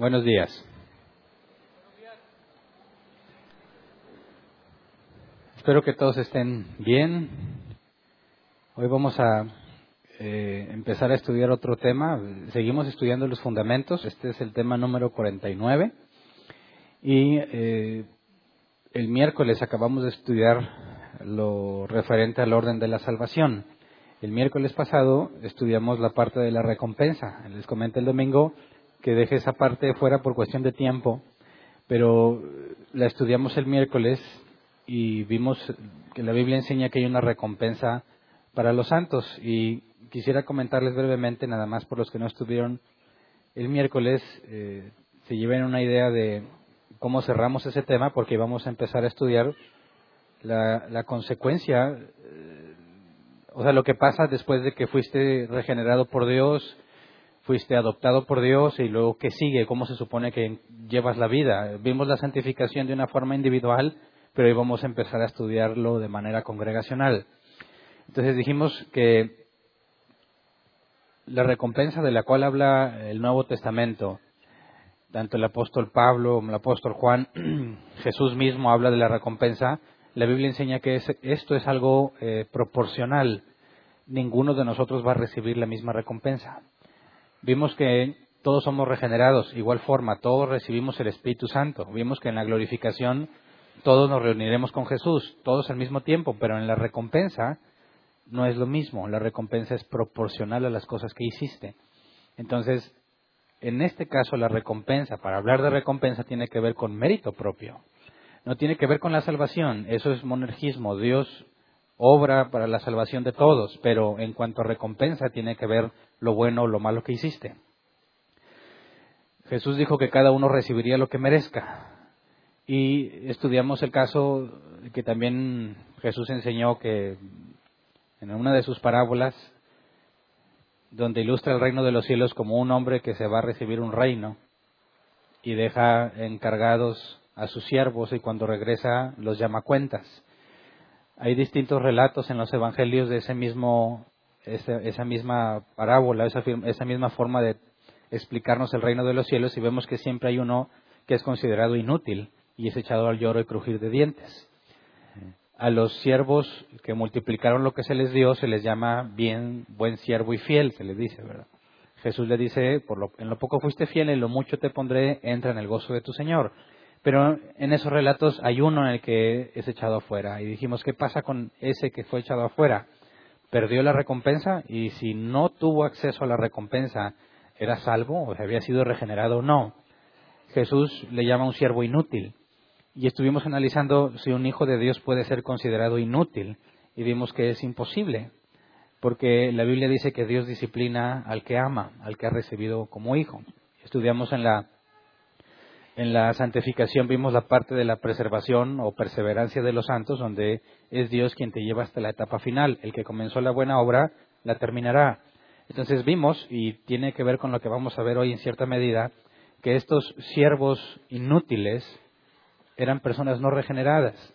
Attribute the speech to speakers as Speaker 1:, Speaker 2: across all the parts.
Speaker 1: Buenos días. Espero que todos estén bien. Hoy vamos a eh, empezar a estudiar otro tema. Seguimos estudiando los fundamentos. Este es el tema número 49. Y eh, el miércoles acabamos de estudiar lo referente al orden de la salvación. El miércoles pasado estudiamos la parte de la recompensa. Les comenté el domingo que dejé esa parte fuera por cuestión de tiempo, pero la estudiamos el miércoles y vimos que la Biblia enseña que hay una recompensa para los santos. Y quisiera comentarles brevemente, nada más por los que no estuvieron el miércoles, eh, se lleven una idea de cómo cerramos ese tema, porque vamos a empezar a estudiar la, consecuencia, eh, o sea, lo que pasa después de que fuiste regenerado por Dios, fuiste adoptado por Dios y luego qué sigue, cómo se supone que llevas la vida. Vimos la santificación de una forma individual, pero hoy vamos a empezar a estudiarlo de manera congregacional. Entonces dijimos que la recompensa de la cual habla el Nuevo Testamento, tanto el apóstol Pablo como el apóstol Juan, Jesús mismo habla de la recompensa, la Biblia enseña que esto es algo eh, proporcional. Ninguno de nosotros va a recibir la misma recompensa. Vimos que todos somos regenerados, igual forma, todos recibimos el Espíritu Santo. Vimos que en la glorificación todos nos reuniremos con Jesús, todos al mismo tiempo, pero en la recompensa no es lo mismo, la recompensa es proporcional a las cosas que hiciste. Entonces, en este caso la recompensa, para hablar de recompensa, tiene que ver con mérito propio. No tiene que ver con la salvación, eso es monergismo. Dios obra para la salvación de todos, pero en cuanto a recompensa tiene que ver lo bueno o lo malo que hiciste. Jesús dijo que cada uno recibiría lo que merezca. Y estudiamos el caso que también Jesús enseñó que en una de sus parábolas, donde ilustra el reino de los cielos como un hombre que se va a recibir un reino y deja encargados a sus siervos y cuando regresa los llama cuentas. Hay distintos relatos en los evangelios de ese mismo, esa, misma parábola, esa, esa misma forma de explicarnos el reino de los cielos y vemos que siempre hay uno que es considerado inútil y es echado al lloro y crujir de dientes. A los siervos que multiplicaron lo que se les dio se les llama bien, buen siervo y fiel, se les dice, ¿verdad? Jesús le dice, por lo, en lo poco fuiste fiel, en lo mucho te pondré, entra en el gozo de tu Señor. Pero en esos relatos hay uno en el que es echado afuera. Y dijimos, ¿qué pasa con ese que fue echado afuera? Perdió la recompensa y si no tuvo acceso a la recompensa, ¿era salvo o había sido regenerado o no? Jesús le llama un siervo inútil y estuvimos analizando si un hijo de Dios puede ser considerado inútil y vimos que es imposible, porque la Biblia dice que Dios disciplina al que ama, al que ha recibido como hijo. Estudiamos en la en la santificación vimos la parte de la preservación o perseverancia de los santos, donde es Dios quien te lleva hasta la etapa final. El que comenzó la buena obra la terminará. Entonces vimos, y tiene que ver con lo que vamos a ver hoy en cierta medida, que estos siervos inútiles eran personas no regeneradas.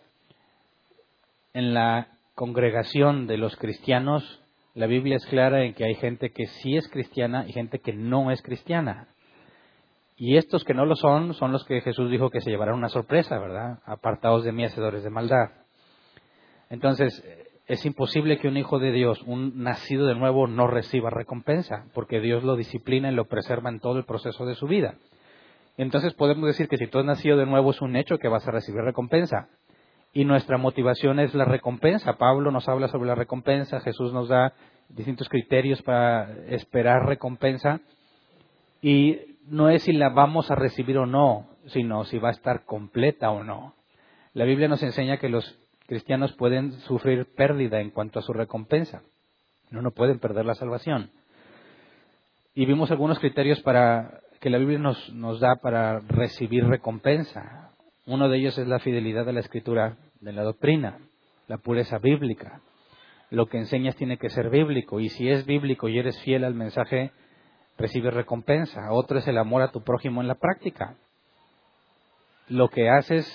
Speaker 1: En la congregación de los cristianos, la Biblia es clara en que hay gente que sí es cristiana y gente que no es cristiana. Y estos que no lo son, son los que Jesús dijo que se llevarán una sorpresa, ¿verdad? Apartados de mí, hacedores de maldad. Entonces, es imposible que un hijo de Dios, un nacido de nuevo, no reciba recompensa, porque Dios lo disciplina y lo preserva en todo el proceso de su vida. Entonces podemos decir que si tú has nacido de nuevo es un hecho que vas a recibir recompensa. Y nuestra motivación es la recompensa. Pablo nos habla sobre la recompensa, Jesús nos da distintos criterios para esperar recompensa. Y no es si la vamos a recibir o no, sino si va a estar completa o no. La Biblia nos enseña que los cristianos pueden sufrir pérdida en cuanto a su recompensa. No, no pueden perder la salvación. Y vimos algunos criterios para que la Biblia nos, da para recibir recompensa. Uno de ellos es la fidelidad a la escritura de la doctrina, la pureza bíblica. Lo que enseñas tiene que ser bíblico y si es bíblico y eres fiel al mensaje, recibes recompensa. Otro es el amor a tu prójimo en la práctica. Lo que haces,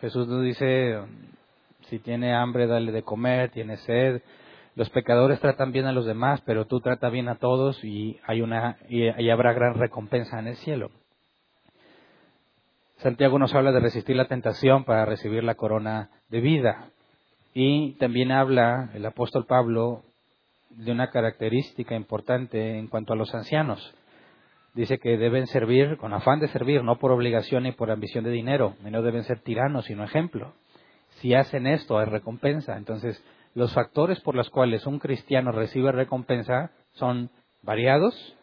Speaker 1: Jesús nos dice, si tiene hambre, dale de comer, tiene sed, los pecadores tratan bien a los demás, pero tú trata bien a todos y, hay una, y, habrá gran recompensa en el cielo. Santiago nos habla de resistir la tentación para recibir la corona de vida. Y también habla el apóstol Pablo de una característica importante en cuanto a los ancianos. Dice que deben servir con afán de servir, no por obligación ni por ambición de dinero, no deben ser tiranos, sino ejemplo. Si hacen esto, hay recompensa. Entonces, los factores por los cuales un cristiano recibe recompensa son variados,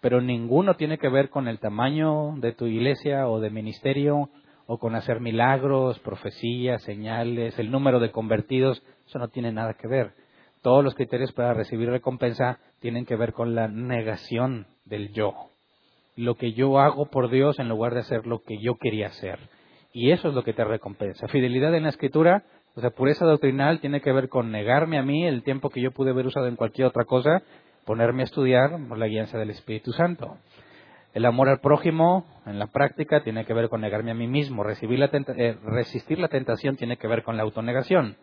Speaker 1: pero ninguno tiene que ver con el tamaño de tu iglesia o de ministerio o con hacer milagros, profecías, señales, el número de convertidos, eso no tiene nada que ver. Todos los criterios para recibir recompensa tienen que ver con la negación del yo. Lo que yo hago por Dios en lugar de hacer lo que yo quería hacer. Y eso es lo que te recompensa. Fidelidad en la escritura, o sea, pureza doctrinal tiene que ver con negarme a mí el tiempo que yo pude haber usado en cualquier otra cosa, ponerme a estudiar la guianza del Espíritu Santo. El amor al prójimo, en la práctica, tiene que ver con negarme a mí mismo. la eh, resistir la tentación tiene que ver con la autonegación.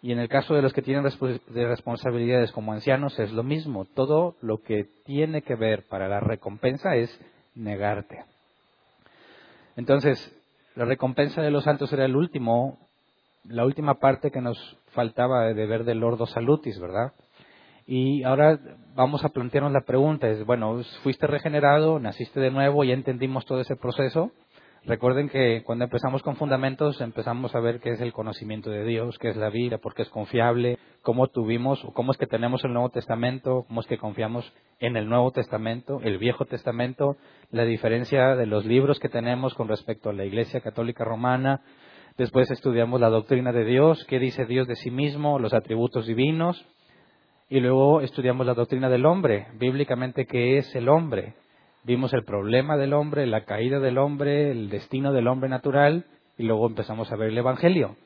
Speaker 1: Y en el caso de los que tienen responsabilidades como ancianos es lo mismo. Todo lo que tiene que ver para la recompensa es negarte. Entonces, la recompensa de los santos era el último, la última parte que nos faltaba de ver del Lordo Salutis, ¿verdad? Y ahora vamos a plantearnos la pregunta, es, bueno, fuiste regenerado, naciste de nuevo, ya entendimos todo ese proceso. Recuerden que cuando empezamos con fundamentos empezamos a ver qué es el conocimiento de Dios, qué es la vida, por qué es confiable, cómo tuvimos, o cómo es que tenemos el Nuevo Testamento, cómo es que confiamos en el Nuevo Testamento, el Viejo Testamento, la diferencia de los libros que tenemos con respecto a la Iglesia Católica Romana. Después estudiamos la doctrina de Dios, qué dice Dios de sí mismo, los atributos divinos, y luego estudiamos la doctrina del hombre, bíblicamente qué es el hombre. Vimos el problema del hombre, la caída del hombre, el destino del hombre natural y luego empezamos a ver el Evangelio.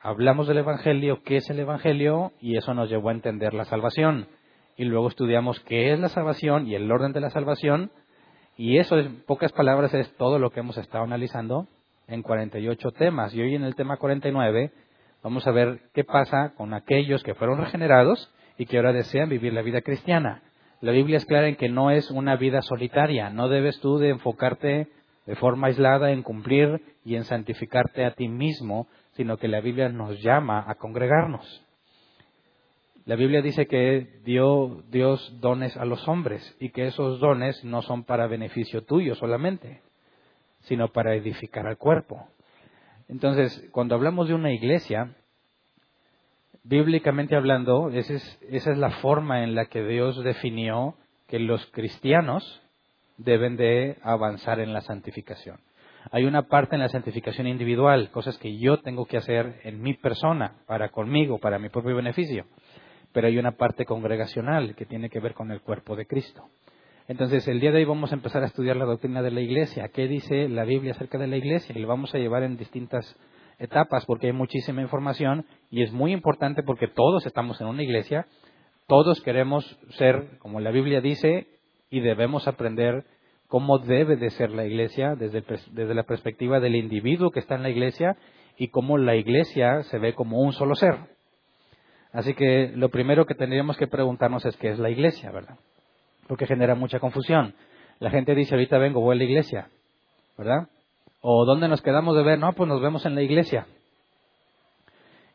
Speaker 1: Hablamos del Evangelio, qué es el Evangelio y eso nos llevó a entender la salvación. Y luego estudiamos qué es la salvación y el orden de la salvación y eso, en pocas palabras, es todo lo que hemos estado analizando en 48 temas. Y hoy en el tema 49 vamos a ver qué pasa con aquellos que fueron regenerados y que ahora desean vivir la vida cristiana. La Biblia es clara en que no es una vida solitaria, no debes tú de enfocarte de forma aislada en cumplir y en santificarte a ti mismo, sino que la Biblia nos llama a congregarnos. La Biblia dice que dio Dios dones a los hombres y que esos dones no son para beneficio tuyo solamente, sino para edificar al cuerpo. Entonces, cuando hablamos de una iglesia, bíblicamente hablando, esa es, esa es la forma en la que Dios definió que los cristianos deben de avanzar en la santificación. Hay una parte en la santificación individual, cosas que yo tengo que hacer en mi persona, para conmigo, para mi propio beneficio. Pero hay una parte congregacional que tiene que ver con el cuerpo de Cristo. Entonces, el día de hoy vamos a empezar a estudiar la doctrina de la iglesia. ¿Qué dice la Biblia acerca de la iglesia? Y lo vamos a llevar en distintas etapas porque hay muchísima información y es muy importante porque todos estamos en una iglesia, todos queremos ser, como la Biblia dice, y debemos aprender cómo debe de ser la iglesia desde, desde la perspectiva del individuo que está en la iglesia y cómo la iglesia se ve como un solo ser. Así que lo primero que tendríamos que preguntarnos es qué es la iglesia, ¿verdad? Porque genera mucha confusión. La gente dice, ahorita vengo, voy a la iglesia, ¿verdad? ¿O dónde nos quedamos de ver? No, pues nos vemos en la iglesia.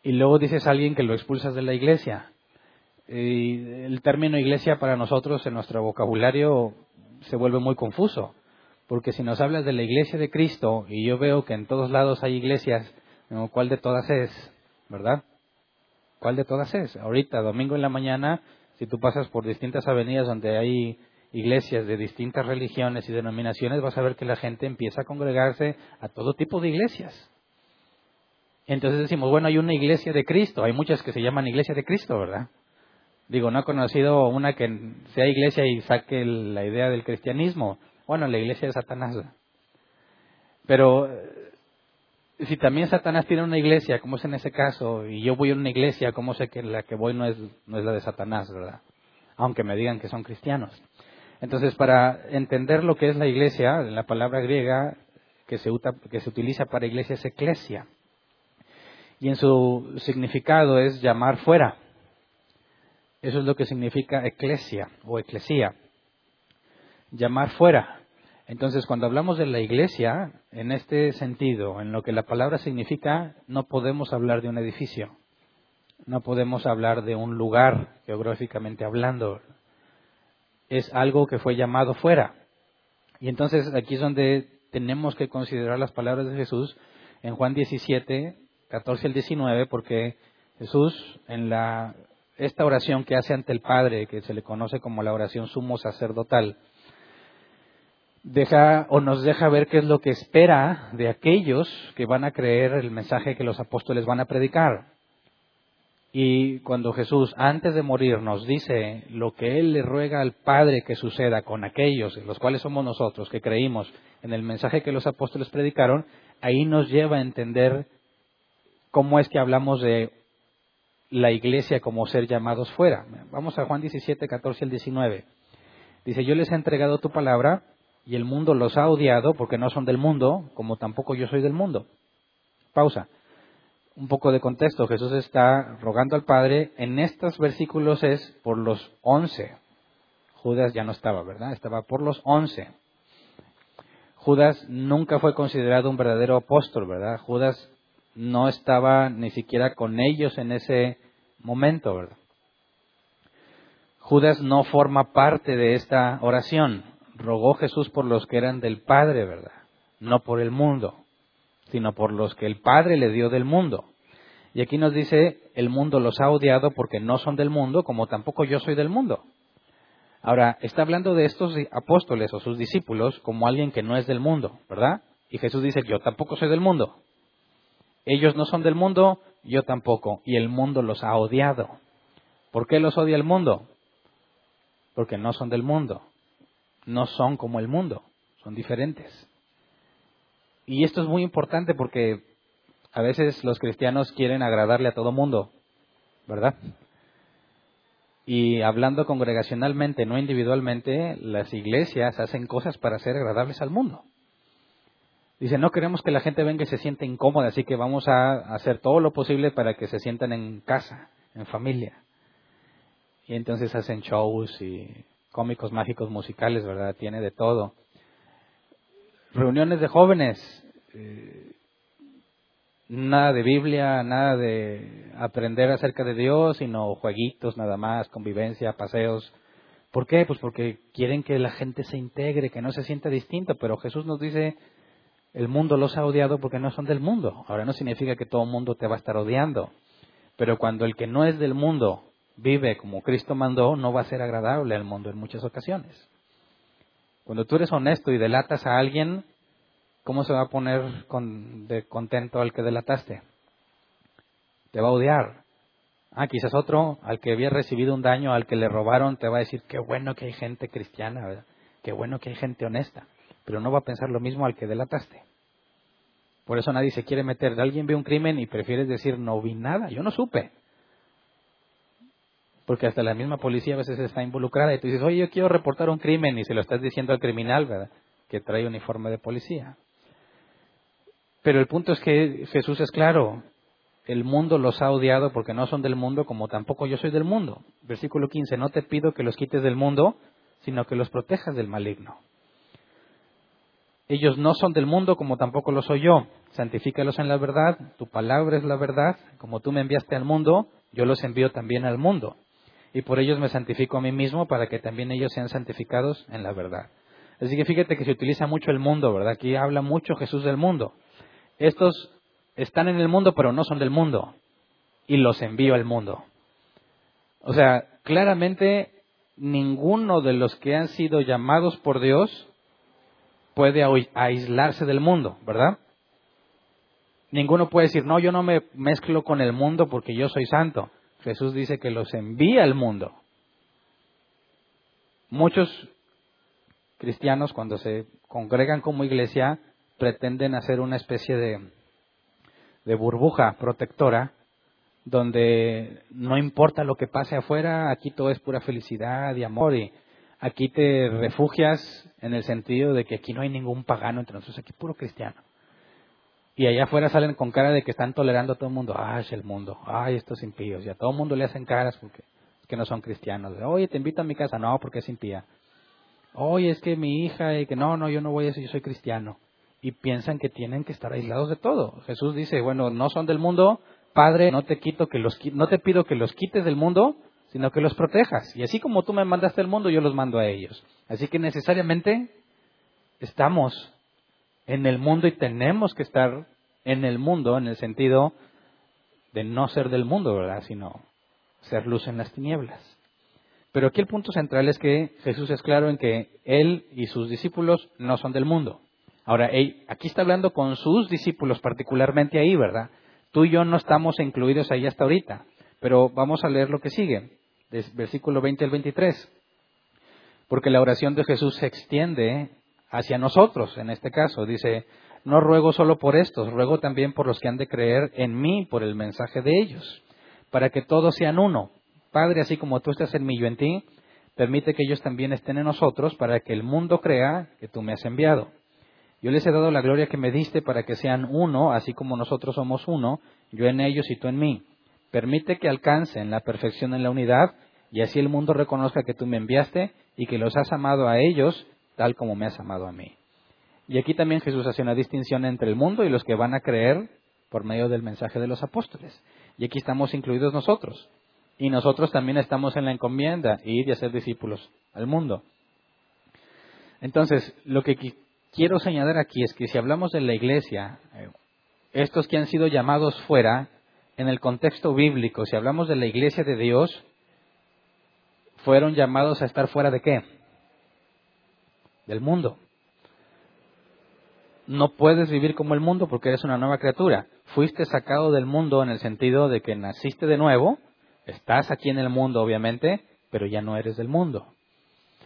Speaker 1: Y luego dices a alguien que lo expulsas de la iglesia. Y el término iglesia para nosotros en nuestro vocabulario se vuelve muy confuso. Porque si nos hablas de la iglesia de Cristo y yo veo que en todos lados hay iglesias, ¿cuál de todas es? ¿Verdad? ¿Cuál de todas es? Ahorita, domingo en la mañana, si tú pasas por distintas avenidas donde hay iglesias de distintas religiones y denominaciones, vas a ver que la gente empieza a congregarse a todo tipo de iglesias. Entonces decimos, bueno, hay una iglesia de Cristo, hay muchas que se llaman iglesia de Cristo, ¿verdad? Digo, no he conocido una que sea iglesia y saque la idea del cristianismo. Bueno, la iglesia de Satanás. Pero si también Satanás tiene una iglesia, como es en ese caso, y yo voy a una iglesia, ¿cómo sé que la que voy no es, no es la de Satanás, verdad? Aunque me digan que son cristianos. Entonces, para entender lo que es la iglesia, la palabra griega que se, utiliza para iglesia es eclesia. Y en su significado es llamar fuera. Eso es lo que significa eclesia o eclesía. Llamar fuera. Entonces, cuando hablamos de la iglesia, en este sentido, en lo que la palabra significa, no podemos hablar de un edificio, no podemos hablar de un lugar geográficamente hablando. Es algo que fue llamado fuera. Y entonces aquí es donde tenemos que considerar las palabras de Jesús en Juan 17, 14 al 19, porque Jesús en la, esta oración que hace ante el Padre, que se le conoce como la oración sumo sacerdotal, deja o nos deja ver qué es lo que espera de aquellos que van a creer el mensaje que los apóstoles van a predicar. Y cuando Jesús, antes de morir, nos dice lo que Él le ruega al Padre que suceda con aquellos, los cuales somos nosotros, que creímos en el mensaje que los apóstoles predicaron, ahí nos lleva a entender cómo es que hablamos de la iglesia como ser llamados fuera. Vamos a Juan 17, 14 al 19. Dice, yo les he entregado tu palabra y el mundo los ha odiado porque no son del mundo, como tampoco yo soy del mundo. Pausa. Un poco de contexto. Jesús está rogando al Padre. En estos versículos es por los once. Judas ya no estaba, ¿verdad? Estaba por los once. Judas nunca fue considerado un verdadero apóstol, ¿verdad? Judas no estaba ni siquiera con ellos en ese momento, ¿verdad? Judas no forma parte de esta oración. Rogó Jesús por los que eran del Padre, ¿verdad? No por el mundo, sino por los que el Padre le dio del mundo. Y aquí nos dice, el mundo los ha odiado porque no son del mundo, como tampoco yo soy del mundo. Ahora, está hablando de estos apóstoles o sus discípulos como alguien que no es del mundo, ¿verdad? Y Jesús dice, yo tampoco soy del mundo. Ellos no son del mundo, yo tampoco, y el mundo los ha odiado. ¿Por qué los odia el mundo? Porque no son del mundo, no son como el mundo, son diferentes. Y esto es muy importante porque a veces los cristianos quieren agradarle a todo mundo, ¿verdad? Y hablando congregacionalmente, no individualmente, las iglesias hacen cosas para ser agradables al mundo. Dice, no queremos que la gente venga y se sienta incómoda, así que vamos a hacer todo lo posible para que se sientan en casa, en familia. Y entonces hacen shows y cómicos mágicos musicales, ¿verdad? Tiene de todo. Reuniones de jóvenes, eh, nada de Biblia, nada de aprender acerca de Dios, sino jueguitos nada más, convivencia, paseos. ¿Por qué? Pues porque quieren que la gente se integre, que no se sienta distinto, pero Jesús nos dice, el mundo los ha odiado porque no son del mundo. Ahora no significa que todo el mundo te va a estar odiando, pero cuando el que no es del mundo vive como Cristo mandó, no va a ser agradable al mundo en muchas ocasiones. Cuando tú eres honesto y delatas a alguien, ¿cómo se va a poner con, de contento al que delataste? Te va a odiar. Ah, quizás otro, al que había recibido un daño, al que le robaron, te va a decir, qué bueno que hay gente cristiana, qué bueno que hay gente honesta pero no va a pensar lo mismo al que delataste. Por eso nadie se quiere meter. Alguien ve un crimen y prefieres decir no vi nada, yo no supe. Porque hasta la misma policía a veces está involucrada y tú dices, oye, yo quiero reportar un crimen y se lo estás diciendo al criminal, ¿verdad? Que trae uniforme de policía. Pero el punto es que Jesús es claro, el mundo los ha odiado porque no son del mundo como tampoco yo soy del mundo. Versículo 15, no te pido que los quites del mundo, sino que los protejas del maligno. Ellos no son del mundo como tampoco lo soy yo. Santifícalos en la verdad, tu palabra es la verdad. Como tú me enviaste al mundo, yo los envío también al mundo. Y por ellos me santifico a mí mismo para que también ellos sean santificados en la verdad. Así que fíjate que se utiliza mucho el mundo, ¿verdad? Aquí habla mucho Jesús del mundo. Estos están en el mundo, pero no son del mundo. Y los envío al mundo. O sea, claramente ninguno de los que han sido llamados por Dios puede aislarse del mundo, ¿verdad? Ninguno puede decir, no, yo no me mezclo con el mundo porque yo soy santo. Jesús dice que los envía al mundo. Muchos cristianos cuando se congregan como iglesia pretenden hacer una especie de, de burbuja protectora donde no importa lo que pase afuera, aquí todo es pura felicidad y amor y aquí te refugias en el sentido de que aquí no hay ningún pagano entre nosotros, aquí puro cristiano. Y allá afuera salen con cara de que están tolerando a todo el mundo. Ay, el mundo. Ay, estos impíos. Y a todo el mundo le hacen caras porque que no son cristianos. Oye, te invito a mi casa. No, porque es impía. oye, es que mi hija, que no, no, yo no voy a decir, yo soy cristiano. Y piensan que tienen que estar aislados de todo. Jesús dice, bueno, no son del mundo, Padre, no te, quito que los, no te pido que los quites del mundo, sino que los protejas. Y así como tú me mandaste al mundo, yo los mando a ellos. Así que necesariamente estamos en el mundo y tenemos que estar en el mundo en el sentido de no ser del mundo, ¿verdad? Sino ser luz en las tinieblas. Pero aquí el punto central es que Jesús es claro en que Él y sus discípulos no son del mundo. Ahora, aquí está hablando con sus discípulos particularmente ahí, ¿verdad? Tú y yo no estamos incluidos ahí hasta ahorita. Pero vamos a leer lo que sigue, versículo 20 al 23. Porque la oración de Jesús se extiende hacia nosotros, en este caso. Dice, no ruego solo por estos, ruego también por los que han de creer en mí por el mensaje de ellos, para que todos sean uno. Padre, así como tú estás en mí yo en ti, permite que ellos también estén en nosotros para que el mundo crea que tú me has enviado. Yo les he dado la gloria que me diste para que sean uno, así como nosotros somos uno, yo en ellos y tú en mí. Permite que alcancen la perfección en la unidad, y así el mundo reconozca que tú me enviaste y que los has amado a ellos tal como me has amado a mí. Y aquí también Jesús hace una distinción entre el mundo y los que van a creer por medio del mensaje de los apóstoles. Y aquí estamos incluidos nosotros. Y nosotros también estamos en la encomienda, ir y hacer discípulos al mundo. Entonces, lo que quiero señalar aquí es que si hablamos de la iglesia, eh, estos que han sido llamados fuera, en el contexto bíblico, si hablamos de la iglesia de Dios, fueron llamados a estar fuera de qué? Del mundo. No puedes vivir como el mundo porque eres una nueva criatura. Fuiste sacado del mundo en el sentido de que naciste de nuevo, estás aquí en el mundo obviamente, pero ya no eres del mundo.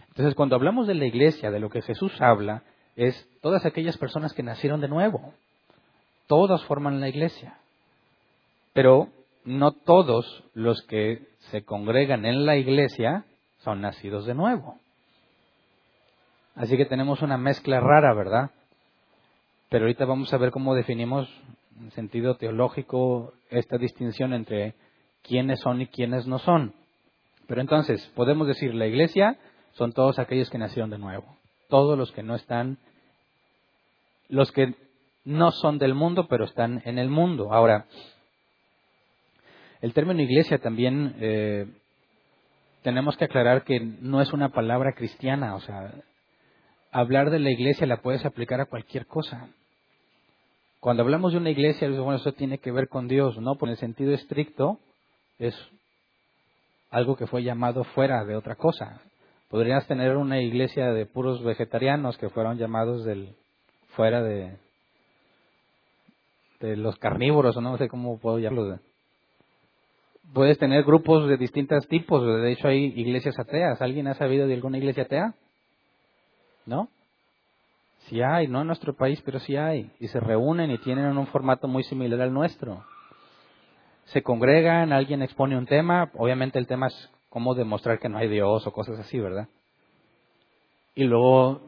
Speaker 1: Entonces, cuando hablamos de la iglesia, de lo que Jesús habla, es todas aquellas personas que nacieron de nuevo. Todas forman la iglesia. Pero no todos los que se congregan en la iglesia son nacidos de nuevo. Así que tenemos una mezcla rara, ¿verdad? Pero ahorita vamos a ver cómo definimos en sentido teológico esta distinción entre quiénes son y quiénes no son. Pero entonces, podemos decir, la iglesia son todos aquellos que nacieron de nuevo. Todos los que no están, los que no son del mundo, pero están en el mundo. Ahora, el término iglesia también eh, tenemos que aclarar que no es una palabra cristiana, o sea, hablar de la iglesia la puedes aplicar a cualquier cosa. Cuando hablamos de una iglesia, bueno, eso tiene que ver con Dios, ¿no? Por el sentido estricto, es algo que fue llamado fuera de otra cosa. Podrías tener una iglesia de puros vegetarianos que fueron llamados del fuera de, de los carnívoros, o no sé cómo puedo llamarlo puedes tener grupos de distintos tipos. De hecho, hay iglesias ateas. ¿Alguien ha sabido de alguna iglesia atea? ¿No? Sí hay, no en nuestro país, pero sí hay. Y se reúnen y tienen un formato muy similar al nuestro. Se congregan, alguien expone un tema. Obviamente el tema es cómo demostrar que no hay Dios o cosas así, ¿verdad? Y luego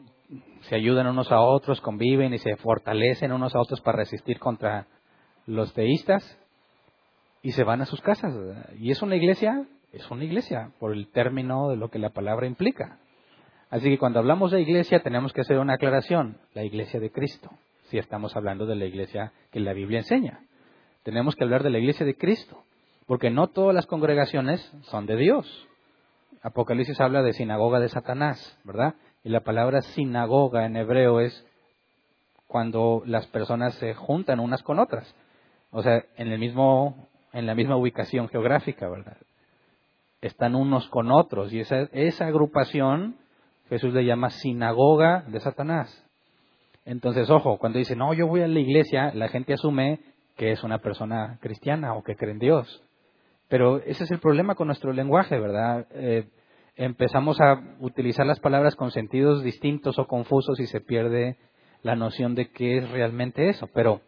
Speaker 1: se ayudan unos a otros, conviven y se fortalecen unos a otros para resistir contra los teístas y se van a sus casas. Y es una iglesia, es una iglesia, por el término de lo que la palabra implica. Así que cuando hablamos de iglesia tenemos que hacer una aclaración, la iglesia de Cristo, si estamos hablando de la iglesia que la Biblia enseña. Tenemos que hablar de la iglesia de Cristo, porque no todas las congregaciones son de Dios. Apocalipsis habla de sinagoga de Satanás, ¿verdad? Y la palabra sinagoga en hebreo es cuando las personas se juntan unas con otras. O sea, en el mismo en la misma ubicación geográfica, ¿verdad? Están unos con otros y esa, esa agrupación Jesús le llama sinagoga de Satanás. Entonces, ojo, cuando dice, no, yo voy a la iglesia, la gente asume que es una persona cristiana o que cree en Dios. Pero ese es el problema con nuestro lenguaje, ¿verdad? Eh, empezamos a utilizar las palabras con sentidos distintos o confusos y se pierde la noción de qué es realmente eso. Pero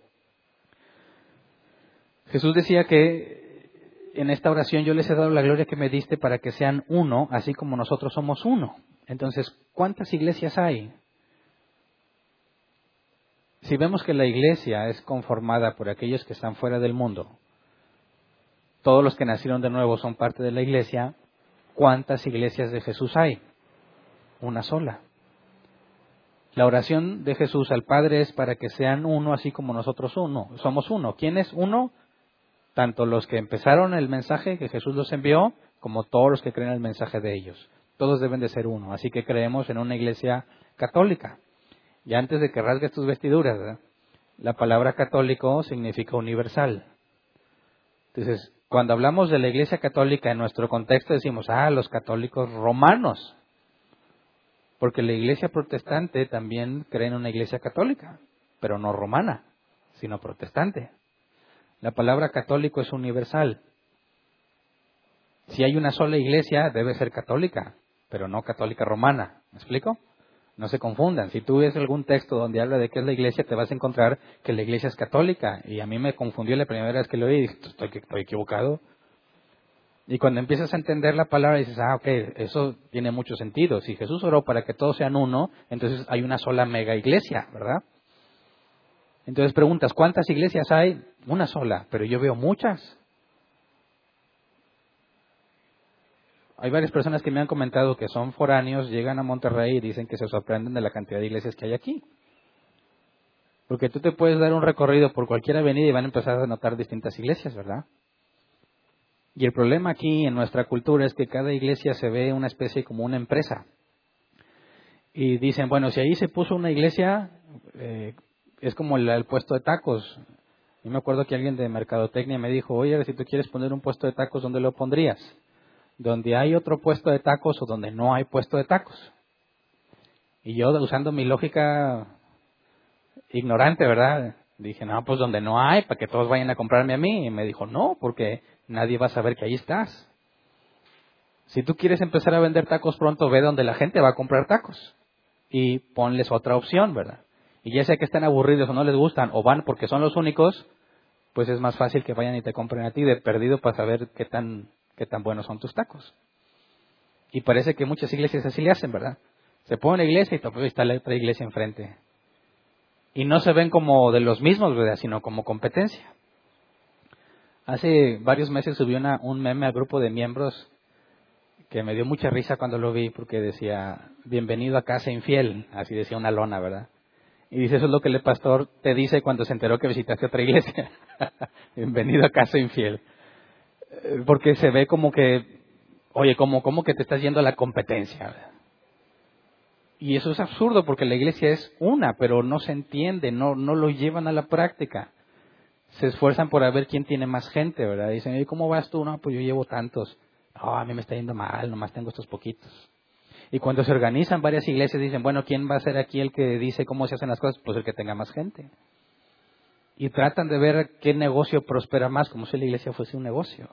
Speaker 1: Jesús decía que en esta oración yo les he dado la gloria que me diste para que sean uno, así como nosotros somos uno. Entonces, ¿cuántas iglesias hay? Si vemos que la iglesia es conformada por aquellos que están fuera del mundo, todos los que nacieron de nuevo son parte de la iglesia, ¿cuántas iglesias de Jesús hay? Una sola. La oración de Jesús al Padre es para que sean uno así como nosotros uno. Somos uno. ¿Quién es uno? Tanto los que empezaron el mensaje que Jesús los envió, como todos los que creen el mensaje de ellos. Todos deben de ser uno. Así que creemos en una iglesia católica. Y antes de que rasgues tus vestiduras, la palabra católico significa universal. Entonces, cuando hablamos de la iglesia católica en nuestro contexto decimos, ah, los católicos romanos. Porque la iglesia protestante también cree en una iglesia católica, pero no romana, sino protestante. La palabra católico es universal. Si hay una sola iglesia, debe ser católica, pero no católica romana. ¿Me explico? No se confundan. Si tú ves algún texto donde habla de qué es la iglesia, te vas a encontrar que la iglesia es católica. Y a mí me confundió la primera vez que lo oí dije, estoy, estoy equivocado. Y cuando empiezas a entender la palabra dices, ah, ok, eso tiene mucho sentido. Si Jesús oró para que todos sean uno, entonces hay una sola mega iglesia, ¿verdad? Entonces preguntas, ¿cuántas iglesias hay? Una sola, pero yo veo muchas. Hay varias personas que me han comentado que son foráneos, llegan a Monterrey y dicen que se sorprenden de la cantidad de iglesias que hay aquí. Porque tú te puedes dar un recorrido por cualquier avenida y van a empezar a notar distintas iglesias, ¿verdad? Y el problema aquí en nuestra cultura es que cada iglesia se ve una especie como una empresa. Y dicen, bueno, si ahí se puso una iglesia, eh, es como el, puesto de tacos. Yo me acuerdo que alguien de Mercadotecnia me dijo, oye, si tú quieres poner un puesto de tacos, ¿dónde lo pondrías? ¿Donde hay otro puesto de tacos o donde no hay puesto de tacos? Y yo, usando mi lógica ignorante, ¿verdad? Dije, no, pues donde no hay, para que todos vayan a comprarme a mí. Y me dijo, no, porque nadie va a saber que ahí estás. Si tú quieres empezar a vender tacos pronto, ve donde la gente va a comprar tacos. Y ponles otra opción, ¿verdad? Y ya sea que estén aburridos o no les gustan, o van porque son los únicos, pues es más fácil que vayan y te compren a ti de perdido para saber qué tan, qué tan buenos son tus tacos. Y parece que muchas iglesias así le hacen, ¿verdad? Se pone una iglesia y está la otra iglesia enfrente y no se ven como de los mismos, ¿verdad? sino como competencia. Hace varios meses subí una, un meme al grupo de miembros que me dio mucha risa cuando lo vi porque decía, bienvenido a casa infiel, así decía una lona, ¿verdad? Y dice, eso es lo que el pastor te dice cuando se enteró que visitaste otra iglesia. bienvenido a casa infiel. Eh, porque se ve como que, oye, como, como que te estás yendo a la competencia. Y eso es absurdo porque la iglesia es una, pero no se entiende, no, no lo llevan a la práctica. Se esfuerzan por ver quién tiene más gente, ¿verdad? Dicen, ¿y cómo vas tú? No, pues yo llevo tantos. No, a mí me está yendo mal, nomás tengo estos poquitos. Y cuando se organizan varias iglesias, dicen, bueno, ¿quién va a ser aquí el que dice cómo se hacen las cosas? Pues el que tenga más gente. Y tratan de ver qué negocio prospera más, como si la iglesia fuese un negocio.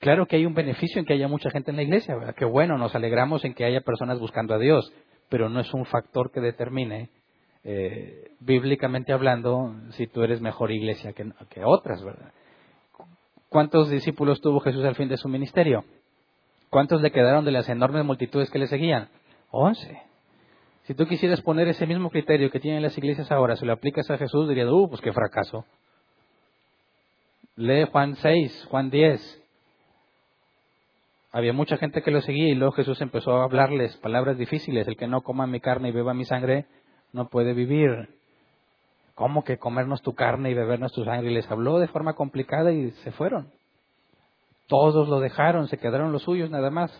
Speaker 1: Claro que hay un beneficio en que haya mucha gente en la iglesia, ¿verdad? Qué bueno, nos alegramos en que haya personas buscando a Dios pero no es un factor que determine, eh, bíblicamente hablando, si tú eres mejor iglesia que, que otras, ¿verdad? ¿Cuántos discípulos tuvo Jesús al fin de su ministerio? ¿Cuántos le quedaron de las enormes multitudes que le seguían? Once. Si tú quisieras poner ese mismo criterio que tienen las iglesias ahora, si lo aplicas a Jesús, dirías, uh, pues qué fracaso. Lee Juan 6, Juan 10. Había mucha gente que lo seguía y luego Jesús empezó a hablarles palabras difíciles. El que no coma mi carne y beba mi sangre no puede vivir. ¿Cómo que comernos tu carne y bebernos tu sangre? Y les habló de forma complicada y se fueron. Todos lo dejaron, se quedaron los suyos nada más.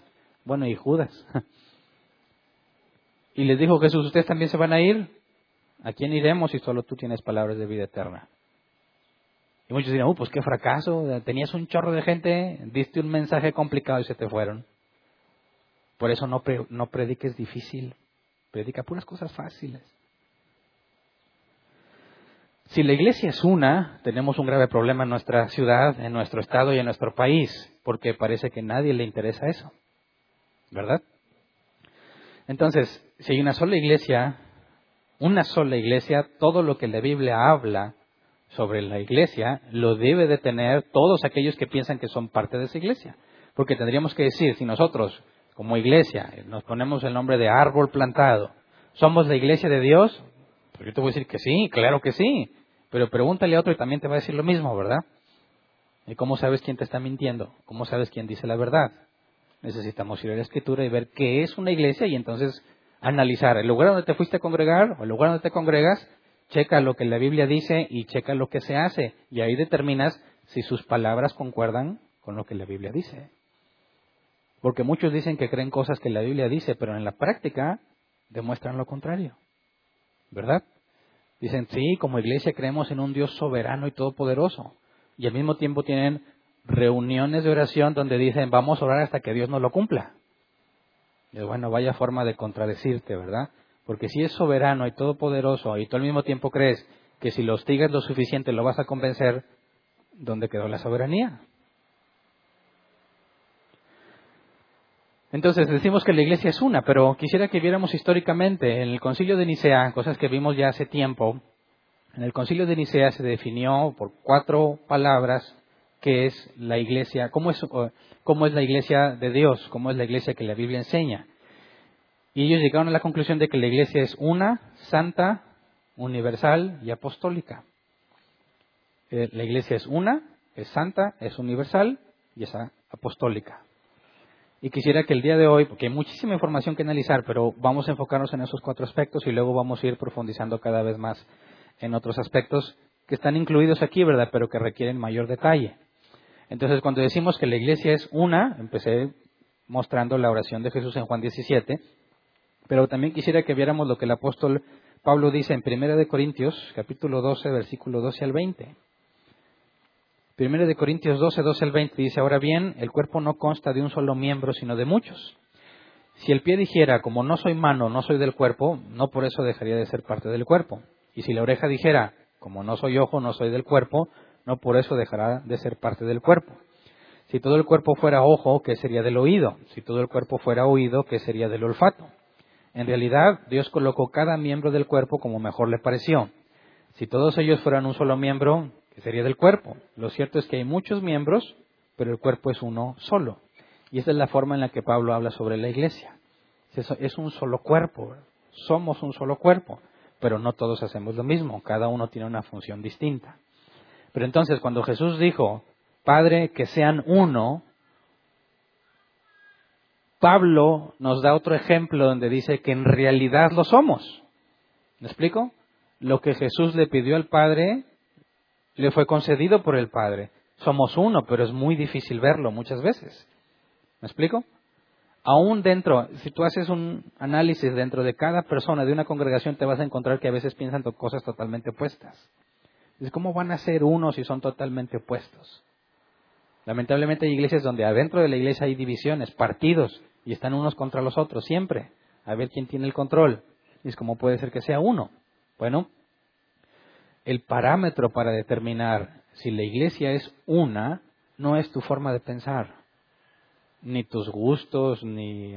Speaker 1: Bueno, y Judas. Y les dijo Jesús, ¿ustedes también se van a ir? ¿A quién iremos si solo tú tienes palabras de vida eterna? Y muchos dirán, uh, pues qué fracaso, tenías un chorro de gente, diste un mensaje complicado y se te fueron. Por eso no, no prediques difícil, predica puras cosas fáciles. Si la iglesia es una, tenemos un grave problema en nuestra ciudad, en nuestro estado y en nuestro país, porque parece que nadie le interesa eso. ¿Verdad? Entonces, si hay una sola iglesia, una sola iglesia, todo lo que la Biblia habla sobre la iglesia lo debe de tener todos aquellos que piensan que son parte de esa iglesia. Porque tendríamos que decir, si nosotros, como iglesia, nos ponemos el nombre de árbol plantado, ¿somos la iglesia de Dios? Pues yo te voy a decir que sí, claro que sí. Pero pregúntale a otro y también te va a decir lo mismo, ¿verdad? ¿Y cómo sabes quién te está mintiendo? ¿Cómo sabes quién dice la verdad? Necesitamos ir a la escritura y ver qué es una iglesia y entonces analizar el lugar donde te fuiste a congregar o el lugar donde te congregas, checa lo que la Biblia dice y checa lo que se hace. Y ahí determinas si sus palabras concuerdan con lo que la Biblia dice. Porque muchos dicen que creen cosas que la Biblia dice, pero en la práctica demuestran lo contrario. ¿Verdad? Dicen, sí, como iglesia creemos en un Dios soberano y todopoderoso. Y al mismo tiempo tienen reuniones de oración donde dicen, vamos a orar hasta que Dios nos lo cumpla. Bueno, vaya forma de contradecirte, ¿verdad? Porque si es soberano y todopoderoso y tú al mismo tiempo crees que si lo hostigas lo suficiente lo vas a convencer, ¿dónde quedó la soberanía? Entonces decimos que la iglesia es una, pero quisiera que viéramos históricamente en el concilio de Nicea, cosas que vimos ya hace tiempo, en el concilio de Nicea se definió por cuatro palabras qué es la iglesia, cómo es, cómo es la iglesia de Dios, cómo es la iglesia que la Biblia enseña. Y ellos llegaron a la conclusión de que la iglesia es una, santa, universal y apostólica. Eh, la iglesia es una, es santa, es universal y es apostólica. Y quisiera que el día de hoy, porque hay muchísima información que analizar, pero vamos a enfocarnos en esos cuatro aspectos y luego vamos a ir profundizando cada vez más en otros aspectos que están incluidos aquí, ¿verdad? Pero que requieren mayor detalle. Entonces, cuando decimos que la iglesia es una, empecé mostrando la oración de Jesús en Juan 17, pero también quisiera que viéramos lo que el apóstol Pablo dice en 1 de Corintios, capítulo 12, versículo 12 al 20. Primero de Corintios 12, 12 al 20 dice, ahora bien, el cuerpo no consta de un solo miembro, sino de muchos. Si el pie dijera, como no soy mano, no soy del cuerpo, no por eso dejaría de ser parte del cuerpo. Y si la oreja dijera, como no soy ojo, no soy del cuerpo, no por eso dejará de ser parte del cuerpo. Si todo el cuerpo fuera ojo, ¿qué sería del oído? Si todo el cuerpo fuera oído, ¿qué sería del olfato? En realidad, Dios colocó cada miembro del cuerpo como mejor le pareció. Si todos ellos fueran un solo miembro, que sería del cuerpo. Lo cierto es que hay muchos miembros, pero el cuerpo es uno solo. Y esa es la forma en la que Pablo habla sobre la iglesia. Es un solo cuerpo, somos un solo cuerpo, pero no todos hacemos lo mismo, cada uno tiene una función distinta. Pero entonces cuando Jesús dijo, Padre, que sean uno, Pablo nos da otro ejemplo donde dice que en realidad lo somos. ¿Me explico? Lo que Jesús le pidió al Padre le fue concedido por el Padre. Somos uno, pero es muy difícil verlo muchas veces. ¿Me explico? Aún dentro, si tú haces un análisis dentro de cada persona de una congregación, te vas a encontrar que a veces piensan cosas totalmente opuestas. ¿Cómo van a ser uno si son totalmente opuestos? Lamentablemente hay iglesias donde adentro de la iglesia hay divisiones, partidos, y están unos contra los otros siempre, a ver quién tiene el control. Y es como puede ser que sea uno. Bueno, el parámetro para determinar si la iglesia es una no es tu forma de pensar, ni tus gustos, ni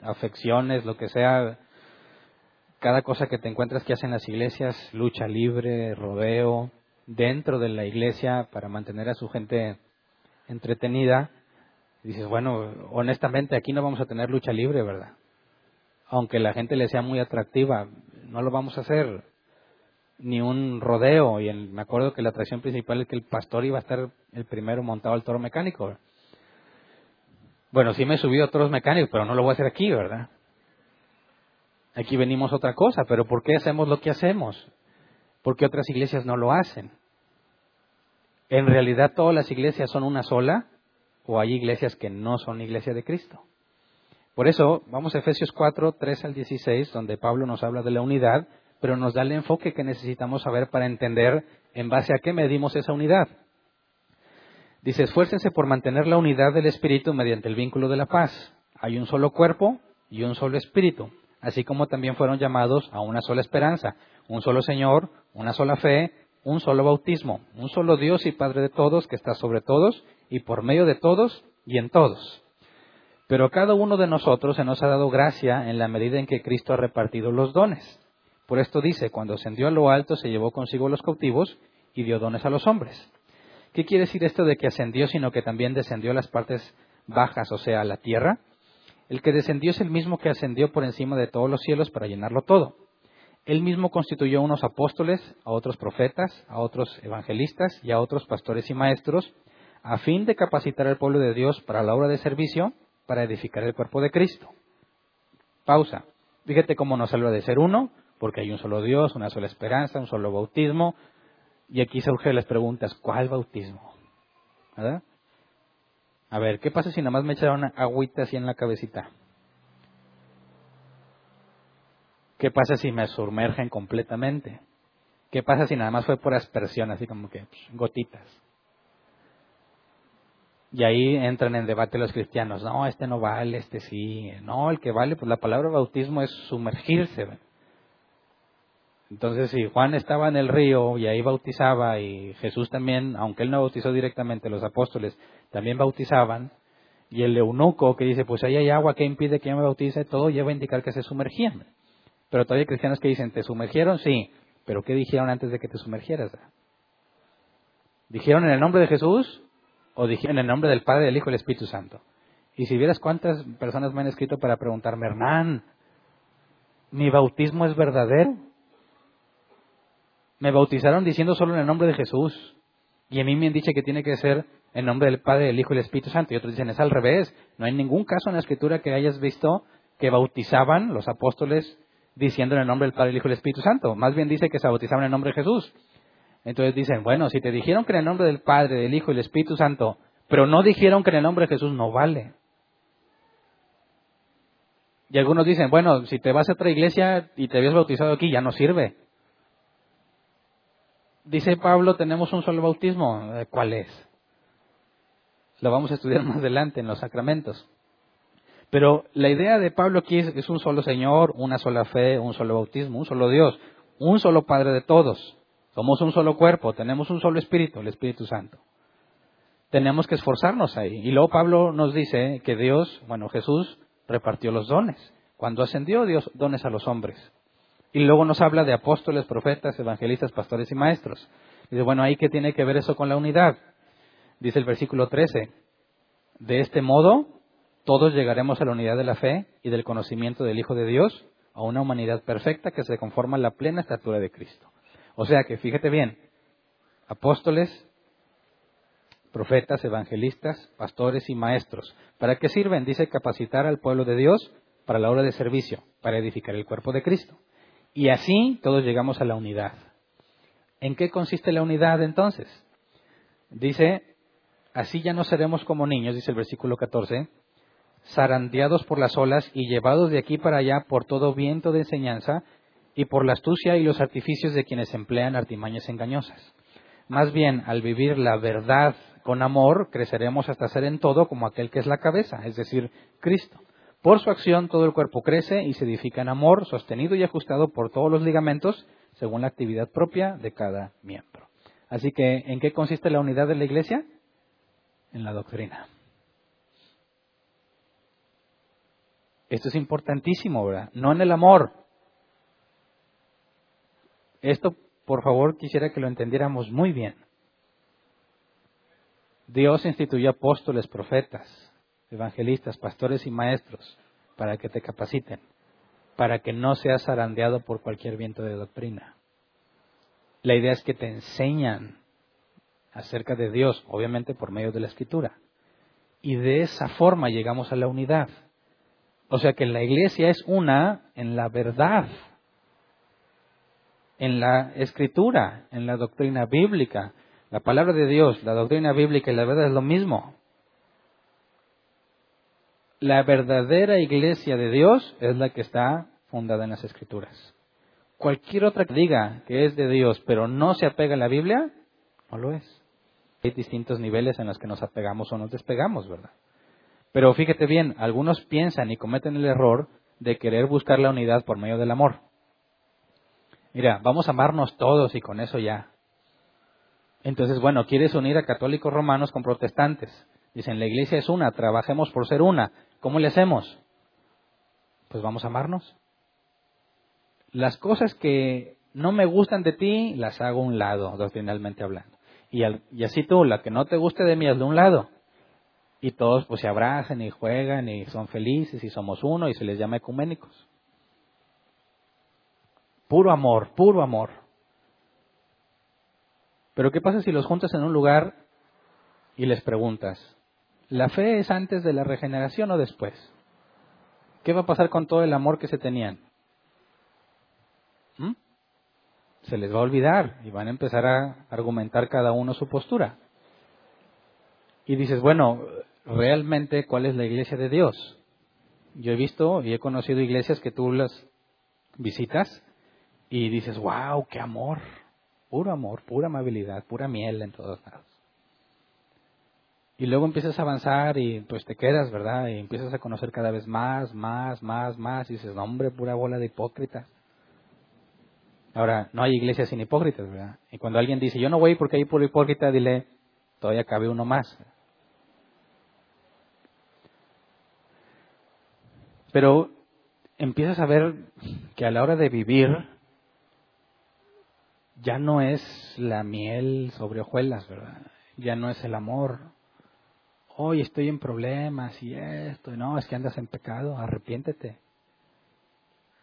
Speaker 1: afecciones, lo que sea. Cada cosa que te encuentras que hacen las iglesias, lucha libre, rodeo, dentro de la iglesia para mantener a su gente entretenida, dices, bueno, honestamente aquí no vamos a tener lucha libre, ¿verdad? Aunque la gente le sea muy atractiva, no lo vamos a hacer ni un rodeo. Y me acuerdo que la atracción principal es que el pastor iba a estar el primero montado al toro mecánico. Bueno, sí me he subido a toros mecánicos, pero no lo voy a hacer aquí, ¿verdad? Aquí venimos otra cosa, pero ¿por qué hacemos lo que hacemos? Porque otras iglesias no lo hacen. ¿En realidad todas las iglesias son una sola o hay iglesias que no son iglesia de Cristo? Por eso, vamos a Efesios 4, 3 al 16, donde Pablo nos habla de la unidad pero nos da el enfoque que necesitamos saber para entender en base a qué medimos esa unidad. Dice, esfuércense por mantener la unidad del Espíritu mediante el vínculo de la paz. Hay un solo cuerpo y un solo Espíritu, así como también fueron llamados a una sola esperanza, un solo Señor, una sola fe, un solo bautismo, un solo Dios y Padre de todos, que está sobre todos y por medio de todos y en todos. Pero cada uno de nosotros se nos ha dado gracia en la medida en que Cristo ha repartido los dones. Por esto dice, cuando ascendió a lo alto se llevó consigo los cautivos y dio dones a los hombres. ¿Qué quiere decir esto de que ascendió, sino que también descendió a las partes bajas, o sea, a la tierra? El que descendió es el mismo que ascendió por encima de todos los cielos para llenarlo todo. Él mismo constituyó a unos apóstoles, a otros profetas, a otros evangelistas y a otros pastores y maestros, a fin de capacitar al pueblo de Dios para la obra de servicio, para edificar el cuerpo de Cristo. Pausa. Fíjate cómo nos habla de ser uno, porque hay un solo Dios, una sola esperanza, un solo bautismo. Y aquí surgen las preguntas, ¿cuál bautismo? ¿Verdad? A ver, ¿qué pasa si nada más me echaron agüita así en la cabecita? ¿Qué pasa si me sumergen completamente? ¿Qué pasa si nada más fue por aspersión, así como que gotitas? Y ahí entran en debate los cristianos, no, este no vale, este sí, no, el que vale, pues la palabra bautismo es sumergirse. Entonces, si Juan estaba en el río y ahí bautizaba y Jesús también, aunque él no bautizó directamente, los apóstoles también bautizaban, y el eunuco que dice, pues ahí hay agua que impide que yo me bautice, todo lleva a indicar que se sumergían. Pero todavía hay cristianos que dicen, ¿te sumergieron? Sí, pero ¿qué dijeron antes de que te sumergieras? ¿Dijeron en el nombre de Jesús? o dije en el nombre del Padre, del Hijo y del Espíritu Santo. Y si vieras cuántas personas me han escrito para preguntarme, Hernán, ¿mi bautismo es verdadero? Me bautizaron diciendo solo en el nombre de Jesús. Y a mí me han dicho que tiene que ser en nombre del Padre, del Hijo y del Espíritu Santo. Y otros dicen, es al revés. No hay ningún caso en la Escritura que hayas visto que bautizaban los apóstoles diciendo en el nombre del Padre, del Hijo y del Espíritu Santo. Más bien dice que se bautizaban en el nombre de Jesús. Entonces dicen, bueno, si te dijeron que en el nombre del Padre, del Hijo y del Espíritu Santo, pero no dijeron que en el nombre de Jesús, no vale. Y algunos dicen, bueno, si te vas a otra iglesia y te habías bautizado aquí, ya no sirve. Dice Pablo, tenemos un solo bautismo. Eh, ¿Cuál es? Lo vamos a estudiar más adelante en los sacramentos. Pero la idea de Pablo aquí es, es un solo Señor, una sola fe, un solo bautismo, un solo Dios, un solo Padre de todos. Somos un solo cuerpo, tenemos un solo espíritu, el Espíritu Santo. Tenemos que esforzarnos ahí. Y luego Pablo nos dice que Dios, bueno, Jesús repartió los dones. Cuando ascendió, Dios dones a los hombres. Y luego nos habla de apóstoles, profetas, evangelistas, pastores y maestros. Dice, bueno, ahí qué tiene que ver eso con la unidad. Dice el versículo 13, de este modo todos llegaremos a la unidad de la fe y del conocimiento del Hijo de Dios, a una humanidad perfecta que se conforma a la plena estatura de Cristo. O sea que fíjate bien, apóstoles, profetas, evangelistas, pastores y maestros. ¿Para qué sirven? Dice capacitar al pueblo de Dios para la obra de servicio, para edificar el cuerpo de Cristo. Y así todos llegamos a la unidad. ¿En qué consiste la unidad entonces? Dice, así ya no seremos como niños, dice el versículo 14, zarandeados por las olas y llevados de aquí para allá por todo viento de enseñanza y por la astucia y los artificios de quienes emplean artimañas engañosas. Más bien, al vivir la verdad con amor, creceremos hasta ser en todo como aquel que es la cabeza, es decir, Cristo. Por su acción todo el cuerpo crece y se edifica en amor, sostenido y ajustado por todos los ligamentos, según la actividad propia de cada miembro. Así que, ¿en qué consiste la unidad de la Iglesia? En la doctrina. Esto es importantísimo, ¿verdad? No en el amor, esto, por favor, quisiera que lo entendiéramos muy bien. Dios instituyó apóstoles, profetas, evangelistas, pastores y maestros para que te capaciten, para que no seas zarandeado por cualquier viento de doctrina. La idea es que te enseñan acerca de Dios, obviamente por medio de la escritura. Y de esa forma llegamos a la unidad. O sea que la iglesia es una en la verdad en la escritura, en la doctrina bíblica. La palabra de Dios, la doctrina bíblica y la verdad es lo mismo. La verdadera iglesia de Dios es la que está fundada en las escrituras. Cualquier otra que diga que es de Dios pero no se apega a la Biblia, no lo es. Hay distintos niveles en los que nos apegamos o nos despegamos, ¿verdad? Pero fíjate bien, algunos piensan y cometen el error de querer buscar la unidad por medio del amor. Mira, vamos a amarnos todos y con eso ya. Entonces, bueno, quieres unir a católicos romanos con protestantes. Dicen, la iglesia es una, trabajemos por ser una. ¿Cómo le hacemos? Pues vamos a amarnos. Las cosas que no me gustan de ti, las hago a un lado, doctrinalmente hablando. Y, así tú, la que no te guste de mí, hazlo a un lado. Y todos pues se abrazan y juegan y son felices y somos uno y se les llama ecuménicos. Puro amor, puro amor. Pero ¿qué pasa si los juntas en un lugar y les preguntas, ¿La fe es antes de la regeneración o después? ¿Qué va a pasar con todo el amor que se tenían? ¿Mm? Se les va a olvidar y van a empezar a argumentar cada uno su postura. Y dices, bueno, realmente, ¿cuál es la iglesia de Dios? Yo he visto y he conocido iglesias que tú las visitas y dices, wow, qué amor, puro amor, pura amabilidad, pura miel en todos lados. Y luego empiezas a avanzar y pues te quedas, ¿verdad? Y empiezas a conocer cada vez más, más, más, más. Y dices, hombre, pura bola de hipócritas. Ahora, no hay iglesias sin hipócritas, ¿verdad? Y cuando alguien dice, yo no voy porque hay puro hipócrita, dile, todavía cabe uno más. Pero empiezas a ver que a la hora de vivir ya no es la miel sobre hojuelas, ¿verdad? Ya no es el amor. Hoy estoy en problemas y esto, no, es que andas en pecado, arrepiéntete.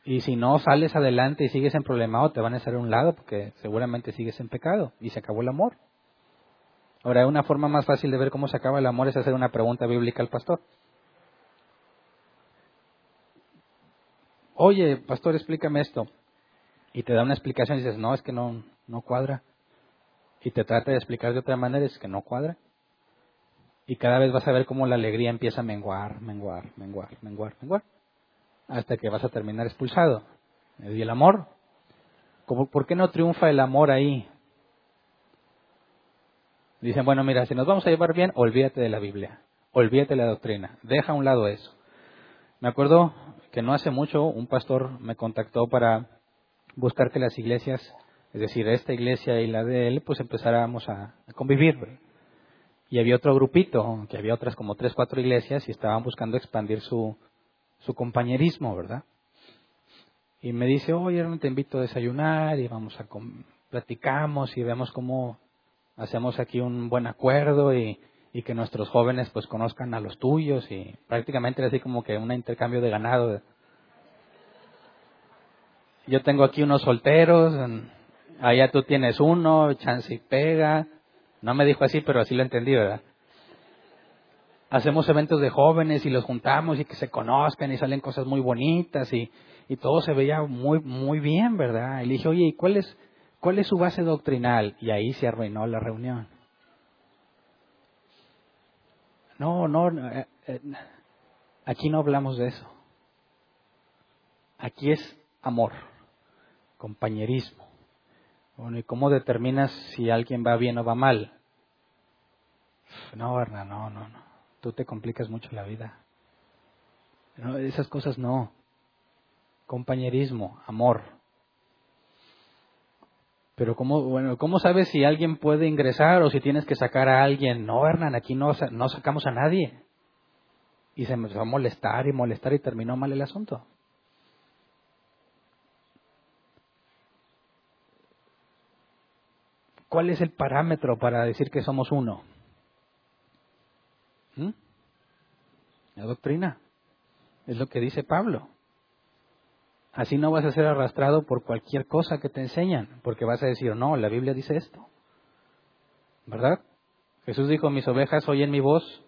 Speaker 1: Y si no sales adelante y sigues en problemado, te van a hacer a un lado porque seguramente sigues en pecado y se acabó el amor. Ahora, una forma más fácil de ver cómo se acaba el amor es hacer una pregunta bíblica al pastor. oye, pastor, explícame esto. Y te da una explicación y dices, no, es que no, no cuadra. Y te trata de explicar de otra manera, es que no cuadra. Y cada vez vas a ver cómo la alegría empieza a menguar, menguar, menguar, menguar, menguar. Hasta que vas a terminar expulsado. ¿Y el amor? ¿Por qué no triunfa el amor ahí? Dicen, bueno, mira, si nos vamos a llevar bien, olvídate de la Biblia. Olvídate de la doctrina. Deja a un lado eso. Me acuerdo que no hace mucho un pastor me contactó para buscar que las iglesias, es decir, esta iglesia y la de él, pues empezáramos a, convivir. Y había otro grupito, que había otras como tres, cuatro iglesias y estaban buscando expandir su, su compañerismo, ¿verdad? Y me dice, oye, te invito a desayunar y vamos a platicamos y vemos cómo hacemos aquí un buen acuerdo y y que nuestros jóvenes pues conozcan a los tuyos y prácticamente así como que un intercambio de ganado. Yo tengo aquí unos solteros, allá tú tienes uno, chance y pega. No me dijo así, pero así lo entendí, ¿verdad? Hacemos eventos de jóvenes y los juntamos y que se conozcan y salen cosas muy bonitas y, y todo se veía muy, muy bien, ¿verdad? Y le dije, oye, ¿y cuál es, cuál es su base doctrinal? Y ahí se arruinó la reunión. No, no, eh, eh, aquí no hablamos de eso. Aquí es amor, compañerismo. Bueno, ¿y cómo determinas si alguien va bien o va mal? No, Berna, no, no, no. Tú te complicas mucho la vida. Esas cosas no. Compañerismo, amor. Pero ¿cómo, bueno, ¿cómo sabes si alguien puede ingresar o si tienes que sacar a alguien? No, Hernán, aquí no, no sacamos a nadie. Y se empezó a molestar y molestar y terminó mal el asunto. ¿Cuál es el parámetro para decir que somos uno? ¿Mm? La doctrina. Es lo que dice Pablo. Así no vas a ser arrastrado por cualquier cosa que te enseñan, porque vas a decir, no, la Biblia dice esto. ¿Verdad? Jesús dijo, mis ovejas oyen mi voz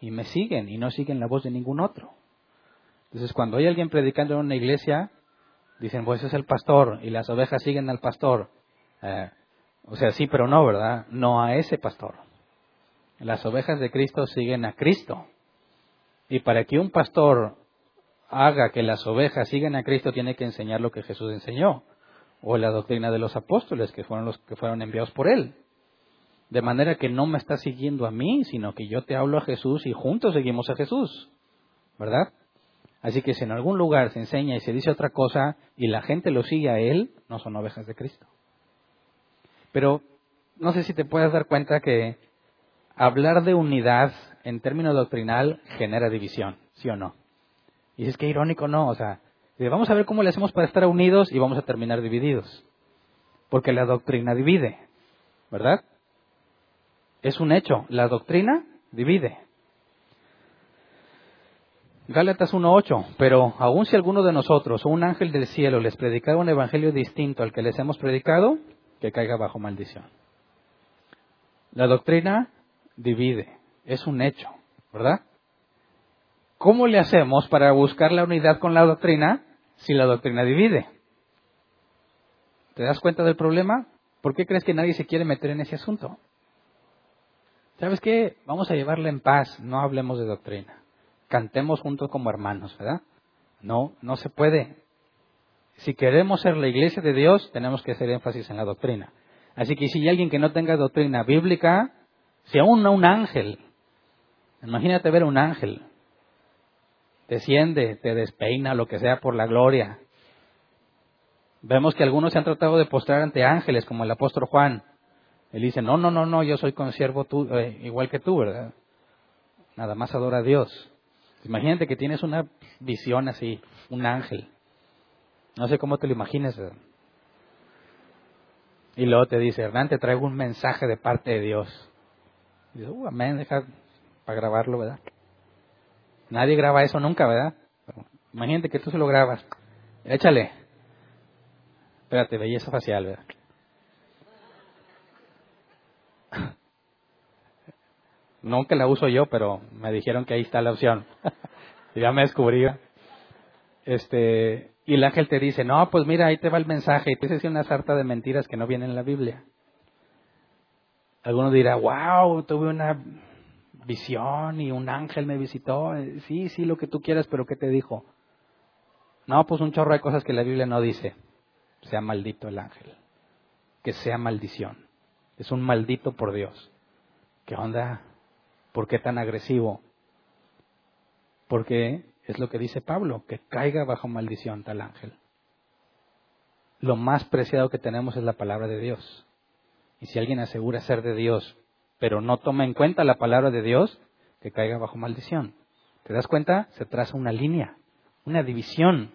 Speaker 1: y me siguen y no siguen la voz de ningún otro. Entonces, cuando hay alguien predicando en una iglesia, dicen, pues es el pastor y las ovejas siguen al pastor. Eh, o sea, sí, pero no, ¿verdad? No a ese pastor. Las ovejas de Cristo siguen a Cristo. Y para que un pastor haga que las ovejas sigan a Cristo, tiene que enseñar lo que Jesús enseñó, o la doctrina de los apóstoles, que fueron los que fueron enviados por Él. De manera que no me está siguiendo a mí, sino que yo te hablo a Jesús y juntos seguimos a Jesús. ¿Verdad? Así que si en algún lugar se enseña y se dice otra cosa y la gente lo sigue a Él, no son ovejas de Cristo. Pero no sé si te puedes dar cuenta que hablar de unidad en términos doctrinal genera división, ¿sí o no? Y dices, qué irónico, no, o sea, vamos a ver cómo le hacemos para estar unidos y vamos a terminar divididos. Porque la doctrina divide, ¿verdad? Es un hecho, la doctrina divide. Gálatas 1.8, pero aun si alguno de nosotros o un ángel del cielo les predicara un evangelio distinto al que les hemos predicado, que caiga bajo maldición. La doctrina divide, es un hecho, ¿verdad? ¿Cómo le hacemos para buscar la unidad con la doctrina si la doctrina divide? ¿Te das cuenta del problema? ¿Por qué crees que nadie se quiere meter en ese asunto? ¿Sabes qué? Vamos a llevarla en paz, no hablemos de doctrina. Cantemos juntos como hermanos, ¿verdad? No, no se puede. Si queremos ser la iglesia de Dios, tenemos que hacer énfasis en la doctrina. Así que si hay alguien que no tenga doctrina bíblica, si aún no un ángel, imagínate ver un ángel, desciende, te despeina, lo que sea por la gloria. Vemos que algunos se han tratado de postrar ante ángeles, como el apóstol Juan. Él dice, no, no, no, no, yo soy consiervo tú, eh, igual que tú, ¿verdad? Nada más adora a Dios. Imagínate que tienes una visión así, un ángel. No sé cómo te lo imaginas. ¿verdad? Y luego te dice, Hernán, te traigo un mensaje de parte de Dios. Y dice, uh, amén, deja para grabarlo, ¿verdad? Nadie graba eso nunca, ¿verdad? imagínate que tú se lo grabas. Échale. Espérate, belleza facial, ¿verdad? Nunca la uso yo, pero me dijeron que ahí está la opción. ya me descubrí. Este, y el ángel te dice, no, pues mira, ahí te va el mensaje. Y te dice una sarta de mentiras que no vienen en la Biblia. Alguno dirá, wow, tuve una visión y un ángel me visitó. Sí, sí, lo que tú quieras, pero ¿qué te dijo? No, pues un chorro de cosas que la Biblia no dice. Sea maldito el ángel. Que sea maldición. Es un maldito por Dios. ¿Qué onda? ¿Por qué tan agresivo? Porque es lo que dice Pablo, que caiga bajo maldición tal ángel. Lo más preciado que tenemos es la palabra de Dios. Y si alguien asegura ser de Dios, pero no toma en cuenta la palabra de Dios, que caiga bajo maldición. ¿Te das cuenta? Se traza una línea, una división.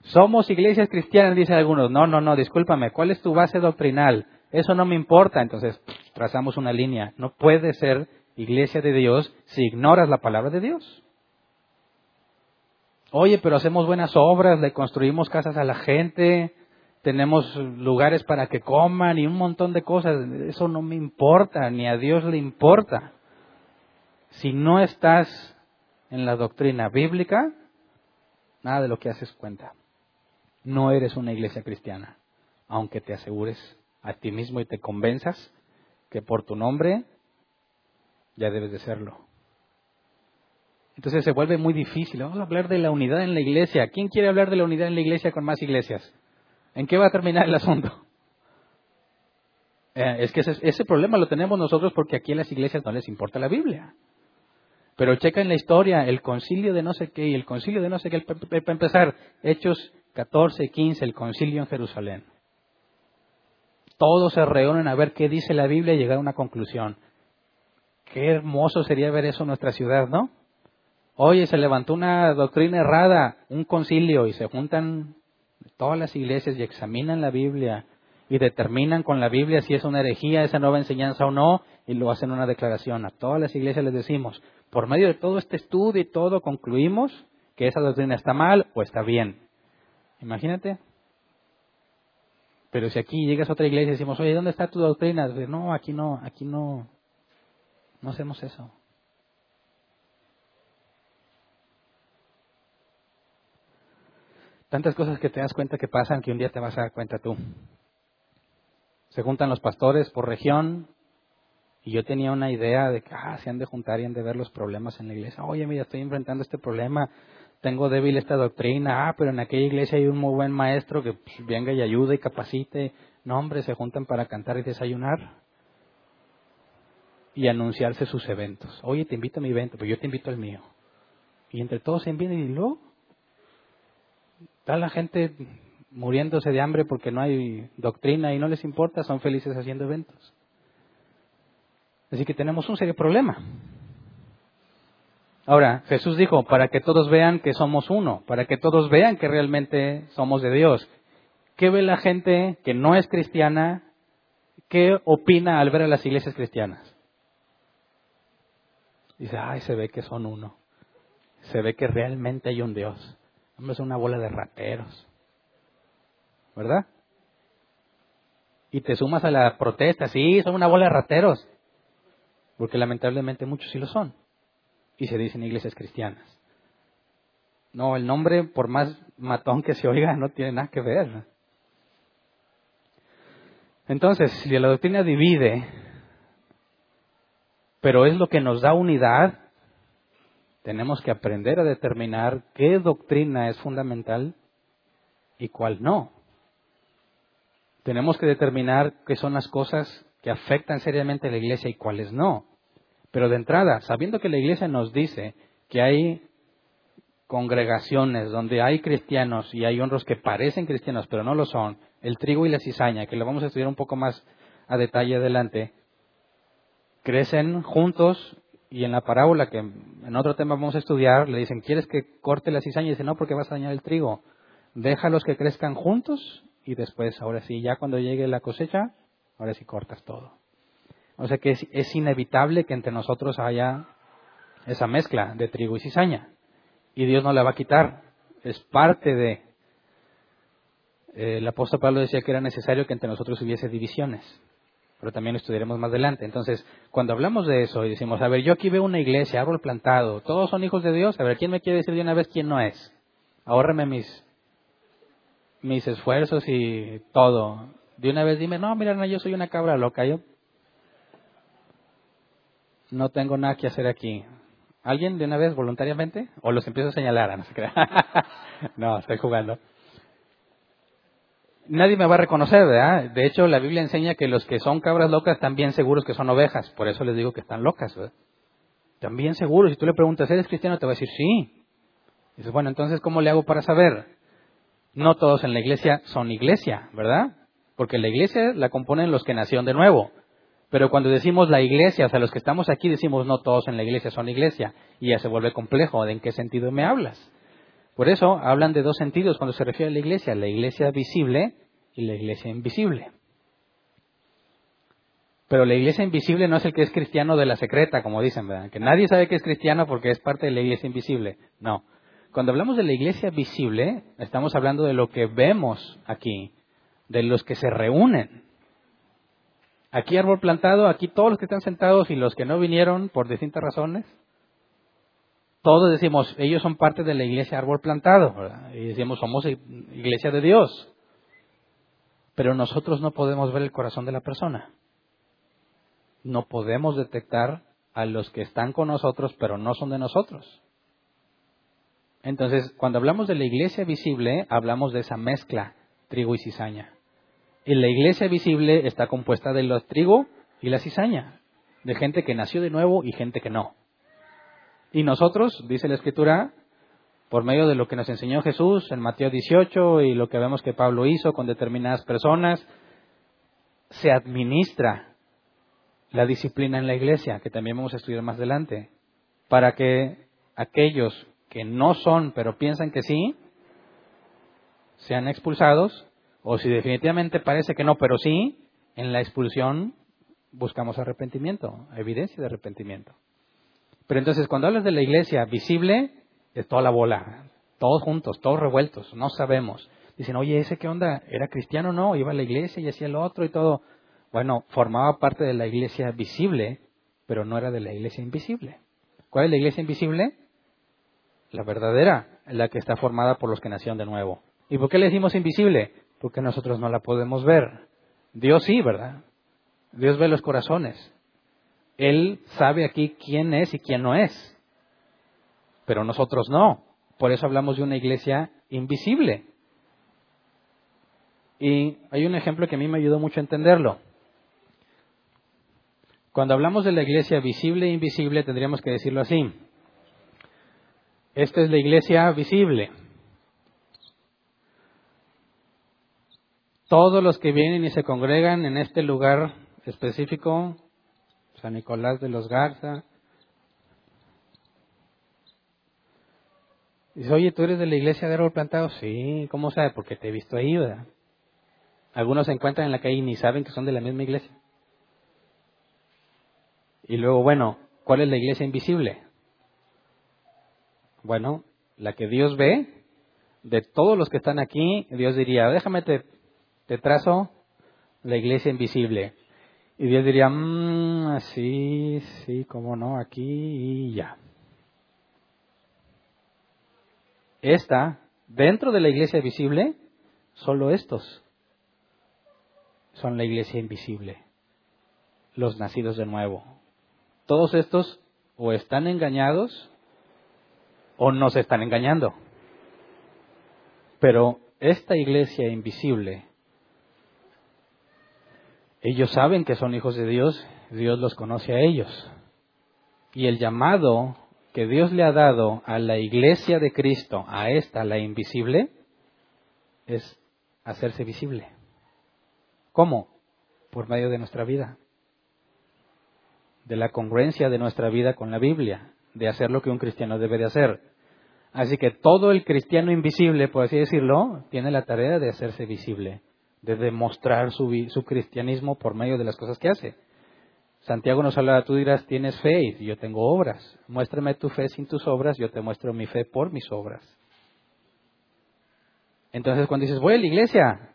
Speaker 1: Somos iglesias cristianas, dicen algunos. No, no, no, discúlpame. ¿Cuál es tu base doctrinal? Eso no me importa. Entonces, trazamos una línea. No puede ser iglesia de Dios si ignoras la palabra de Dios. Oye, pero hacemos buenas obras, le construimos casas a la gente, tenemos lugares para que coman y un montón de cosas. Eso no me importa, ni a Dios le importa. Si no estás en la doctrina bíblica, nada de lo que haces cuenta. No eres una iglesia cristiana, aunque te asegures a ti mismo y te convenzas que por tu nombre ya debes de serlo. Entonces se vuelve muy difícil. Vamos a hablar de la unidad en la iglesia. ¿Quién quiere hablar de la unidad en la iglesia con más iglesias? ¿En qué va a terminar el asunto? Eh, es que ese, problema lo tenemos nosotros porque aquí en las iglesias no les importa la Biblia. Pero checa en la historia el concilio de no sé qué y el concilio de no sé qué. Para empezar, Hechos 14 y 15, el concilio en Jerusalén. Todos se reúnen a ver qué dice la Biblia y llegar a una conclusión. Qué hermoso sería ver eso en nuestra ciudad, ¿no? Oye, se levantó una doctrina errada, un concilio, y se juntan todas las iglesias y examinan la Biblia y determinan con la Biblia si es una herejía esa nueva enseñanza o no, y lo hacen una declaración. A todas las iglesias les decimos, por medio de todo este estudio y todo, concluimos que esa doctrina está mal o está bien. Imagínate. Pero si aquí llegas a otra iglesia y decimos, oye, ¿dónde está tu doctrina? No, aquí no, aquí no, no hacemos eso. Tantas cosas que te das cuenta que pasan que un día te vas a dar cuenta tú. Se juntan los pastores por región y yo tenía una idea de que ah, se han de juntar y han de ver los problemas en la iglesia. Oye, mira, estoy enfrentando este problema, tengo débil esta doctrina, ah, pero en aquella iglesia hay un muy buen maestro que pues, venga y ayude y capacite. No, hombre, se juntan para cantar y desayunar y anunciarse sus eventos. Oye, te invito a mi evento, pero yo te invito al mío. Y entre todos se envían y luego Está la gente muriéndose de hambre porque no hay doctrina y no les importa, son felices haciendo eventos. Así que tenemos un serio problema. Ahora, Jesús dijo, para que todos vean que somos uno, para que todos vean que realmente somos de Dios. ¿Qué ve la gente que no es cristiana? ¿Qué opina al ver a las iglesias cristianas? Dice, ay, se ve que son uno. Se ve que realmente hay un Dios. Hombre, una bola de rateros. ¿Verdad? Y te sumas a la protesta, sí, son una bola de rateros. Porque lamentablemente muchos sí lo son. Y se dicen iglesias cristianas. No, el nombre, por más matón que se oiga, no tiene nada que ver. Entonces, si la doctrina divide, pero es lo que nos da unidad, tenemos que aprender a determinar qué doctrina es fundamental y cuál no. Tenemos que determinar qué son las cosas que afectan seriamente a la iglesia y cuáles no. Pero de entrada, sabiendo que la iglesia nos dice que hay congregaciones donde hay cristianos y hay honros que parecen cristianos pero no lo son, el trigo y la cizaña, que lo vamos a estudiar un poco más a detalle adelante, crecen juntos y en la parábola que en otro tema vamos a estudiar, le dicen, ¿quieres que corte la cizaña? Y dice, no, porque vas a dañar el trigo. Déjalos que crezcan juntos y después, ahora sí, ya cuando llegue la cosecha, ahora sí cortas todo. O sea que es, inevitable que entre nosotros haya esa mezcla de trigo y cizaña. Y Dios no la va a quitar. Es parte de... Eh, el apóstol Pablo decía que era necesario que entre nosotros hubiese divisiones pero también estudiaremos más adelante. Entonces, cuando hablamos de eso y decimos, a ver, yo aquí veo una iglesia, árbol plantado, todos son hijos de Dios, a ver, ¿quién me quiere decir de una vez quién no es? Ahórreme mis, mis esfuerzos y todo. De una vez dime, no, mira, no, yo soy una cabra loca, yo no tengo nada que hacer aquí. ¿Alguien de una vez voluntariamente? ¿O los empiezo a señalar? No, se no estoy jugando nadie me va a reconocer, ¿verdad? De hecho, la Biblia enseña que los que son cabras locas bien seguros que son ovejas. Por eso les digo que están locas, ¿verdad? Bien seguros. Si tú le preguntas, ¿eres cristiano? Te va a decir, sí. dices, bueno, entonces, ¿cómo le hago para saber? No todos en la iglesia son iglesia, ¿verdad? Porque la iglesia la componen los que nacieron de nuevo. Pero cuando decimos la iglesia, o sea, los que estamos aquí decimos no todos en la iglesia son iglesia. Y ya se vuelve complejo. ¿De en qué sentido me hablas? Por eso hablan de dos sentidos cuando se refiere a la iglesia, la iglesia visible y la iglesia invisible. Pero la iglesia invisible no es el que es cristiano de la secreta, como dicen, ¿verdad? Que nadie sabe que es cristiano porque es parte de la iglesia invisible. No. Cuando hablamos de la iglesia visible, estamos hablando de lo que vemos aquí, de los que se reúnen. Aquí árbol plantado, aquí todos los que están sentados y los que no vinieron por distintas razones, todos decimos, ellos son parte de la iglesia árbol plantado, y decimos, somos iglesia de Dios. Pero nosotros no podemos ver el corazón de la persona. No podemos detectar a los que están con nosotros, pero no son de nosotros. Entonces, cuando hablamos de la iglesia visible, hablamos de esa mezcla, trigo y cizaña. Y la iglesia visible está compuesta de los trigo y la cizaña, de gente que nació de nuevo y gente que no. Y nosotros, dice la Escritura, por medio de lo que nos enseñó Jesús en Mateo 18 y lo que vemos que Pablo hizo con determinadas personas, se administra la disciplina en la iglesia, que también vamos a estudiar más adelante, para que aquellos que no son, pero piensan que sí, sean expulsados, o si definitivamente parece que no, pero sí, en la expulsión buscamos arrepentimiento, evidencia de arrepentimiento. Pero entonces cuando hablas de la iglesia visible, es toda la bola, todos juntos, todos revueltos, no sabemos. Dicen, oye, ¿ese qué onda? ¿Era cristiano o no? Iba a la iglesia y hacía lo otro y todo. Bueno, formaba parte de la iglesia visible, pero no era de la iglesia invisible. ¿Cuál es la iglesia invisible? La verdadera, la que está formada por los que nacieron de nuevo. ¿Y por qué le decimos invisible? Porque nosotros no la podemos ver. Dios sí, ¿verdad? Dios ve los corazones. Él sabe aquí quién es y quién no es, pero nosotros no. Por eso hablamos de una iglesia invisible. Y hay un ejemplo que a mí me ayudó mucho a entenderlo. Cuando hablamos de la iglesia visible e invisible, tendríamos que decirlo así. Esta es la iglesia visible. Todos los que vienen y se congregan en este lugar específico San Nicolás de los Garza. Dice, oye, ¿tú eres de la iglesia de árbol plantado? Sí, ¿cómo sabe? Porque te he visto ahí, ¿verdad? Algunos se encuentran en la calle y ni saben que son de la misma iglesia. Y luego, bueno, ¿cuál es la iglesia invisible? Bueno, la que Dios ve, de todos los que están aquí, Dios diría, déjame te, te trazo la iglesia invisible. Y Dios diría, mmm, sí, sí, cómo no, aquí y ya. Esta, dentro de la iglesia visible, solo estos. son la iglesia invisible, los nacidos de nuevo. Todos estos o están engañados o no se están engañando. Pero esta iglesia invisible, ellos saben que son hijos de Dios, Dios los conoce a ellos. Y el llamado que Dios le ha dado a la iglesia de Cristo, a esta, la invisible, es hacerse visible. ¿Cómo? Por medio de nuestra vida, de la congruencia de nuestra vida con la Biblia, de hacer lo que un cristiano debe de hacer. Así que todo el cristiano invisible, por así decirlo, tiene la tarea de hacerse visible, de demostrar su, su cristianismo por medio de las cosas que hace. Santiago nos habla, tú dirás, tienes fe y yo tengo obras. Muéstrame tu fe sin tus obras, yo te muestro mi fe por mis obras. Entonces cuando dices, voy a la iglesia,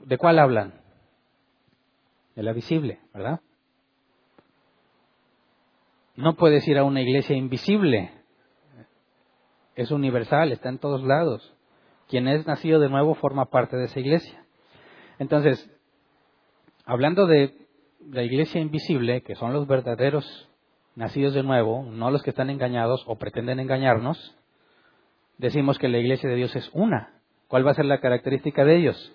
Speaker 1: ¿de cuál hablan? De la visible, ¿verdad? No puedes ir a una iglesia invisible. Es universal, está en todos lados. Quien es nacido de nuevo forma parte de esa iglesia. Entonces, hablando de la iglesia invisible, que son los verdaderos nacidos de nuevo, no los que están engañados o pretenden engañarnos, decimos que la iglesia de Dios es una. ¿Cuál va a ser la característica de ellos?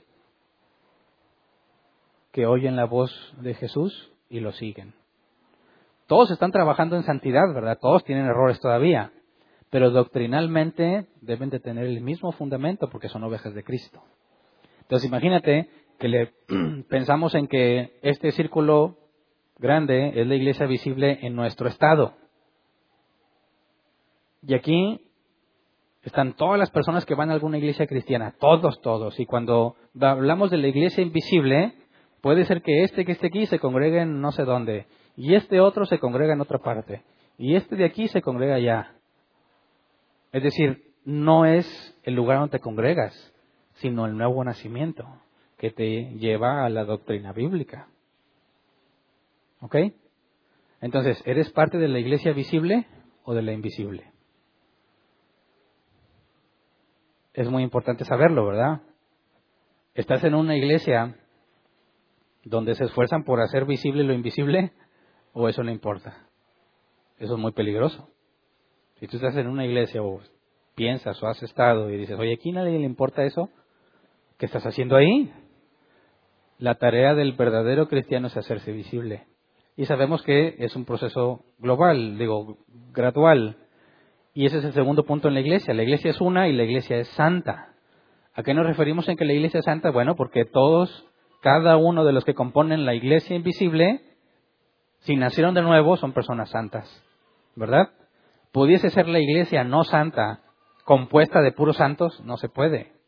Speaker 1: Que oyen la voz de Jesús y lo siguen. Todos están trabajando en santidad, ¿verdad? Todos tienen errores todavía, pero doctrinalmente deben de tener el mismo fundamento porque son ovejas de Cristo. Entonces imagínate que le pensamos en que este círculo grande es la iglesia visible en nuestro estado. Y aquí están todas las personas que van a alguna iglesia cristiana, todos, todos. Y cuando hablamos de la iglesia invisible, puede ser que este que esté aquí se congregue en no sé dónde, y este otro se congrega en otra parte, y este de aquí se congrega allá. Es decir, no es el lugar donde congregas, sino el nuevo nacimiento que te lleva a la doctrina bíblica. ¿Ok? Entonces, ¿eres parte de la iglesia visible o de la invisible? Es muy importante saberlo, ¿verdad? ¿Estás en una iglesia donde se esfuerzan por hacer visible lo invisible o eso no importa? Eso es muy peligroso. Si tú estás en una iglesia o piensas o has estado y dices, oye, aquí nadie le importa eso, ¿qué estás haciendo ahí? La tarea del verdadero cristiano es hacerse visible. Y sabemos que es un proceso global, digo, gradual. Y ese es el segundo punto en la iglesia. La iglesia es una y la iglesia es santa. ¿A qué nos referimos en que la iglesia es santa? Bueno, porque todos, cada uno de los que componen la iglesia invisible, si nacieron de nuevo, son personas santas. ¿Verdad? ¿Pudiese ser la iglesia no santa compuesta de puros santos? No se puede.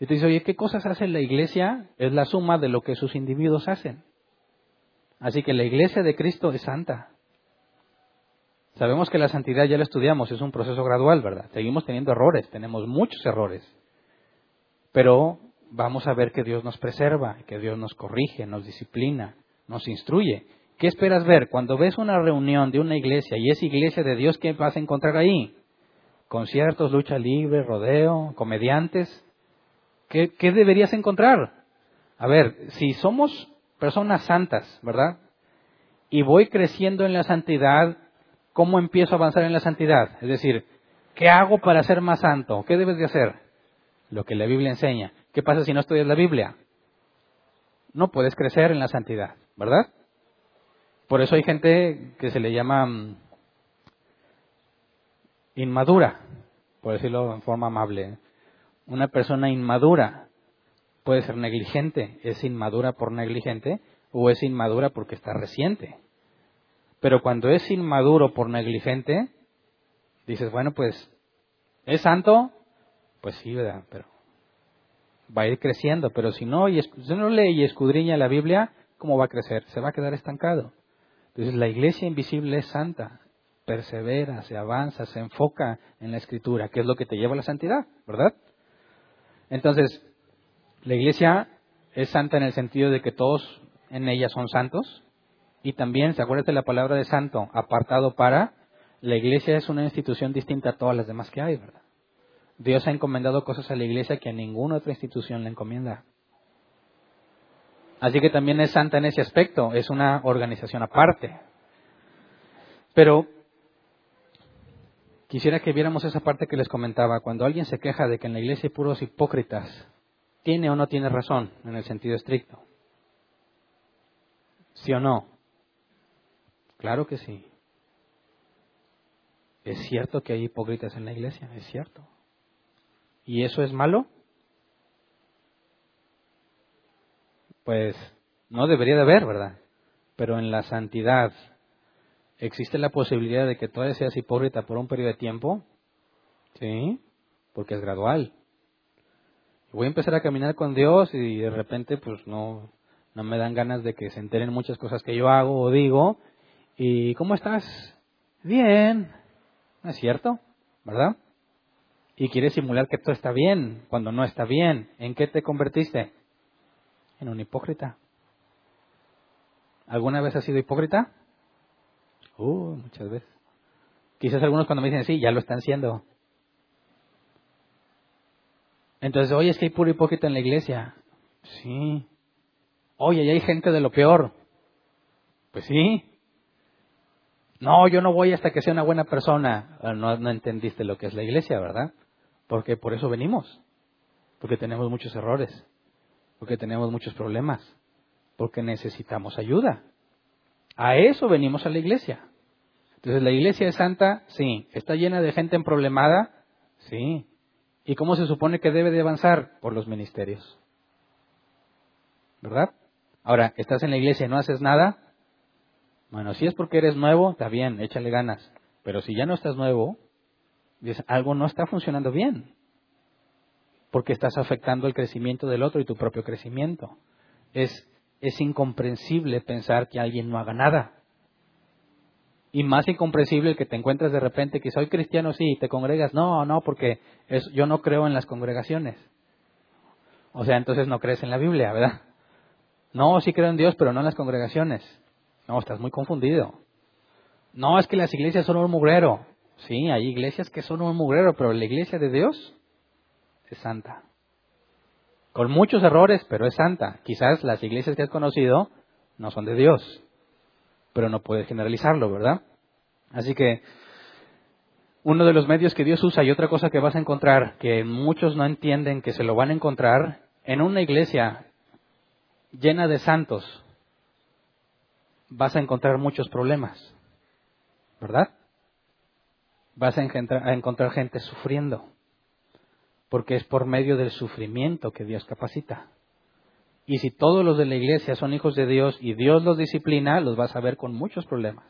Speaker 1: Y te dice, oye, ¿qué cosas hace la iglesia? Es la suma de lo que sus individuos hacen. Así que la iglesia de Cristo es santa. Sabemos que la santidad ya la estudiamos, es un proceso gradual, ¿verdad? Seguimos teniendo errores, tenemos muchos errores. Pero vamos a ver que Dios nos preserva, que Dios nos corrige, nos disciplina, nos instruye. ¿Qué esperas ver? Cuando ves una reunión de una iglesia y es iglesia de Dios, ¿qué vas a encontrar ahí? Conciertos, lucha libre, rodeo, comediantes. ¿Qué, deberías encontrar? A ver, si somos personas santas, ¿verdad? Y voy creciendo en la santidad, ¿cómo empiezo a avanzar en la santidad? Es decir, ¿qué hago para ser más santo? ¿Qué debes de hacer? Lo que la Biblia enseña. ¿Qué pasa si no estudias la Biblia? No puedes crecer en la santidad, ¿verdad? Por eso hay gente que se le llama mm, inmadura, por decirlo en forma amable. Una persona inmadura puede ser negligente, es inmadura por negligente o es inmadura porque está reciente. Pero cuando es inmaduro por negligente, dices, bueno, pues, ¿es santo? Pues sí, ¿verdad? Pero va a ir creciendo, pero si no, y si no lee y escudriña la Biblia, ¿cómo va a crecer? Se va a quedar estancado. Entonces la iglesia invisible es santa, persevera, se avanza, se enfoca en la escritura, que es lo que te lleva a la santidad, ¿verdad? Entonces, la iglesia es santa en el sentido de que todos en ella son santos. Y también, ¿se acuerdan de la palabra de santo? Apartado para. La iglesia es una institución distinta a todas las demás que hay, ¿verdad? Dios ha encomendado cosas a la iglesia que a ninguna otra institución le encomienda. Así que también es santa en ese aspecto, es una organización aparte. Pero quisiera que viéramos esa parte que les comentaba. Cuando alguien se queja de que en la iglesia hay puros hipócritas, ¿tiene o no tiene razón en el sentido estricto? ¿Sí o no? Claro que sí. Es cierto que hay hipócritas en la iglesia, es cierto. ¿Y eso es malo? Pues no debería de haber, ¿verdad? Pero en la santidad, ¿existe la posibilidad de que tú seas hipócrita por un periodo de tiempo? Sí, porque es gradual. Voy a empezar a caminar con Dios y de repente pues no, no me dan ganas de que se enteren muchas cosas que yo hago o digo. ¿Y cómo estás? Bien. ¿No es cierto? ¿Verdad? Y quieres simular que todo está bien cuando no está bien. ¿En qué te convertiste? En un hipócrita. ¿Alguna vez has sido hipócrita? Uh, muchas veces. Quizás algunos cuando me dicen sí, ya lo están siendo. Entonces, oye, es que hay puro hipócrita en la iglesia. Sí. Oye, y hay gente de lo peor. Pues sí. No, yo no voy hasta que sea una buena persona. Ah, no, no entendiste lo que es la iglesia, ¿verdad? Porque por eso venimos. Porque tenemos muchos errores. Porque tenemos muchos problemas. Porque necesitamos ayuda. A eso venimos a la iglesia. Entonces, ¿la iglesia es santa? Sí. ¿Está llena de gente emproblemada? Sí. ¿Y cómo se supone que debe de avanzar? Por los ministerios. ¿Verdad? Ahora, ¿estás en la iglesia y no haces nada? Bueno, si es porque eres nuevo, está bien, échale ganas. Pero si ya no estás nuevo, algo no está funcionando bien. Porque estás afectando el crecimiento del otro y tu propio crecimiento. Es, es incomprensible pensar que alguien no haga nada. Y más incomprensible que te encuentras de repente que soy cristiano, sí, y te congregas. No, no, porque yo no creo en las congregaciones. O sea, entonces no crees en la Biblia, ¿verdad? No, sí creo en Dios, pero no en las congregaciones. No, estás muy confundido. No, es que las iglesias son un mugrero. Sí, hay iglesias que son un mugrero, pero la iglesia de Dios es santa. Con muchos errores, pero es santa. Quizás las iglesias que has conocido no son de Dios, pero no puedes generalizarlo, ¿verdad? Así que uno de los medios que Dios usa y otra cosa que vas a encontrar, que muchos no entienden que se lo van a encontrar, en una iglesia llena de santos, vas a encontrar muchos problemas, ¿verdad? vas a encontrar, gente sufriendo, porque es por medio del sufrimiento que Dios capacita. Y si todos los de la iglesia son hijos de Dios y Dios los disciplina, los vas a ver con muchos problemas.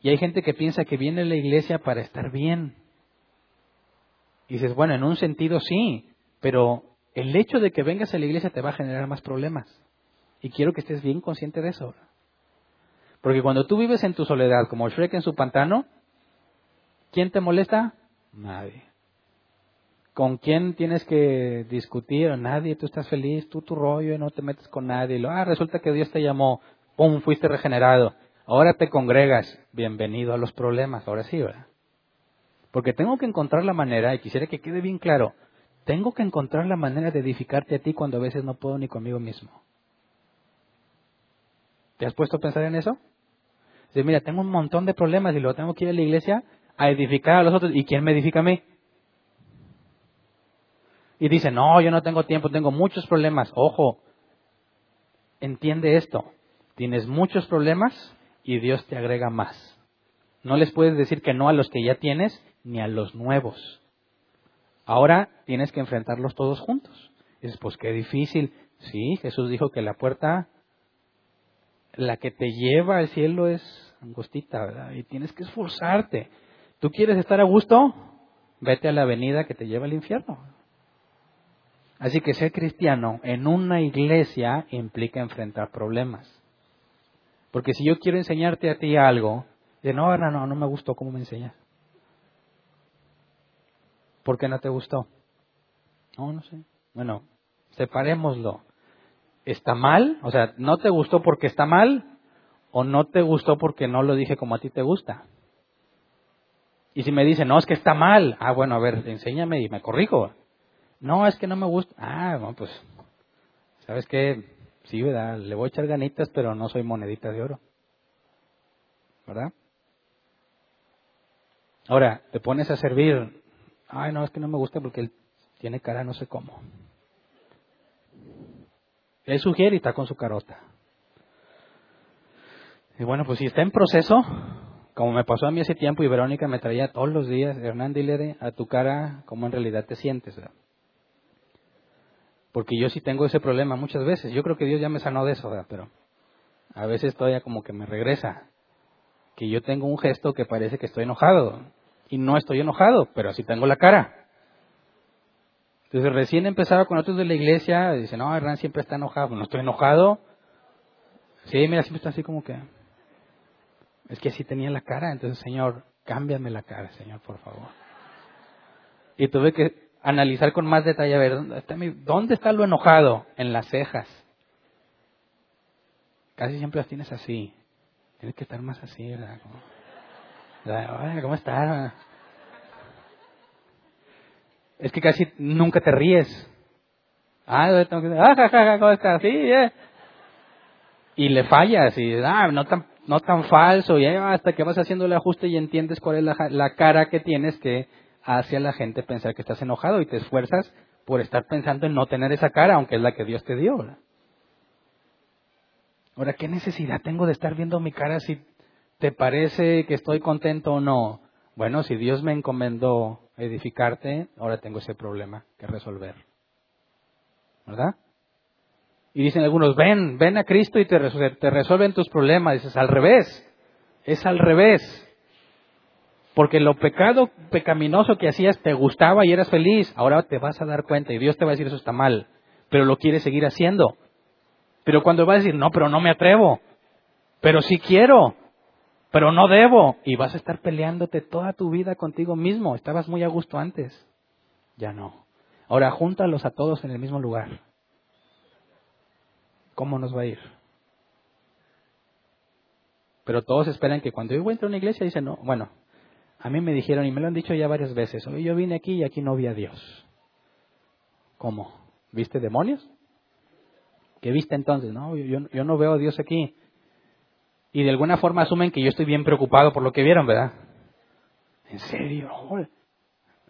Speaker 1: Y hay gente que piensa que viene a la iglesia para estar bien. Y dices, bueno, en un sentido sí, pero el hecho de que vengas a la iglesia te va a generar más problemas. Y quiero que estés bien consciente de eso. Porque cuando tú vives en tu soledad, como Shrek en su pantano, ¿Quién te molesta? Nadie. ¿Con quién tienes que discutir? Nadie. Tú estás feliz, tú tu rollo y no te metes con nadie. ah, resulta que Dios te llamó. ¡Pum! Fuiste regenerado. Ahora te congregas. Bienvenido a los problemas. Ahora sí, ¿verdad? Porque tengo que encontrar la manera, y quisiera que quede bien claro, tengo que encontrar la manera de edificarte a ti cuando a veces no puedo ni conmigo mismo. ¿Te has puesto a pensar en eso? Dice, mira, tengo un montón de problemas y luego tengo que ir a la iglesia a edificar a los otros. ¿Y quién me edifica a mí? Y dice, no, yo no tengo tiempo, tengo muchos problemas. Ojo, entiende esto. Tienes muchos problemas y Dios te agrega más. No les puedes decir que no a los que ya tienes ni a los nuevos. Ahora tienes que enfrentarlos todos juntos. dices, pues qué difícil. Sí, Jesús dijo que la puerta, la que te lleva al cielo es angostita, ¿verdad? Y tienes que esforzarte. ¿Tú quieres estar a gusto? Vete a la avenida que te lleva al infierno. Así que ser cristiano en una iglesia implica enfrentar problemas. Porque si yo quiero enseñarte a ti algo, de no, no, no, no me gustó cómo me enseñas. ¿Por qué no te gustó? No, no sé. Bueno, separémoslo. ¿Está mal? O sea, ¿no te gustó porque está mal? ¿O no te gustó porque no lo dije como a ti te gusta? Y si me dicen, no, es que está mal, ah, bueno, a ver, enséñame y me corrijo. No, es que no me gusta. Ah, bueno, pues ¿sabes qué? Sí, ¿verdad? Le voy a echar ganitas, pero no soy monedita de oro. ¿Verdad? Ahora, te pones a servir. Ay, no, es que no me gusta porque él tiene cara no sé cómo. Él sugiere y está con su carota. Y bueno, pues si está en proceso, como me pasó a mí ese tiempo y Verónica me traía todos los días, Hernán, dile a tu cara cómo en realidad te sientes. Porque yo sí tengo ese problema muchas veces. Yo creo que Dios ya me sanó de eso, pero a veces todavía como que me regresa. Que yo tengo un gesto que parece que estoy enojado. Y no estoy enojado, pero así tengo la cara. Entonces recién empezaba con otros de la iglesia, dice, no, Hernán siempre está enojado. No estoy enojado. Sí, mira, siempre está así como que... Es que así tenía la cara, entonces, Señor, cámbiame la cara, Señor, por favor. Y tuve que analizar con más detalle, a ver, ¿dónde está, ¿dónde está lo enojado? En las cejas. Casi siempre las tienes así. Tienes que estar más así, ¿verdad? ¿Cómo estás? Es que casi nunca te ríes. Ah, tengo que... ah, ¿cómo estás? Sí. Y le fallas y, ah, no tan no tan falso, y hasta que vas haciendo el ajuste y entiendes cuál es la, cara que tienes que hace a la gente pensar que estás enojado y te esfuerzas por estar pensando en no tener esa cara, aunque es la que Dios te dio. Ahora, ¿qué necesidad tengo de estar viendo mi cara si te parece que estoy contento o no? Bueno, si Dios me encomendó edificarte, ahora tengo ese problema que resolver. ¿Verdad? Y dicen algunos, ven, ven a Cristo y te, te resuelven tus problemas. Dices, al revés, es al revés. Porque lo pecado pecaminoso que hacías te gustaba y eras feliz, ahora te vas a dar cuenta y Dios te va a decir eso está mal, pero lo quieres seguir haciendo. Pero cuando vas a decir, no, pero no me atrevo, pero sí quiero, pero no debo, y vas a estar peleándote toda tu vida contigo mismo, estabas muy a gusto antes, ya no. Ahora júntalos a todos en el mismo lugar. ¿cómo nos va a ir? Pero todos esperan que cuando yo entro a una iglesia dicen, no, bueno, a mí me dijeron y me lo han dicho ya varias veces, yo vine aquí y aquí no vi a Dios. ¿Cómo? ¿Viste demonios? ¿Qué viste entonces? No, yo, no veo a Dios aquí. Y de alguna forma asumen que yo estoy bien preocupado por lo que vieron, ¿verdad? ¿En serio?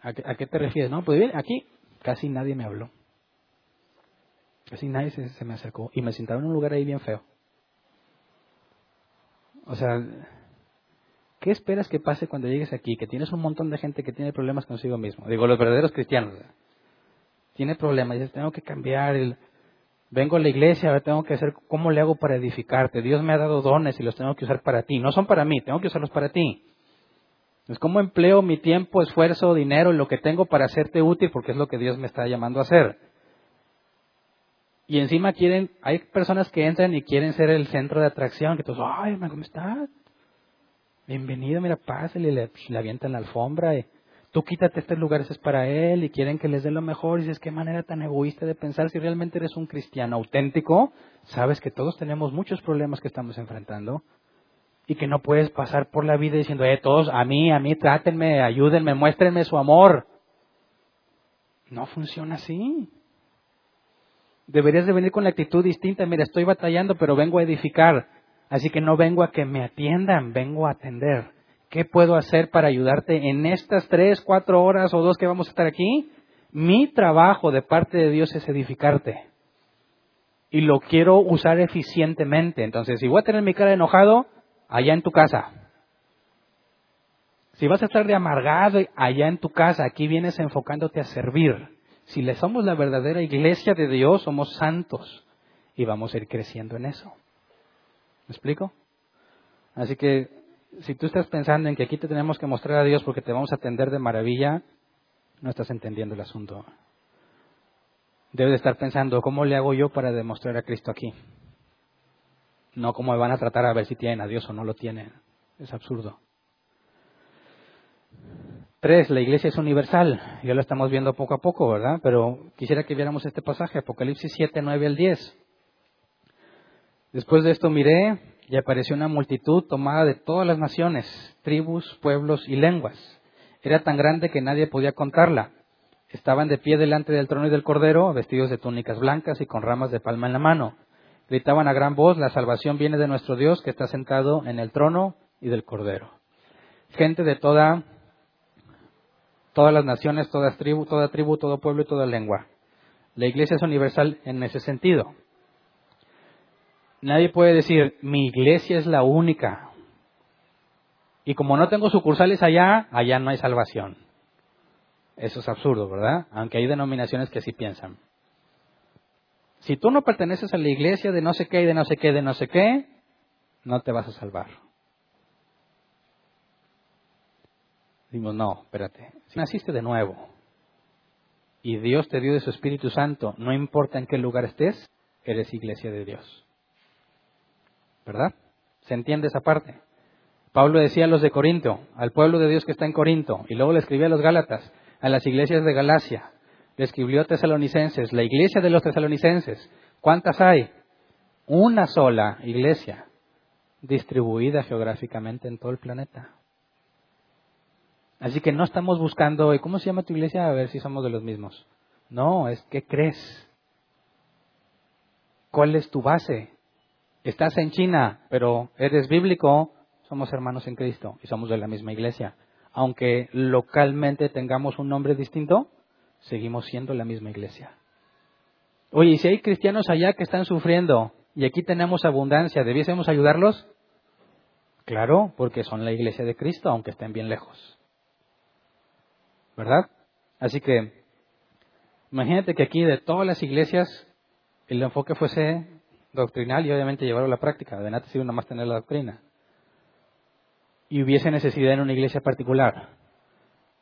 Speaker 1: ¿A qué, te refieres? No, pues bien, aquí casi nadie me habló. Así nadie se, me acercó y me sentaron en un lugar ahí bien feo. O sea, ¿qué esperas que pase cuando llegues aquí? Que tienes un montón de gente que tiene problemas consigo mismo. Digo, los verdaderos cristianos. Tiene problemas, dices, tengo que cambiar. vengo a la iglesia, ahora tengo que hacer, ¿cómo le hago para edificarte? Dios me ha dado dones y los tengo que usar para ti. No son para mí, tengo que usarlos para ti. Es como empleo mi tiempo, esfuerzo, dinero lo que tengo para hacerte útil porque es lo que Dios me está llamando a hacer. Y encima quieren, hay personas que entran y quieren ser el centro de atracción, que todos, ay, ¿cómo estás? Bienvenido, mira, pásale, le, le avientan la alfombra y tú quítate estos lugares, es para él y quieren que les dé lo mejor. Y dices, qué manera tan egoísta de pensar. Si realmente eres un cristiano auténtico, sabes que todos tenemos muchos problemas que estamos enfrentando y que no puedes pasar por la vida diciendo, eh, todos a mí, a mí, trátenme, ayúdenme, muéstrenme su amor. No funciona así. Deberías de venir con la actitud distinta. Mira, estoy batallando, pero vengo a edificar. Así que no vengo a que me atiendan, vengo a atender. ¿Qué puedo hacer para ayudarte en estas tres, cuatro horas o dos que vamos a estar aquí? Mi trabajo de parte de Dios es edificarte. Y lo quiero usar eficientemente. Entonces, si voy a tener mi cara enojado, allá en tu casa. Si vas a estar de amargado, allá en tu casa. Aquí vienes enfocándote a servir. Si le somos la verdadera iglesia de Dios, somos santos y vamos a ir creciendo en eso. ¿Me explico? Así que si tú estás pensando en que aquí te tenemos que mostrar a Dios porque te vamos a atender de maravilla, no estás entendiendo el asunto. Debes de estar pensando, ¿cómo le hago yo para demostrar a Cristo aquí? No cómo me van a tratar a ver si tienen a Dios o no lo tienen. Es absurdo. Tres, la iglesia es universal. Ya lo estamos viendo poco a poco, ¿verdad? Pero quisiera que viéramos este pasaje, Apocalipsis 7, 9 al 10. Después de esto miré y apareció una multitud tomada de todas las naciones, tribus, pueblos y lenguas. Era tan grande que nadie podía contarla. estaban de pie delante del trono y del cordero, vestidos de túnicas blancas y con ramas de palma en la mano. Gritaban a gran voz, la salvación viene de nuestro Dios que está sentado en el trono y del cordero. Gente de toda, todas las naciones, toda tribu, toda tribu, todo pueblo y toda lengua. La iglesia es universal en ese sentido. Nadie puede decir, mi iglesia es la única. Y como no tengo sucursales allá, allá no hay salvación. Eso es absurdo, ¿verdad? Aunque hay denominaciones que así piensan. Si tú no perteneces a la iglesia de no sé qué y de no sé qué, de no sé qué, no te vas a salvar. Dimos, no, espérate. Si naciste de nuevo y Dios te dio de su Espíritu Santo, no importa en qué lugar estés, eres iglesia de Dios. ¿Verdad? ¿Se entiende esa parte? Pablo decía a los de Corinto, al pueblo de Dios que está en Corinto, y luego le escribía a los Gálatas, a las iglesias de Galacia, le escribió a tesalonicenses, la iglesia de los tesalonicenses, ¿cuántas hay? Una sola iglesia distribuida geográficamente en todo el planeta. Así que no estamos buscando, ¿y cómo se llama tu iglesia? A ver si somos de los mismos. No, es que crees. ¿Cuál es tu base? Estás en China, pero eres bíblico, somos hermanos en Cristo y somos de la misma iglesia. Aunque localmente tengamos un nombre distinto, seguimos siendo la misma iglesia. Oye, ¿y si hay cristianos allá que están sufriendo y aquí tenemos abundancia, ¿debiésemos ayudarlos? Claro, porque son la iglesia de Cristo, aunque estén bien lejos. ¿Verdad? Así que, imagínate que aquí de todas las iglesias el enfoque fuese doctrinal y obviamente llevarlo a la práctica. De nada sirve nada más tener la doctrina. Y hubiese necesidad en una iglesia particular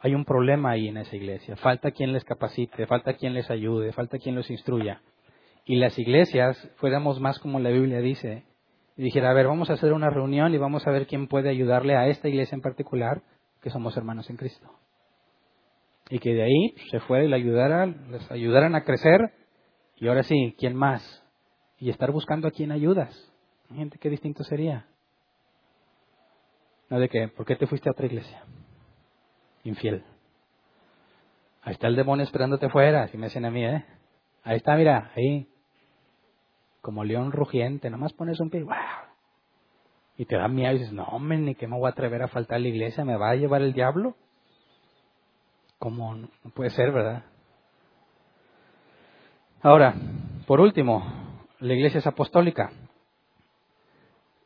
Speaker 1: hay un problema ahí en esa iglesia. Falta quien les capacite, falta quien les ayude, falta quien los instruya. Y las iglesias fuéramos más como la Biblia dice, y dijera, a ver, vamos a hacer una reunión y vamos a ver quién puede ayudarle a esta iglesia en particular, que somos hermanos en Cristo. Y que de ahí se fuera y le ayudara, les ayudaran a crecer, y ahora sí, ¿quién más? Y estar buscando a quién ayudas. Gente, qué distinto sería. No de que, ¿por qué te fuiste a otra iglesia? infiel. Ahí está el demonio esperándote fuera, si me dicen a mí, ¿eh? Ahí está, mira, ahí. Como león rugiente, nomás pones un pie, ¡wow! Y te da miedo y dices, no, hombre, ni que me voy a atrever a faltar a la iglesia, ¿me va a llevar el diablo? ¿Cómo? No puede ser, ¿verdad? Ahora, por último, la iglesia es apostólica.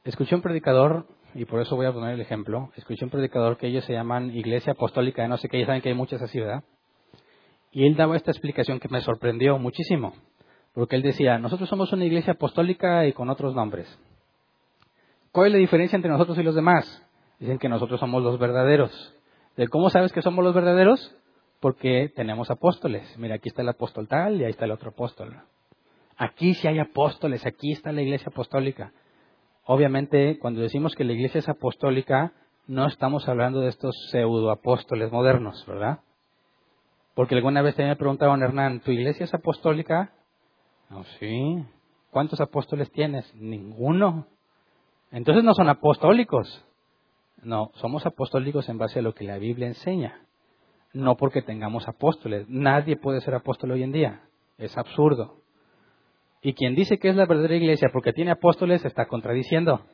Speaker 1: Escuché un predicador y por eso voy a poner el ejemplo. Escuché un predicador que ellos se llaman Iglesia Apostólica no sé qué, ya saben que hay muchas así, ¿verdad? Y él daba esta explicación que me sorprendió muchísimo, porque él decía, nosotros somos una iglesia apostólica y con otros nombres. ¿Cuál es la diferencia entre nosotros y los demás? Dicen que nosotros somos los verdaderos. ¿De cómo sabes que somos los verdaderos? Porque tenemos apóstoles. Mira, aquí está el apóstol tal y ahí está el otro apóstol. Aquí sí hay apóstoles, aquí está la iglesia apostólica. Obviamente, cuando decimos que la iglesia es apostólica, no estamos hablando de estos pseudoapóstoles modernos, ¿verdad? Porque alguna vez también me preguntaban, Hernán, ¿tu iglesia es apostólica? No, sí. ¿Cuántos apóstoles tienes? Ninguno. Entonces no son apostólicos. No, somos apostólicos en base a lo que la Biblia enseña. No porque tengamos apóstoles. Nadie puede ser apóstol hoy en día. Es absurdo. Y quien dice que es la verdadera iglesia porque tiene apóstoles está contradiciendo.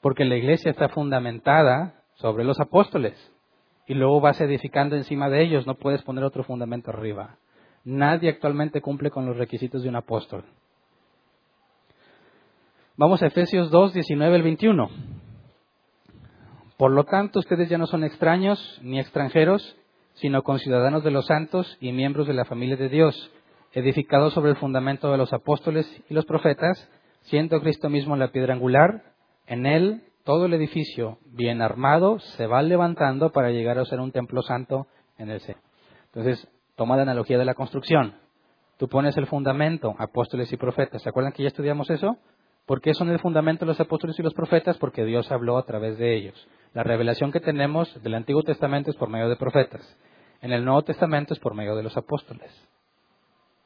Speaker 1: Porque la iglesia está fundamentada sobre los apóstoles. Y luego vas edificando encima de ellos. No puedes poner otro fundamento arriba. Nadie actualmente cumple con los requisitos de un apóstol. Vamos a Efesios 2, 19 al 21. Por lo tanto, ustedes ya no son extraños ni extranjeros, sino conciudadanos de los santos y miembros de la familia de Dios edificado sobre el fundamento de los apóstoles y los profetas, siendo Cristo mismo la piedra angular, en él todo el edificio bien armado se va levantando para llegar a ser un templo santo en el cielo. Entonces, toma la analogía de la construcción. Tú pones el fundamento, apóstoles y profetas. ¿Se acuerdan que ya estudiamos eso? ¿Por qué son el fundamento los apóstoles y los profetas? Porque Dios habló a través de ellos. La revelación que tenemos del Antiguo Testamento es por medio de profetas. En el Nuevo Testamento es por medio de los apóstoles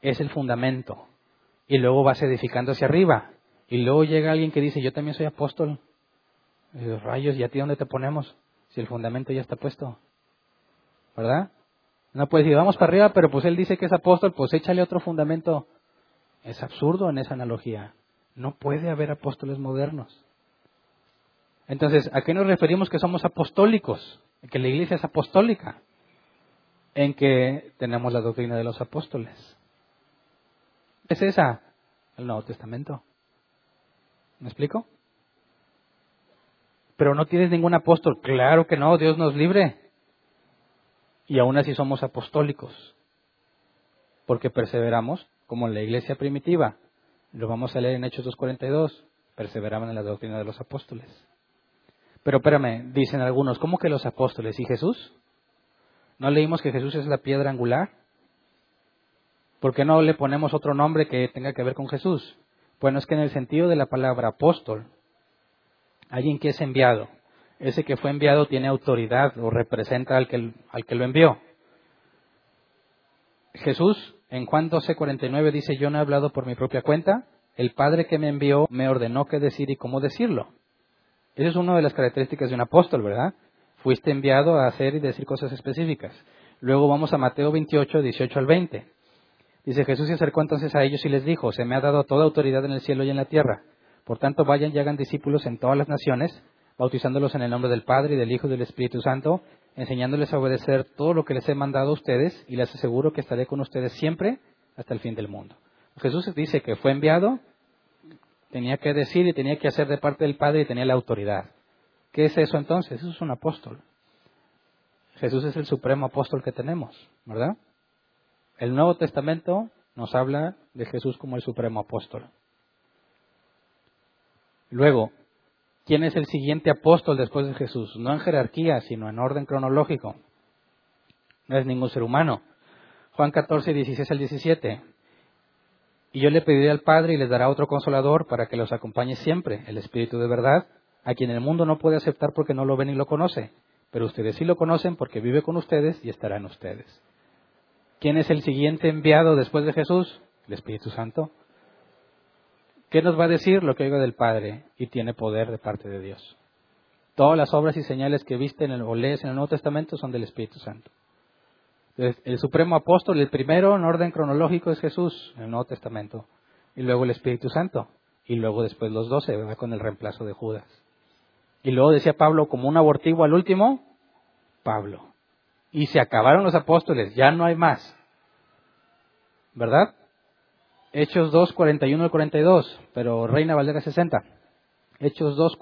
Speaker 1: es el fundamento. Y luego vas edificando hacia arriba. Y luego llega alguien que dice, yo también soy apóstol. Y los rayos, ¿y a ti dónde te ponemos? Si el fundamento ya está puesto. ¿Verdad? No puedes decir, vamos para arriba, pero pues él dice que es apóstol, pues échale otro fundamento. Es absurdo en esa analogía. No puede haber apóstoles modernos. Entonces, ¿a qué nos referimos que somos apostólicos? Que la iglesia es apostólica. En que tenemos la doctrina de los apóstoles. ¿Es esa? El Nuevo Testamento. ¿Me explico? Pero no tienes ningún apóstol. Claro que no, Dios nos libre. Y aún así somos apostólicos. Porque perseveramos como en la iglesia primitiva. Lo vamos a leer en Hechos 2.42. Perseveraban en la doctrina de los apóstoles. Pero espérame, dicen algunos, ¿cómo que los apóstoles y Jesús? ¿No leímos que Jesús es la piedra angular? ¿Por qué no le ponemos otro nombre que tenga que ver con Jesús? Bueno, es que en el sentido de la palabra apóstol, alguien que es enviado, ese que fue enviado tiene autoridad o representa al que, al que lo envió. Jesús en Juan 12:49 dice, yo no he hablado por mi propia cuenta, el Padre que me envió me ordenó qué decir y cómo decirlo. Esa es una de las características de un apóstol, ¿verdad? Fuiste enviado a hacer y decir cosas específicas. Luego vamos a Mateo 28, 18 al 20. Dice Jesús se acercó entonces a ellos y les dijo, se me ha dado toda autoridad en el cielo y en la tierra. Por tanto, vayan y hagan discípulos en todas las naciones, bautizándolos en el nombre del Padre y del Hijo y del Espíritu Santo, enseñándoles a obedecer todo lo que les he mandado a ustedes y les aseguro que estaré con ustedes siempre hasta el fin del mundo. Jesús dice que fue enviado, tenía que decir y tenía que hacer de parte del Padre y tenía la autoridad. ¿Qué es eso entonces? Eso es un apóstol. Jesús es el supremo apóstol que tenemos, ¿verdad? El Nuevo Testamento nos habla de Jesús como el supremo apóstol. Luego, ¿quién es el siguiente apóstol después de Jesús? No en jerarquía, sino en orden cronológico. No es ningún ser humano. Juan 14, 16 al 17. Y yo le pediré al Padre y les dará otro consolador para que los acompañe siempre, el Espíritu de verdad, a quien el mundo no puede aceptar porque no lo ve ni lo conoce, pero ustedes sí lo conocen porque vive con ustedes y estará en ustedes. ¿Quién es el siguiente enviado después de Jesús? El Espíritu Santo. ¿Qué nos va a decir? Lo que oiga del Padre y tiene poder de parte de Dios. Todas las obras y señales que viste en el, o lees en el Nuevo Testamento son del Espíritu Santo. el supremo apóstol, el primero en orden cronológico es Jesús en el Nuevo Testamento. Y luego el Espíritu Santo. Y luego después los doce, va con el reemplazo de Judas. Y luego decía Pablo, como un abortivo al último, Pablo. Y se acabaron los apóstoles, ya no hay más. ¿Verdad? Hechos 2, 41 al 42, pero Reina Valera 60. Hechos 2,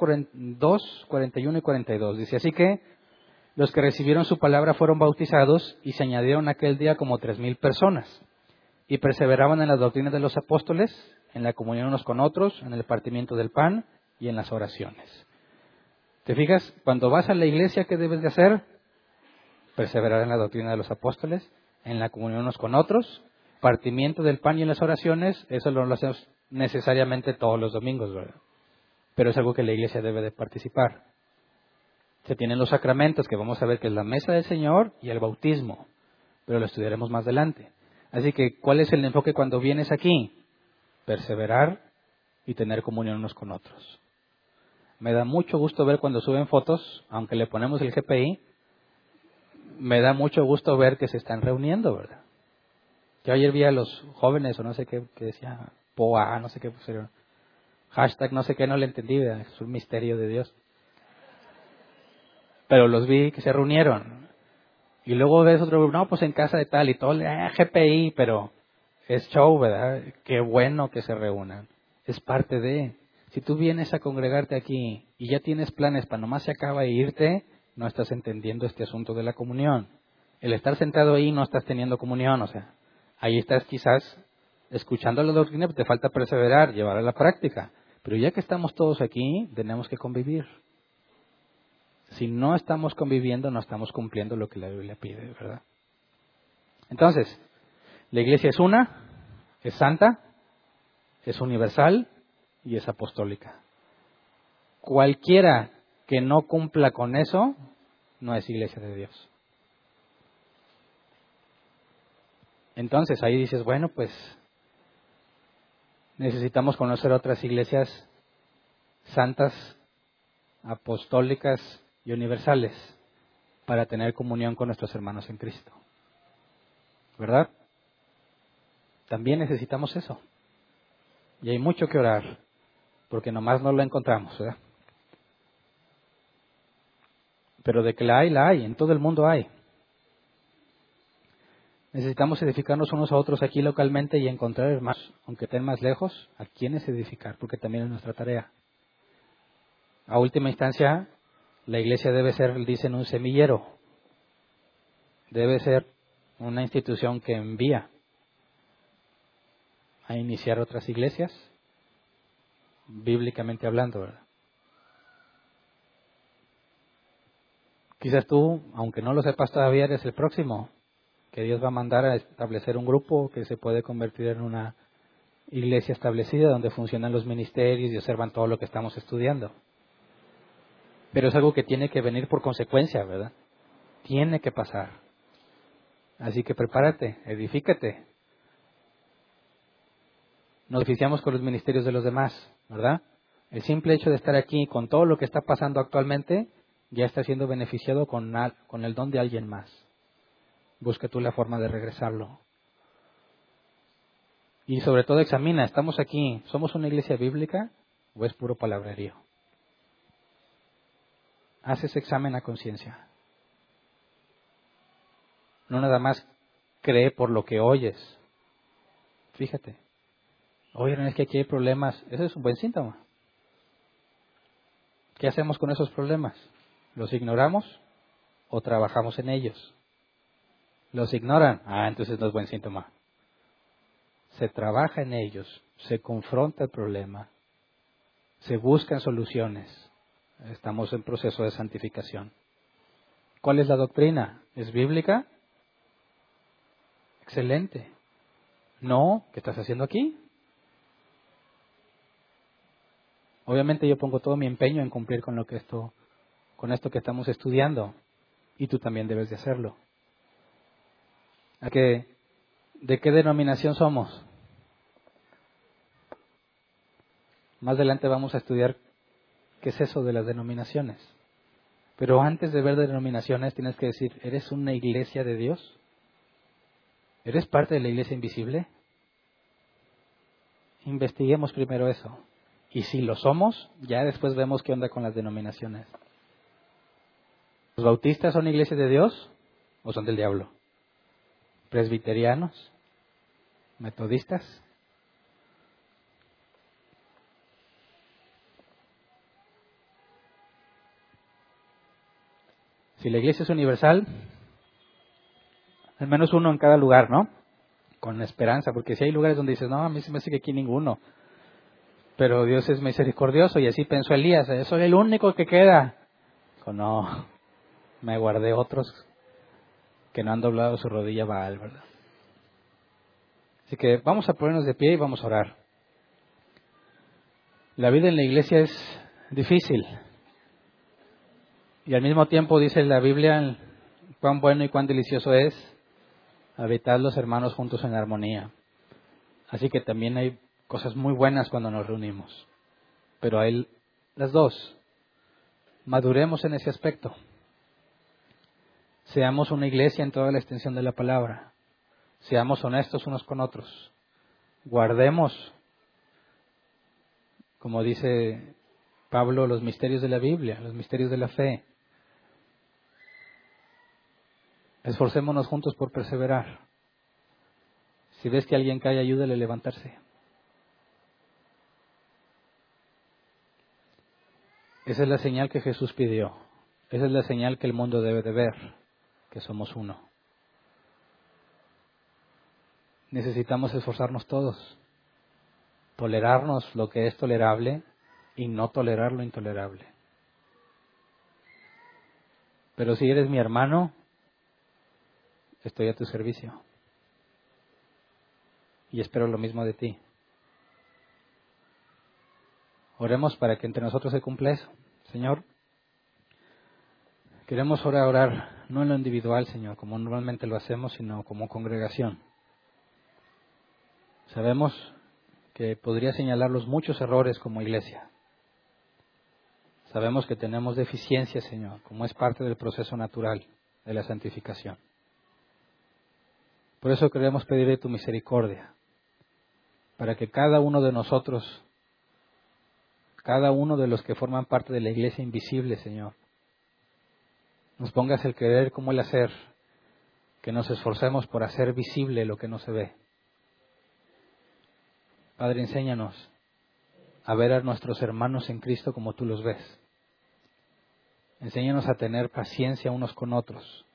Speaker 1: 41 y 42. Dice así que los que recibieron su palabra fueron bautizados y se añadieron aquel día como tres mil personas y perseveraban en las doctrinas de los apóstoles, en la comunión unos con otros, en el partimiento del pan y en las oraciones. ¿Te fijas? Cuando vas a la iglesia, ¿qué debes de hacer? Perseverar en la doctrina de los apóstoles, en la comunión unos con otros, partimiento del pan y en las oraciones, eso no lo hacemos necesariamente todos los domingos, ¿verdad? Pero es algo que la iglesia debe de participar. Se tienen los sacramentos, que vamos a ver que es la mesa del Señor y el bautismo, pero lo estudiaremos más adelante. Así que, ¿cuál es el enfoque cuando vienes aquí? Perseverar y tener comunión unos con otros. Me da mucho gusto ver cuando suben fotos, aunque le ponemos el GPI, me da mucho gusto ver que se están reuniendo, ¿verdad? Yo ayer vi a los jóvenes, o no sé qué, que decía POA, no sé qué pusieron. Hashtag no sé qué, no le entendí, es un misterio de Dios. Pero los vi que se reunieron. Y luego ves otro grupo, no, pues en casa de tal y todo, eh, GPI, pero es show, ¿verdad? Qué bueno que se reúnan. Es parte de. Si tú vienes a congregarte aquí y ya tienes planes para nomás se acaba de irte, no estás entendiendo este asunto de la comunión. El estar sentado ahí no estás teniendo comunión, o sea, ahí estás quizás escuchando la doctrina, te falta perseverar, llevar a la práctica. Pero ya que estamos todos aquí, tenemos que convivir. Si no estamos conviviendo, no estamos cumpliendo lo que la Biblia pide, ¿verdad? Entonces, la iglesia es una, es santa, es universal y es apostólica. Cualquiera que no cumpla con eso, no es iglesia de Dios. Entonces ahí dices, bueno, pues necesitamos conocer otras iglesias santas, apostólicas y universales para tener comunión con nuestros hermanos en Cristo. ¿verdad? También necesitamos eso. Y hay mucho que orar, porque nomás no lo encontramos, ¿verdad? Pero de que la hay, la hay, en todo el mundo hay. Necesitamos edificarnos unos a otros aquí localmente y encontrar más, aunque estén más lejos, a quienes edificar, porque también es nuestra tarea. A última instancia, la iglesia debe ser, dicen, un semillero. Debe ser una institución que envía a iniciar otras iglesias, bíblicamente hablando, ¿verdad? Quizás tú, aunque no lo sepas todavía, eres el próximo que Dios va a mandar a establecer un grupo que se puede convertir en una iglesia establecida donde funcionan los ministerios y observan todo lo que estamos estudiando. Pero es algo que tiene que venir por consecuencia, ¿verdad? Tiene que pasar. Así que prepárate, edifícate. Nos oficiamos con los ministerios de los demás, ¿verdad? El simple hecho de estar aquí con todo lo que está pasando actualmente ya está siendo beneficiado con, con el don de alguien más. Busca tú la forma de regresarlo. Y sobre todo examina, ¿estamos aquí? ¿Somos una iglesia bíblica o es puro palabrerío? Haz ese examen a conciencia. No nada más cree por lo que oyes. Fíjate. Oye, es que aquí hay problemas. Ese es un buen síntoma. ¿Qué hacemos con esos problemas? ¿Los ignoramos o trabajamos en ellos? los ignoran, ah, entonces no es buen síntoma. Se trabaja en ellos, se confronta el problema, se buscan soluciones. Estamos en proceso de santificación. ¿Cuál es la doctrina? ¿Es bíblica? Excelente. No, ¿qué estás haciendo aquí? Obviamente yo pongo todo mi empeño en cumplir con lo que esto, con esto que estamos estudiando, y tú también debes de hacerlo. ¿A qué, ¿De qué denominación somos? Más adelante vamos a estudiar qué es eso de las denominaciones. Pero antes de ver denominaciones tienes que decir, ¿eres una iglesia de Dios? ¿Eres parte de la iglesia invisible? Investiguemos primero eso. Y si lo somos, ya después vemos qué onda con las denominaciones. ¿Los bautistas son iglesias de Dios o son del diablo? presbiterianos, metodistas. Si la iglesia es universal, al menos uno en cada lugar, ¿no? Con esperanza, porque si hay lugares donde dices, no, a mí se me hace que aquí ninguno. Pero Dios es misericordioso y así pensó Elías, soy el único que queda. Dijo, no, me guardé otros que no han doblado su rodilla Baal, ¿verdad? Así que vamos a ponernos de pie y vamos a orar. La vida en la iglesia es difícil. Y al mismo tiempo dice la Biblia cuán bueno y cuán delicioso es habitar los hermanos juntos en armonía. Así que también hay cosas muy buenas cuando nos reunimos. Pero hay las dos. Maduremos en ese aspecto. Seamos una iglesia en toda la extensión de la palabra. Seamos honestos unos con otros. Guardemos, como dice Pablo, los misterios de la Biblia, los misterios de la fe. Esforcémonos juntos por perseverar. Si ves que alguien cae, ayúdale a levantarse. Esa es la señal que Jesús pidió. Esa es la señal que el mundo debe de ver somos uno. Necesitamos esforzarnos todos, tolerarnos lo que es tolerable y no tolerar lo intolerable. Pero si eres mi hermano, estoy a tu servicio. Y espero lo mismo de ti. Oremos para que entre nosotros se cumpla eso. Señor, queremos ahora orar no en lo individual, Señor, como normalmente lo hacemos, sino como congregación. Sabemos que podría señalar los muchos errores como iglesia. Sabemos que tenemos deficiencias, Señor, como es parte del proceso natural de la santificación. Por eso queremos pedirle tu misericordia, para que cada uno de nosotros, cada uno de los que forman parte de la iglesia invisible, Señor, nos pongas el querer como el hacer, que nos esforcemos por hacer visible lo que no se ve. Padre, enséñanos a ver a nuestros hermanos en Cristo como tú los ves. Enséñanos a tener paciencia unos con otros,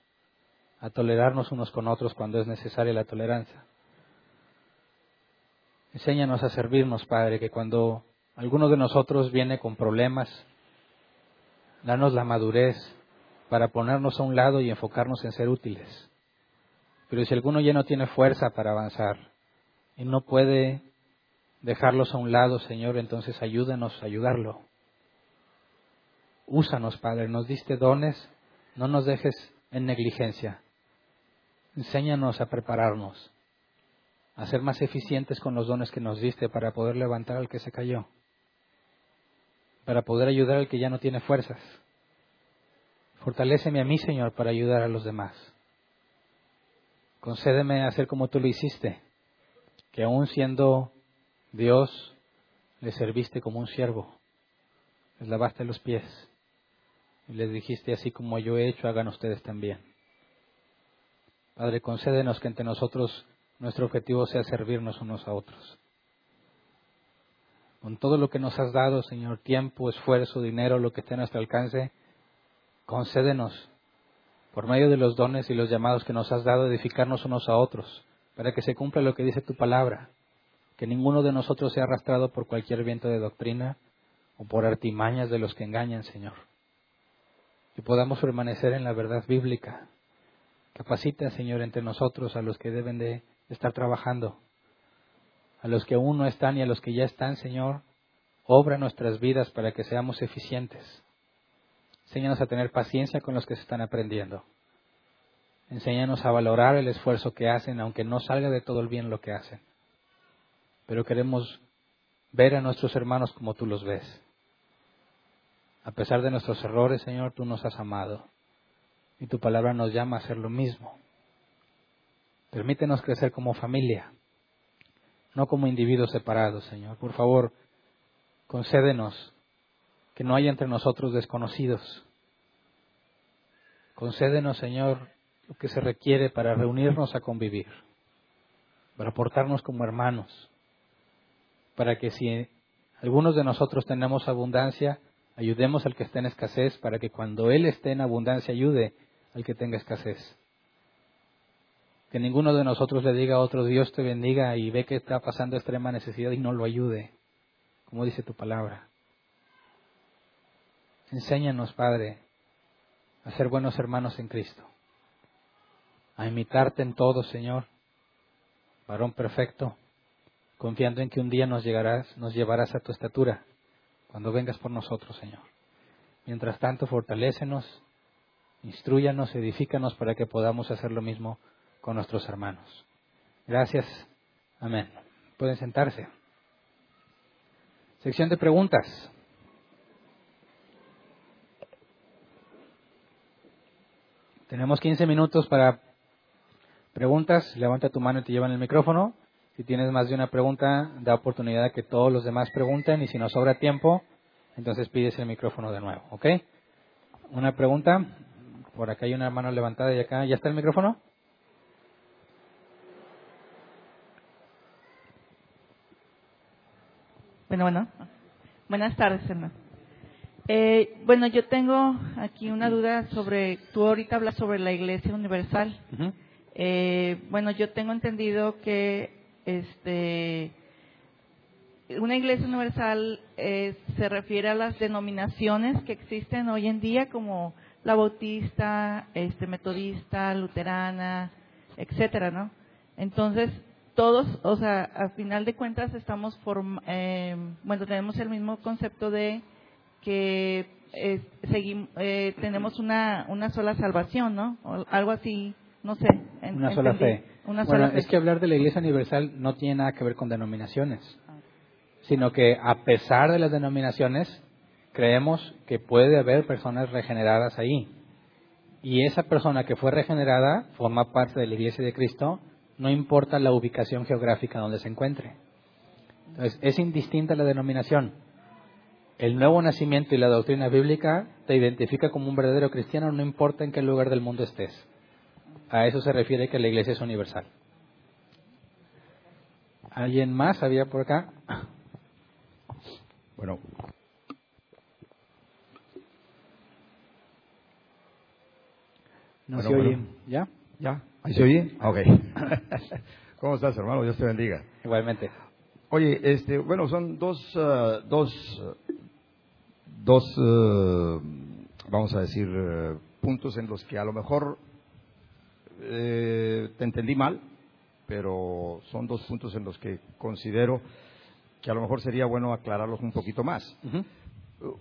Speaker 1: a tolerarnos unos con otros cuando es necesaria la tolerancia. Enséñanos a servirnos, Padre, que cuando alguno de nosotros viene con problemas, danos la madurez para ponernos a un lado y enfocarnos en ser útiles. Pero si alguno ya no tiene fuerza para avanzar y no puede dejarlos a un lado, Señor, entonces ayúdanos a ayudarlo. Úsanos, Padre, nos diste dones, no nos dejes en negligencia. Enséñanos a prepararnos, a ser más eficientes con los dones que nos diste para poder levantar al que se cayó, para poder ayudar al que ya no tiene fuerzas. Fortaléceme a mí, Señor, para ayudar a los demás. Concédeme hacer como tú lo hiciste, que aún siendo Dios le serviste como un siervo, les lavaste los pies y les dijiste, así como yo he hecho, hagan ustedes también. Padre, concédenos que entre nosotros nuestro objetivo sea servirnos unos a otros. Con todo lo que nos has dado, Señor, tiempo, esfuerzo, dinero, lo que esté a nuestro alcance, concédenos, por medio de los dones y los llamados que nos has dado, edificarnos unos a otros, para que se cumpla lo que dice tu palabra, que ninguno de nosotros sea arrastrado por cualquier viento de doctrina o por artimañas de los que engañan, Señor. Que podamos permanecer en la verdad bíblica. Capacita, Señor, entre nosotros a los que deben de estar trabajando, a los que aún no están y a los que ya están, Señor. Obra nuestras vidas para que seamos eficientes Enséñanos a tener paciencia con los que se están aprendiendo. Enséñanos a valorar el esfuerzo que hacen, aunque no salga de todo el bien lo que hacen. Pero queremos ver a nuestros hermanos como tú los ves. A pesar de nuestros errores, Señor, tú nos has amado. Y tu palabra nos llama a hacer lo mismo. Permítenos crecer como familia, no como individuos separados, Señor. Por favor, concédenos que no haya entre nosotros desconocidos. Concédenos, Señor, lo que se requiere para reunirnos a convivir, para portarnos como hermanos, para que si algunos de nosotros tenemos abundancia, ayudemos al que esté en escasez, para que cuando Él esté en abundancia ayude al que tenga escasez. Que ninguno de nosotros le diga a otro Dios te bendiga y ve que está pasando extrema necesidad y no lo ayude, como dice tu palabra. Enséñanos, Padre, a ser buenos hermanos en Cristo, a imitarte en todo, Señor, varón perfecto, confiando en que un día nos llegarás, nos llevarás a tu estatura cuando vengas por nosotros, Señor. Mientras tanto, fortalécenos, instruyanos, edifícanos para que podamos hacer lo mismo con nuestros hermanos. Gracias. Amén. Pueden sentarse. Sección de preguntas. Tenemos 15 minutos para preguntas. Levanta tu mano y te llevan el micrófono. Si tienes más de una pregunta, da oportunidad a que todos los demás pregunten y si nos sobra tiempo, entonces pides el micrófono de nuevo, ¿ok? Una pregunta. Por acá hay una mano levantada y acá. ¿Ya está el micrófono?
Speaker 2: Bueno, bueno. Buenas tardes, hermano. Eh, bueno, yo tengo aquí una duda sobre, tú ahorita hablas sobre la Iglesia Universal. eh, bueno, yo tengo entendido que este, una Iglesia Universal eh, se refiere a las denominaciones que existen hoy en día como la bautista, este, metodista, luterana, etcétera, ¿no? Entonces, todos, o sea, a final de cuentas estamos, eh, bueno, tenemos el mismo concepto de que eh, seguimos, eh, tenemos una, una sola salvación, ¿no? O algo así, no sé.
Speaker 1: una sola fe. bueno, es que hablar de la Iglesia Universal no tiene nada que ver con denominaciones, sino que a pesar de las denominaciones, creemos que puede haber personas regeneradas ahí. Y esa persona que fue regenerada forma parte de la Iglesia de Cristo, no importa la ubicación geográfica donde se encuentre. Entonces, es indistinta la denominación. El nuevo nacimiento y la doctrina bíblica te identifica como un verdadero cristiano, no importa en qué lugar del mundo estés. A eso se refiere que la iglesia es universal. ¿Alguien más había por acá?
Speaker 3: Bueno.
Speaker 1: No se oye. ¿Ya?
Speaker 3: ¿Ya? ¿Ahí se oye? Ok. ¿Cómo estás, hermano? Dios te bendiga.
Speaker 1: Igualmente.
Speaker 3: Oye, este, bueno, son dos, uh, dos, dos, uh, vamos a decir, uh, puntos en los que a lo mejor eh, te entendí mal, pero son dos puntos en los que considero que a lo mejor sería bueno aclararlos un poquito más.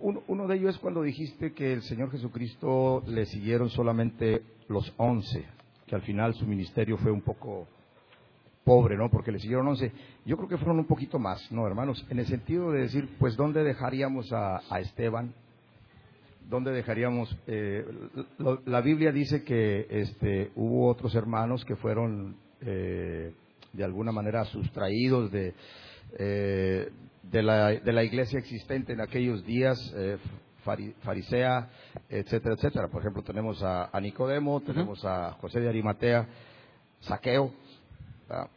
Speaker 3: uno, uno, de ellos es cuando dijiste que el Señor Jesucristo le siguieron solamente los once, que al final su ministerio fue un poco pobre, ¿no? Porque le siguieron once. Yo creo que fueron un poquito más, ¿no, hermanos? En el sentido de decir, pues, ¿dónde dejaríamos a, a Esteban? ¿Dónde dejaríamos? Eh, lo, la Biblia dice que este, hubo otros hermanos que fueron eh, de alguna manera sustraídos de, eh, de, la, de, la, iglesia existente en aquellos días, farisea, etcétera, etcétera. Por ejemplo, tenemos a, a Nicodemo, tenemos uh -huh. a José de Arimatea, Saqueo, ¿verdad?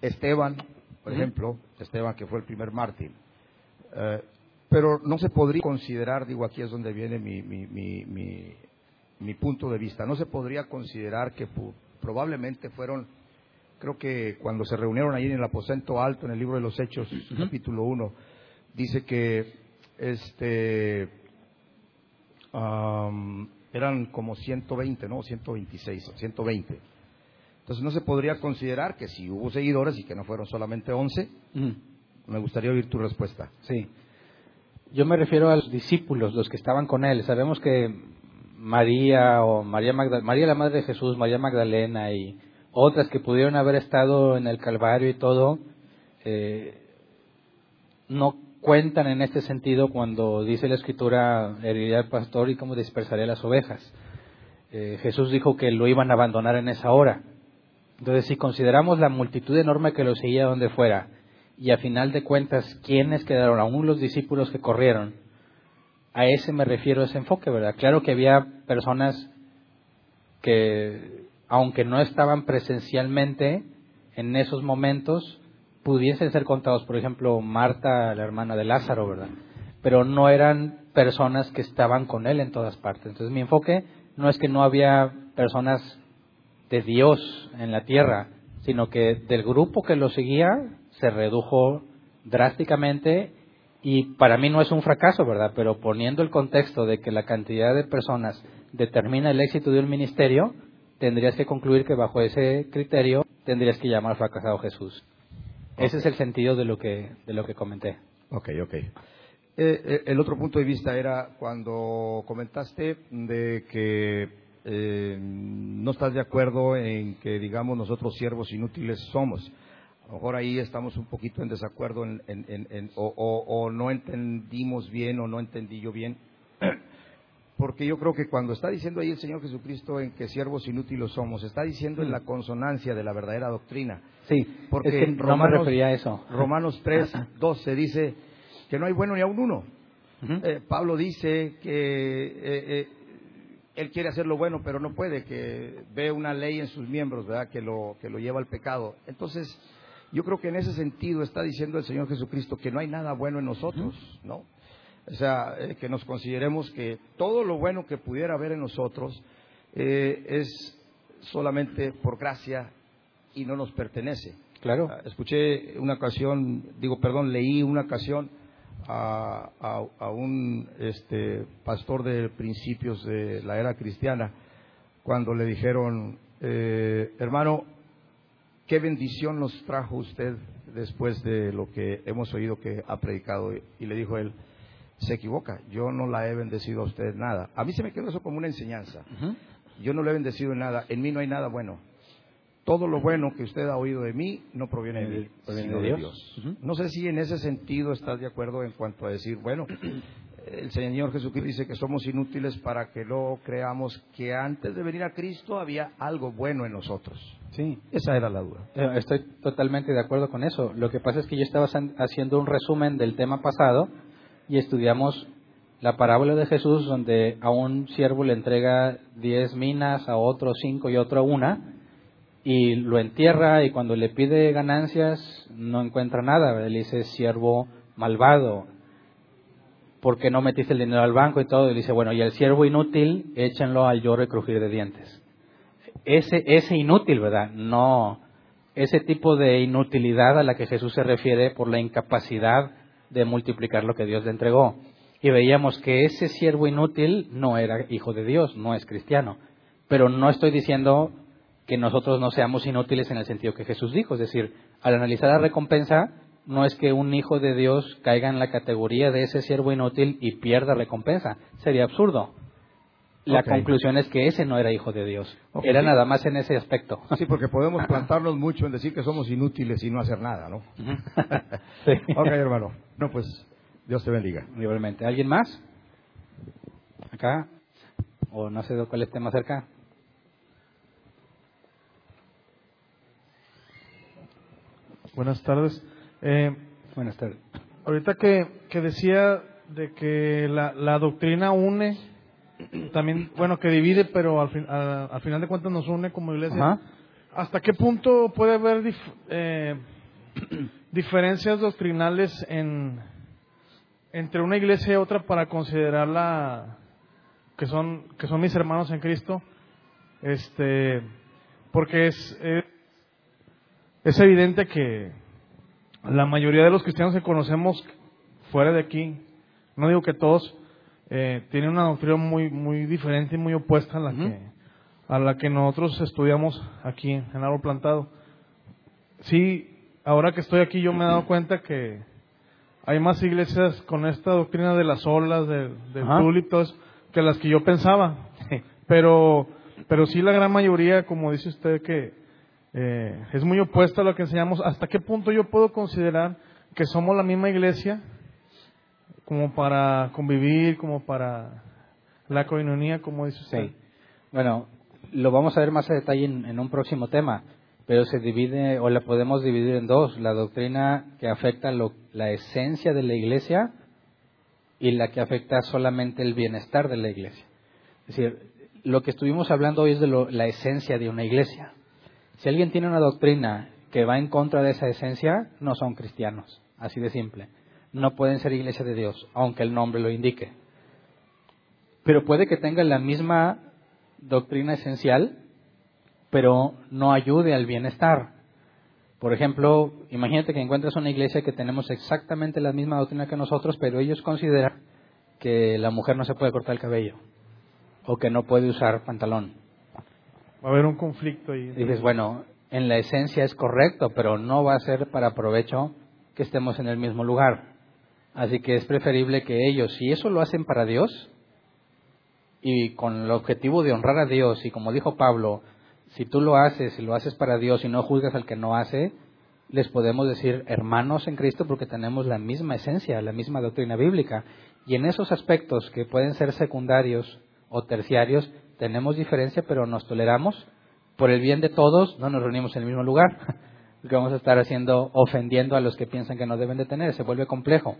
Speaker 3: Esteban, por uh -huh. ejemplo, Esteban que fue el primer mártir. Eh, pero no se podría considerar, digo, aquí es donde viene mi, mi, mi, mi, mi punto de vista, no se podría considerar que probablemente fueron, creo que cuando se reunieron ahí en el aposento alto, en el libro de los Hechos, uh -huh. capítulo 1, dice que este um, eran como 120, ¿no? 126, 120. Entonces no se podría considerar que si hubo seguidores y que no fueron solamente 11. Uh -huh. Me gustaría oír tu respuesta.
Speaker 1: Sí. Yo me refiero a los discípulos, los que estaban con él. Sabemos que María o María Magdalena, María la madre de Jesús, María Magdalena y otras que pudieron haber estado en el Calvario y todo, eh, no cuentan en este sentido cuando dice la escritura heriré al pastor y cómo dispersaré las ovejas. Eh, Jesús dijo que lo iban a abandonar en esa hora. Entonces, si consideramos la multitud enorme que lo seguía donde fuera, y a final de cuentas, ¿quiénes quedaron? Aún los discípulos que corrieron. A ese me refiero, ese enfoque, ¿verdad? Claro que había personas que, aunque no estaban presencialmente en esos momentos, pudiesen ser contados. Por ejemplo, Marta, la hermana de Lázaro, ¿verdad? Pero no eran personas que estaban con él en todas partes. Entonces, mi enfoque no es que no había personas de Dios en la tierra, sino que del grupo que lo seguía se redujo drásticamente y para mí no es un fracaso, ¿verdad? Pero poniendo el contexto de que la cantidad de personas determina el éxito de un ministerio, tendrías que concluir que bajo ese criterio tendrías que llamar fracasado Jesús. Okay. Ese es el sentido de lo que, de lo que comenté.
Speaker 3: Ok, ok. Eh, el otro punto de vista era cuando comentaste de que eh, no estás de acuerdo en que, digamos, nosotros siervos inútiles somos. A lo mejor ahí estamos un poquito en desacuerdo en, en, en, o, o, o, no entendimos bien o no entendí yo bien. Porque yo creo que cuando está diciendo ahí el Señor Jesucristo en que siervos inútiles somos, está diciendo en la consonancia de la verdadera doctrina.
Speaker 1: Sí,
Speaker 3: porque
Speaker 1: es que no Romanos, me refería a eso.
Speaker 3: Romanos 3, 12 dice que no hay bueno ni aun uno. Uh -huh. eh, Pablo dice que eh, eh, él quiere hacer lo bueno, pero no puede, que ve una ley en sus miembros, ¿verdad?, que lo, que lo lleva al pecado. Entonces, yo creo que en ese sentido está diciendo el Señor Jesucristo que no hay nada bueno en nosotros, ¿no? O sea, eh, que nos consideremos que todo lo bueno que pudiera haber en nosotros eh, es solamente por gracia y no nos pertenece.
Speaker 1: Claro.
Speaker 3: Uh, escuché una ocasión, digo, perdón, leí una ocasión a, a, a, un este, pastor de principios de la era cristiana cuando le dijeron, eh, hermano, qué bendición nos trajo usted después de lo que hemos oído que ha predicado. Y le dijo él, se equivoca, yo no la he bendecido a usted nada. A mí se me quedó eso como una enseñanza. Uh -huh. Yo no le he bendecido en nada, en mí no hay nada bueno. Todo lo bueno que usted ha oído de mí no proviene de mí,
Speaker 1: proviene de Dios.
Speaker 3: No sé si en ese sentido estás de acuerdo en cuanto a decir, bueno, el Señor Jesucristo dice que somos inútiles para que lo creamos que antes de venir a Cristo había algo bueno en nosotros.
Speaker 1: Sí.
Speaker 3: Esa era la duda.
Speaker 1: Eh, estoy totalmente de acuerdo con eso. Lo que pasa es que yo estaba haciendo un resumen del tema pasado y estudiamos la parábola de Jesús donde a un siervo le entrega diez minas, a otro cinco y a otro una, y lo entierra y cuando le pide ganancias no encuentra nada. Le dice, siervo malvado, ¿por qué no metiste el dinero al banco y todo? Y dice, bueno, y el siervo inútil, échenlo al lloro y crujir de dientes. Ese, ese inútil, ¿verdad? No, ese tipo de inutilidad a la que Jesús se refiere por la incapacidad de multiplicar lo que Dios le entregó. Y veíamos que ese siervo inútil no era hijo de Dios, no es cristiano. Pero no estoy diciendo que nosotros no seamos inútiles en el sentido que Jesús dijo. Es decir, al analizar la recompensa, no es que un hijo de Dios caiga en la categoría de ese siervo inútil y pierda recompensa. Sería absurdo. La conclusión es que ese no era hijo de Dios. era nada más en ese aspecto.
Speaker 3: Sí, porque podemos plantarnos mucho en decir que somos inútiles y no hacer nada, ¿no? sí. Ok, hermano. No, pues Dios te bendiga.
Speaker 1: Igualmente. ¿Alguien más? ¿Acá? ¿O no sé cuál esté más cerca?
Speaker 4: Buenas tardes. Eh,
Speaker 1: Buenas tardes.
Speaker 4: Ahorita que, que decía de que la, la, doctrina une, también, bueno, que divide, pero al, fin, al final de cuentas nos une como iglesia. ¿Hasta qué punto puede haber eh, diferencias doctrinales en, entre una iglesia y otra para considerarla que son, que son mis hermanos en Cristo? Este, porque es, es, es evidente que la mayoría de los cristianos que conocemos fuera de aquí, no digo que todos, eh, tienen una doctrina muy, muy diferente y muy opuesta a la, que, a la que nosotros estudiamos aquí en Árbol Plantado. Sí, ahora que estoy aquí yo me he dado cuenta que hay más iglesias con esta doctrina de las olas, de, del que las que yo pensaba. Pero, pero sí la gran mayoría, como dice usted, que eh, es muy opuesto a lo que enseñamos. ¿Hasta qué punto yo puedo considerar que somos la misma iglesia como para convivir, como para la coinonía, como dice usted?
Speaker 1: Bueno, lo vamos a ver más a detalle en, un próximo tema, pero se divide o la podemos dividir en dos, la doctrina que afecta la esencia de la iglesia y la que afecta solamente el bienestar de la iglesia. Es decir, lo que estuvimos hablando hoy es de la esencia de una iglesia. Si alguien tiene una doctrina que va en contra de esa esencia, no son cristianos, así de simple. No pueden ser iglesia de Dios, aunque el nombre lo indique. Pero puede que tengan la misma doctrina esencial, pero no ayude al bienestar. Por ejemplo, imagínate que encuentras una iglesia que tenemos exactamente la misma doctrina que nosotros, pero ellos consideran que la mujer no se puede cortar el cabello o que no puede usar pantalón
Speaker 4: Va a haber un conflicto ahí.
Speaker 1: Dices, bueno, en la esencia es correcto, pero no va a ser para provecho que estemos en el mismo lugar. Así que es preferible que ellos, si eso lo hacen para Dios y con el objetivo de honrar a Dios, y como dijo Pablo, si tú lo haces y lo haces para Dios y no juzgas al que no hace, les podemos decir hermanos en Cristo porque tenemos la misma esencia, la misma doctrina bíblica. Y en esos aspectos que pueden ser secundarios o terciarios, tenemos diferencia, pero nos toleramos. Por el bien de todos, no nos reunimos en el mismo lugar. Porque vamos a estar haciendo, ofendiendo a los que piensan que no deben de tener. Se vuelve complejo.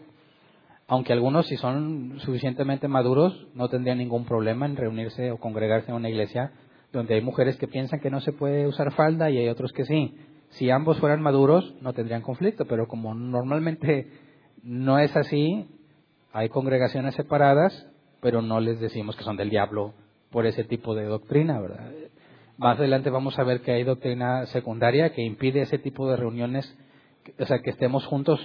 Speaker 1: Aunque algunos, si son suficientemente maduros, no tendrían ningún problema en reunirse o congregarse en una iglesia donde hay mujeres que piensan que no se puede usar falda y hay otros que sí. Si ambos fueran maduros, no tendrían conflicto, pero como normalmente no es así, hay congregaciones separadas, pero no les decimos que son del diablo por ese tipo de doctrina, ¿verdad? Más adelante vamos a ver que hay doctrina secundaria que impide ese tipo de reuniones, o sea, que estemos juntos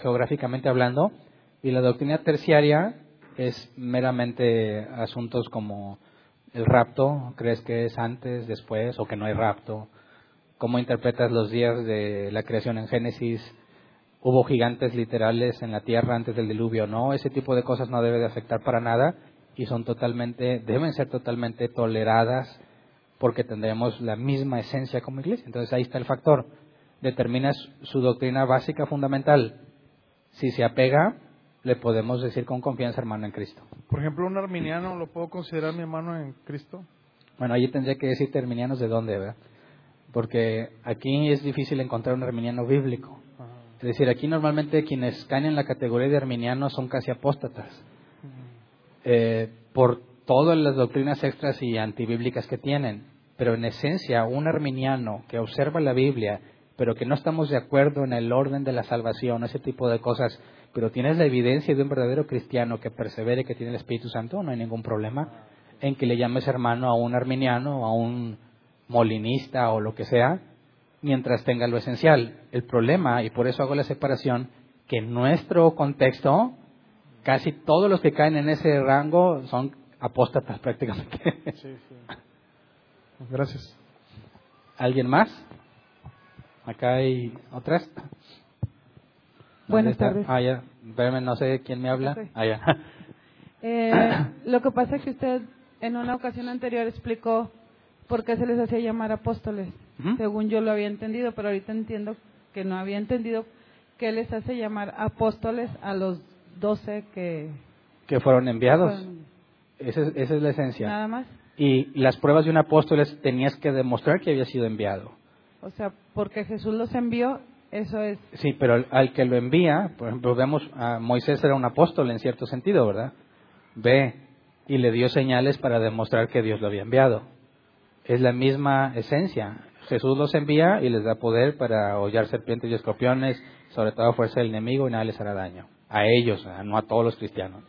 Speaker 1: geográficamente hablando, y la doctrina terciaria es meramente asuntos como el rapto, crees que es antes, después, o que no hay rapto, cómo interpretas los días de la creación en Génesis, hubo gigantes literales en la tierra antes del diluvio, no, ese tipo de cosas no debe de afectar para nada y son totalmente, deben ser totalmente toleradas porque tendremos la misma esencia como iglesia. Entonces ahí está el factor. Determina su doctrina básica fundamental. Si se apega le podemos decir con confianza hermano en Cristo.
Speaker 4: Por ejemplo, un arminiano, ¿lo puedo considerar mi hermano en Cristo?
Speaker 1: Bueno, allí tendría que decir arminianos de dónde, ¿verdad? Porque aquí es difícil encontrar un arminiano bíblico. Es decir, aquí normalmente quienes caen en la categoría de arminianos son casi apóstatas. Eh, por todas las doctrinas extras y antibíblicas que tienen. Pero en esencia, un arminiano que observa la Biblia, pero que no estamos de acuerdo en el orden de la salvación, ese tipo de cosas, pero tienes la evidencia de un verdadero cristiano que persevere, que tiene el Espíritu Santo, no hay ningún problema en que le llames hermano a un arminiano, a un molinista o lo que sea, mientras tenga lo esencial. El problema, y por eso hago la separación, que en nuestro contexto, casi todos los que caen en ese rango son apóstatas prácticamente. Sí, sí.
Speaker 4: Gracias.
Speaker 1: ¿Alguien más? Acá hay otras.
Speaker 5: Buenas tardes.
Speaker 1: Ah, ya. no sé quién me habla. Ah, ya.
Speaker 5: Eh, lo que pasa es que usted en una ocasión anterior explicó por qué se les hacía llamar apóstoles, según yo lo había entendido, pero ahorita entiendo que no había entendido qué les hace llamar apóstoles a los doce que...
Speaker 1: Que fueron enviados. Esa, es, la esencia.
Speaker 5: Nada más.
Speaker 1: Y las pruebas de un apóstol tenías que demostrar que había sido enviado.
Speaker 5: O sea, porque Jesús los envió, eso es.
Speaker 1: Sí, pero al, que lo envía, por ejemplo, vemos a Moisés era un apóstol en cierto sentido, ¿verdad? Ve y le dio señales para demostrar que Dios lo había enviado es la misma esencia. Jesús los envía y les da poder para hollar serpientes y escorpiones, sobre todo fuerza del enemigo y nada les hará daño. A ellos, no a todos los cristianos.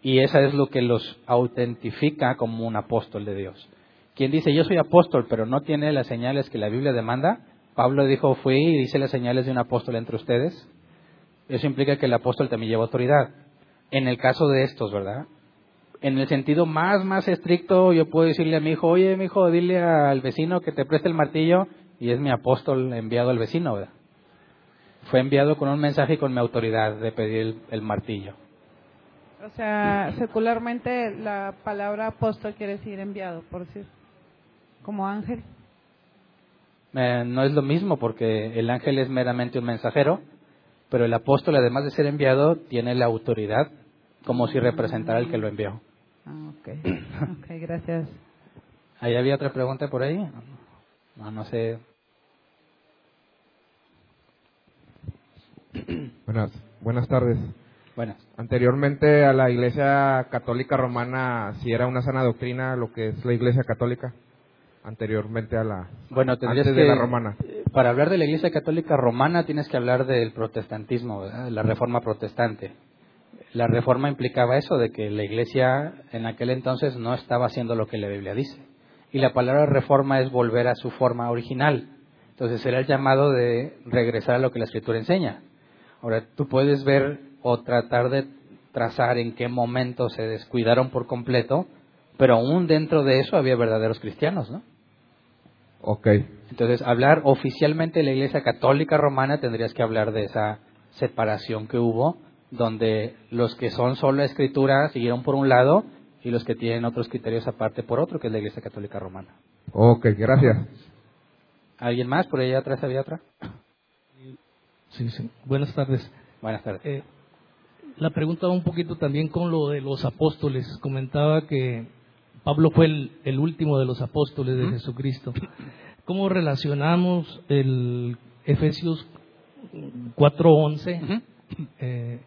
Speaker 1: Y eso es lo que los autentifica como un apóstol de Dios. Quien dice yo soy apóstol pero no tiene las señales que la Biblia demanda, Pablo dijo fui y dice las señales de un apóstol entre ustedes. Eso implica que el apóstol también lleva autoridad. En el caso de estos, ¿verdad? en el sentido más, más estricto, yo puedo decirle a mi hijo, oye, mi hijo, dile al vecino que te preste el martillo, y es mi apóstol enviado al vecino, ¿verdad? Fue enviado con un mensaje y con mi autoridad de pedir el, martillo.
Speaker 5: O sea, secularmente la palabra apóstol quiere decir enviado, por decir, como ángel.
Speaker 1: Eh, no es lo mismo porque el ángel es meramente un mensajero, pero el apóstol, además de ser enviado, tiene la autoridad como si representara el que lo envió.
Speaker 5: Ah, ok, gracias.
Speaker 1: ¿Ahí había otra pregunta por ahí? No, no sé.
Speaker 6: Buenas, buenas tardes.
Speaker 1: Buenas.
Speaker 6: Anteriormente a la Iglesia Católica Romana, si era una sana doctrina lo que es la Iglesia Católica, anteriormente a la
Speaker 1: bueno, antes de la Romana. Para hablar de la Iglesia Católica Romana tienes que hablar del protestantismo, la Reforma Protestante la reforma implicaba eso, de que la iglesia en aquel entonces no estaba haciendo lo que la Biblia dice. Y la palabra reforma es volver a su forma original. Entonces era el llamado de regresar a lo que la escritura enseña. Ahora, tú puedes ver o tratar de trazar en qué momento se descuidaron por completo, pero aún dentro de eso había verdaderos cristianos, ¿no?
Speaker 6: Ok.
Speaker 1: Entonces, hablar oficialmente de la Iglesia Católica Romana tendrías que hablar de esa separación que hubo donde los que son solo escritura siguieron por un lado y los que tienen otros criterios aparte por otro, que es la Iglesia Católica Romana.
Speaker 6: Ok, gracias.
Speaker 1: ¿Alguien más? ¿Por allá atrás había otra?
Speaker 7: Sí, sí. Buenas tardes.
Speaker 1: Buenas tardes.
Speaker 7: Eh, la pregunta va un poquito también con lo de los apóstoles. Comentaba que Pablo fue el, último de los apóstoles de Jesucristo. ¿Cómo relacionamos el Efesios 4.11 eh,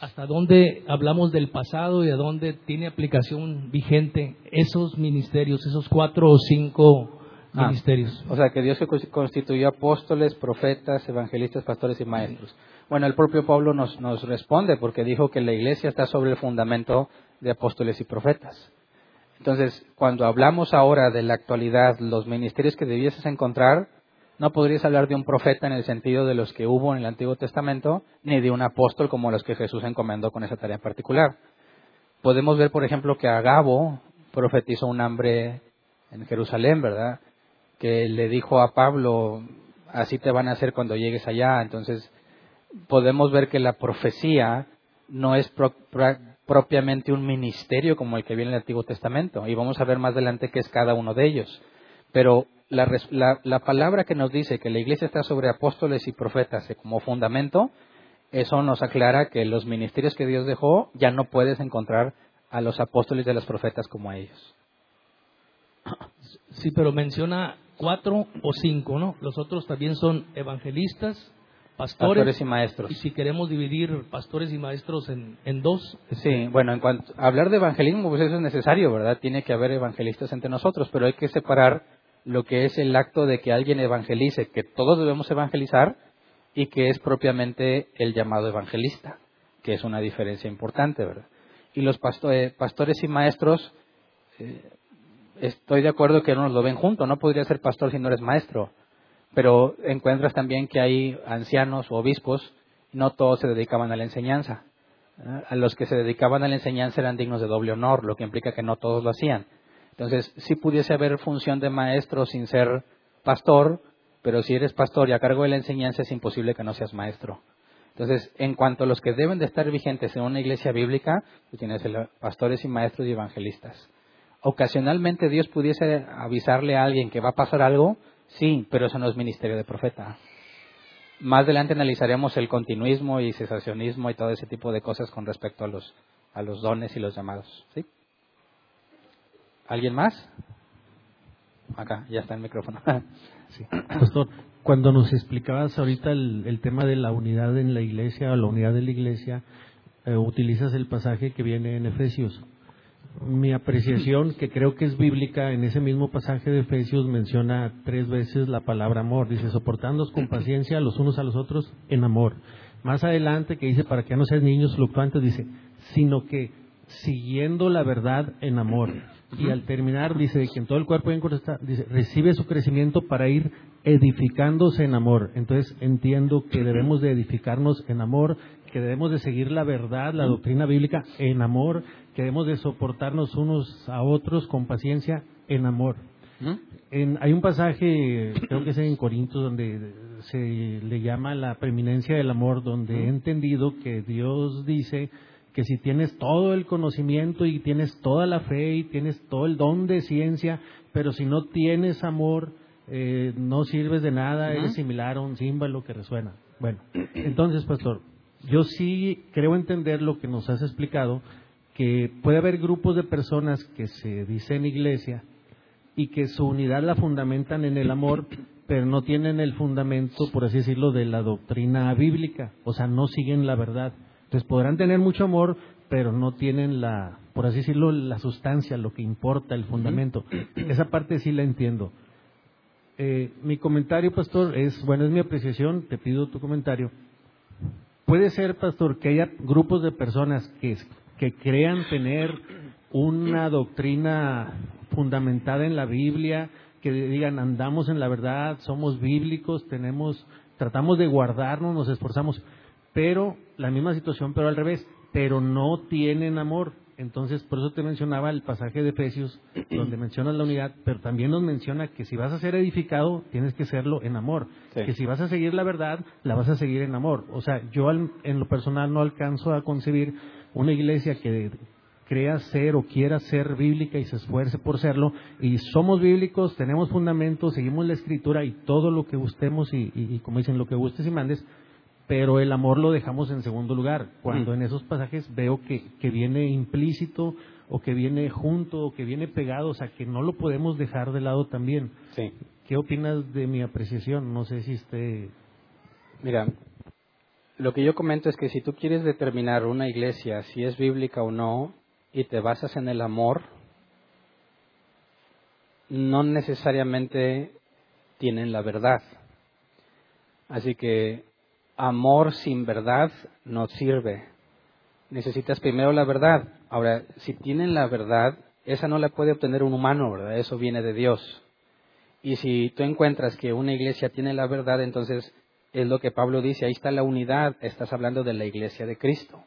Speaker 7: hasta dónde hablamos del pasado y a dónde tiene aplicación vigente esos ministerios, esos cuatro o cinco ah, ministerios.
Speaker 1: O sea, que Dios constituyó apóstoles, profetas, evangelistas, pastores y maestros. Bueno, el propio Pablo nos, nos responde porque dijo que la iglesia está sobre el fundamento de apóstoles y profetas. Entonces, cuando hablamos ahora de la actualidad, los ministerios que debieses encontrar, no podrías hablar de un profeta en el sentido de los que hubo en el Antiguo Testamento, ni de un apóstol como los que Jesús encomendó con esa tarea en particular. Podemos ver, por ejemplo, que Agabo profetizó un hambre en Jerusalén, ¿verdad? Que le dijo a Pablo, así te van a hacer cuando llegues allá. Entonces, podemos ver que la profecía no es propiamente un ministerio como el que viene en el Antiguo Testamento. Y vamos a ver más adelante qué es cada uno de ellos. Pero la, palabra que nos dice que la iglesia está sobre apóstoles y profetas como fundamento eso nos aclara que los ministerios que Dios dejó ya no puedes encontrar a los apóstoles de los profetas como a ellos.
Speaker 7: Sí, pero menciona cuatro o cinco, ¿no? Los otros también son evangelistas, pastores,
Speaker 1: y maestros.
Speaker 7: Y si queremos dividir pastores y maestros en, en dos.
Speaker 1: Sí, bueno, en cuanto a hablar de evangelismo, pues eso es necesario, ¿verdad? Tiene que haber evangelistas entre nosotros, pero hay que separar lo que es el acto de que alguien evangelice, que todos debemos evangelizar, y que es propiamente el llamado evangelista, que es una diferencia importante, ¿verdad? Y los eh, pastores y maestros, eh, estoy de acuerdo que no nos lo ven juntos, no podría ser pastor si no eres maestro, pero encuentras también que hay ancianos o obispos, no todos se dedicaban a la enseñanza. A los que se dedicaban a la enseñanza eran dignos de doble honor, lo que implica que no todos lo hacían. Entonces, sí pudiese haber función de maestro sin ser pastor, pero si eres pastor y a cargo de la enseñanza es imposible que no seas maestro. Entonces, en cuanto a los que deben de estar vigentes en una iglesia bíblica, tú tienes pastores y maestros y evangelistas. Ocasionalmente Dios pudiese avisarle a alguien que va a pasar algo, sí, pero eso no es ministerio de profeta. Más adelante analizaremos el continuismo y cesacionismo y todo ese tipo de cosas con respecto a los, a los dones y los llamados. ¿sí? ¿Alguien más? Acá, ya está el micrófono.
Speaker 8: Sí. Pastor, cuando nos explicabas ahorita el, tema de la unidad en la iglesia o la unidad de la iglesia, eh, utilizas el pasaje que viene en Efesios. Mi apreciación, que creo que es bíblica, en ese mismo pasaje de Efesios menciona tres veces la palabra amor. Dice, soportándonos con paciencia los unos a los otros en amor. Más adelante, que dice, para que no sean niños fluctuantes, dice, sino que siguiendo la verdad en amor. Y al terminar dice que en todo el cuerpo dice, recibe su crecimiento para ir edificándose en amor. Entonces entiendo que debemos de edificarnos en amor, que debemos de seguir la verdad, la doctrina bíblica en amor, que debemos de soportarnos unos a otros con paciencia en amor. hay un pasaje, creo que es en Corintios, donde se le llama la preeminencia del amor, donde he entendido que Dios dice que si tienes todo el conocimiento y tienes toda la fe y tienes todo el don de ciencia, pero si no tienes amor, eh, no sirves de nada, eres similar a un címbalo que resuena. Bueno, entonces, pastor, yo sí creo entender lo que nos has explicado, que puede haber grupos de personas que se dicen iglesia y que su unidad la fundamentan en el amor, pero no tienen el fundamento, por así decirlo, de la doctrina bíblica, o sea, no siguen la verdad. Entonces podrán tener mucho amor, pero no tienen la, por así decirlo, la sustancia, lo que importa, el fundamento. Esa parte sí la entiendo. Eh, mi comentario, pastor, es, bueno, es mi apreciación, te pido tu comentario. Puede ser, pastor, que haya grupos de personas que, crean tener una doctrina fundamentada en la Biblia, que digan andamos en la verdad, somos bíblicos, tenemos, tratamos de guardarnos, nos esforzamos, pero la misma situación, pero al revés, pero no tienen amor. Entonces, por eso te mencionaba el pasaje de Efesios, donde menciona la unidad, pero también nos menciona que si vas a ser edificado, tienes que serlo en amor. Que si vas a seguir la verdad, la vas a seguir en amor. O sea, yo en lo personal no alcanzo a concebir una iglesia que crea ser o quiera ser bíblica y se esfuerce por serlo, y somos bíblicos, tenemos fundamentos, seguimos la escritura y todo lo que gustemos y, y como dicen, lo que gustes y mandes, pero el amor lo dejamos en segundo lugar, cuando mm. en esos pasajes veo que, que viene implícito o que viene junto o que viene pegado, o sea, que no lo podemos dejar de lado también.
Speaker 1: Sí.
Speaker 8: ¿Qué opinas de mi apreciación? No sé si esté...
Speaker 1: Mira, lo que yo comento es que si tú quieres determinar una iglesia, si es bíblica o no, y te basas en el amor, no necesariamente tienen la verdad. Así que amor sin verdad no sirve. Necesitas primero la verdad. Ahora, si tienen la verdad, esa no la puede obtener un humano, ¿verdad? Eso viene de Dios. Y si tú encuentras que una iglesia tiene la verdad, entonces es lo que Pablo dice, ahí está la unidad, estás hablando de la iglesia de Cristo.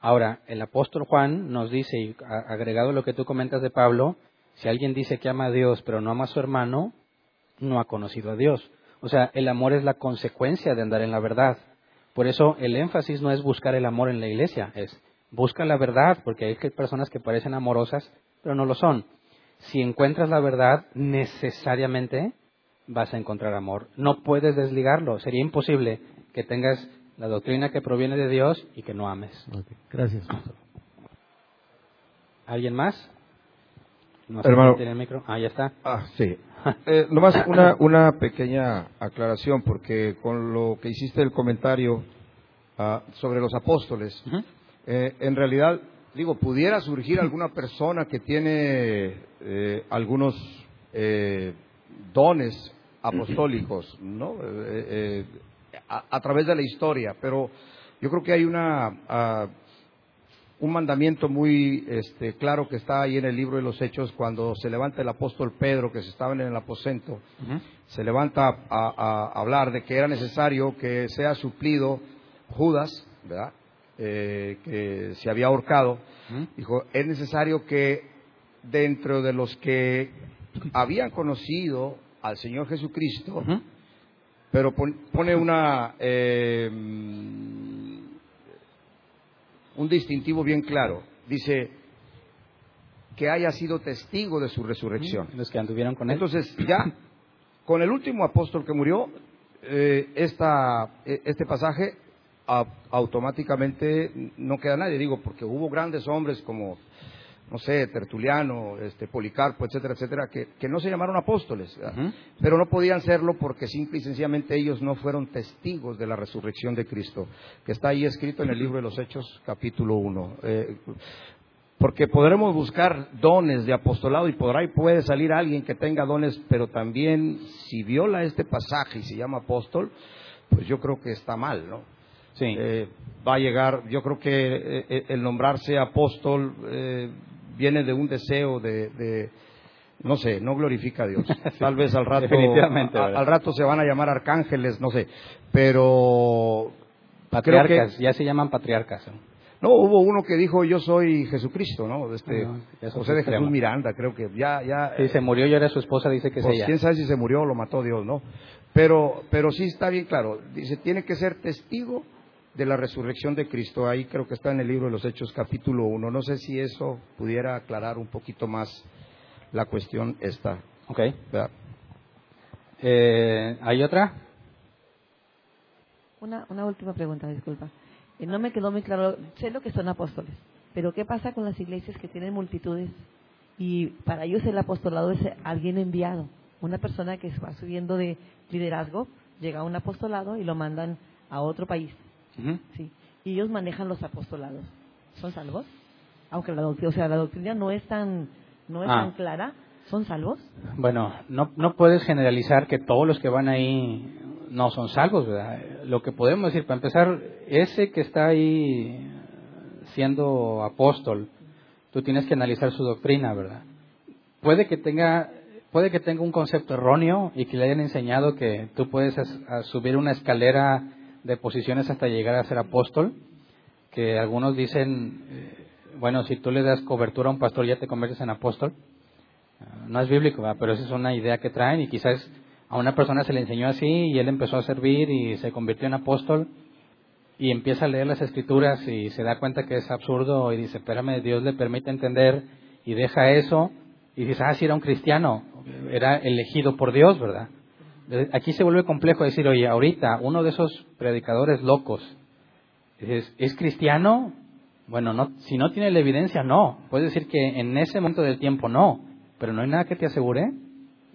Speaker 1: Ahora, el apóstol Juan nos dice, y agregado lo que tú comentas de Pablo, si alguien dice que ama a Dios pero no ama a su hermano, no ha conocido a Dios. O sea, el amor es la consecuencia de andar en la verdad. Por eso el énfasis no es buscar el amor en la iglesia, es busca la verdad, porque hay personas que parecen amorosas, pero no lo son. Si encuentras la verdad, necesariamente vas a encontrar amor. No puedes desligarlo. Sería imposible que tengas la doctrina que proviene de Dios y que no ames.
Speaker 8: Gracias.
Speaker 1: ¿Alguien más?
Speaker 3: No Hermano,
Speaker 1: tiene el micro. Ah, ya está.
Speaker 3: Ah, sí. Eh, nomás una, una pequeña aclaración, porque con lo que hiciste el comentario ah, sobre los apóstoles, eh, en realidad, digo, pudiera surgir alguna persona que tiene eh, algunos eh, dones apostólicos, ¿no? A, a, través de la historia, pero yo creo que hay una ah, un mandamiento muy este, claro que está ahí en el libro de los Hechos, cuando se levanta el apóstol Pedro, que se estaba en el aposento, se levanta a, hablar de que era necesario que sea suplido Judas, ¿verdad? Eh, que se había ahorcado. Dijo, es necesario que dentro de los que habían conocido al Señor Jesucristo, pero pone una... Eh, un distintivo bien claro. Dice que haya sido testigo de su resurrección.
Speaker 1: Los que anduvieron con él.
Speaker 3: Entonces, ya con el último apóstol que murió, eh, esta, e, este pasaje automáticamente no queda nadie. Digo, porque hubo grandes hombres como no sé, Tertuliano, este, Policarpo, etcétera, etcétera, que, que no se llamaron apóstoles, pero no podían serlo porque simple y sencillamente ellos no fueron testigos de la resurrección de Cristo, que está ahí escrito en el libro de los Hechos, capítulo 1. Eh, porque podremos buscar dones de apostolado y por ahí puede salir alguien que tenga dones, pero también si viola este pasaje y se llama apóstol, pues yo creo que está mal, ¿no?
Speaker 1: Sí.
Speaker 3: Eh, va a llegar, yo creo que eh, el nombrarse apóstol viene de un deseo de, no sé, no glorifica a Dios. Tal vez al rato, al rato se van a llamar arcángeles, no sé, pero
Speaker 1: patriarcas, ya se llaman patriarcas.
Speaker 3: No, hubo uno que dijo yo soy Jesucristo, ¿no? Este, José de Jesús Miranda, creo que ya, ya.
Speaker 1: Sí, se murió y ahora su esposa dice que es
Speaker 3: pues,
Speaker 1: ella.
Speaker 3: Quién sabe si se murió o lo mató Dios, ¿no? Pero, pero sí está bien claro. Dice tiene que ser testigo de la resurrección de Cristo. Ahí creo que está en el libro de los Hechos capítulo 1. No sé si eso pudiera aclarar un poquito más la cuestión esta.
Speaker 1: Ok. Eh, ¿Hay otra?
Speaker 9: Una, una última pregunta, disculpa. Eh, no me quedó muy claro, sé lo que son apóstoles, pero ¿qué pasa con las iglesias que tienen multitudes? Y para ellos el apostolado es alguien enviado, una persona que va subiendo de liderazgo, llega a un apostolado y lo mandan a otro país Sí. Y ellos manejan los apostolados. ¿Son salvos? Aunque la doctrina, o sea, la doctrina no es tan, no es tan ah. clara. ¿Son salvos?
Speaker 1: Bueno, no, no puedes generalizar que todos los que van ahí no son salvos, ¿verdad? Lo que podemos decir, para empezar, ese que está ahí siendo apóstol, tú tienes que analizar su doctrina, ¿verdad? Puede que tenga puede que tenga un concepto erróneo y que le hayan enseñado que tú puedes subir una escalera de posiciones hasta llegar a ser apóstol, que algunos dicen, eh, bueno, si tú le das cobertura a un pastor ya te conviertes en apóstol. Ah, no es bíblico, pero esa es una idea que traen y quizás a una persona se le enseñó así y él empezó a servir y se convirtió en apóstol y empieza a leer las escrituras y se da cuenta que es absurdo y dice, espérame, Dios le permite entender y deja eso y dice, ah, si era un cristiano, era elegido por Dios, ¿verdad? Aquí se vuelve complejo decir, oye, ahorita uno de esos predicadores locos es, ¿es cristiano? Bueno, no, si no tiene la evidencia, no. Puedes decir que en ese momento del tiempo no, pero no hay nada que te asegure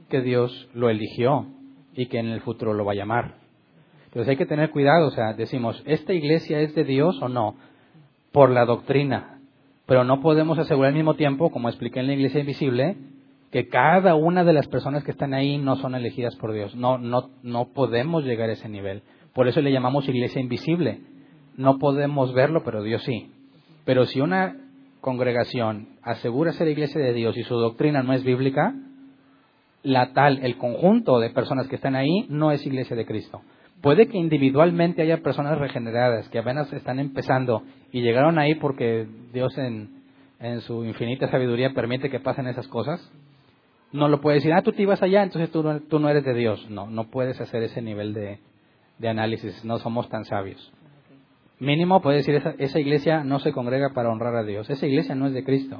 Speaker 1: que Dios lo eligió y que en el futuro lo va a llamar. Entonces hay que tener cuidado, o sea, decimos, ¿esta iglesia es de Dios o no? Por la doctrina, pero no podemos asegurar al mismo tiempo, como expliqué en la iglesia invisible, que cada una de las personas que están ahí no son elegidas por Dios. No, no, no podemos llegar a ese nivel. Por eso le llamamos iglesia invisible. No podemos verlo, pero Dios sí. Pero si una congregación asegura ser iglesia de Dios y su doctrina no es bíblica, la tal, el conjunto de personas que están ahí no es iglesia de Cristo. Puede que individualmente haya personas regeneradas que apenas están empezando y llegaron ahí porque Dios en, en su infinita sabiduría permite que pasen esas cosas, no lo puedes decir, ah, tú te ibas allá, entonces tú no, tú no eres de Dios. No, no puedes hacer ese nivel de, análisis, no somos tan sabios. Mínimo puedes decir, esa, esa iglesia no se congrega para honrar a Dios, esa iglesia no es de Cristo.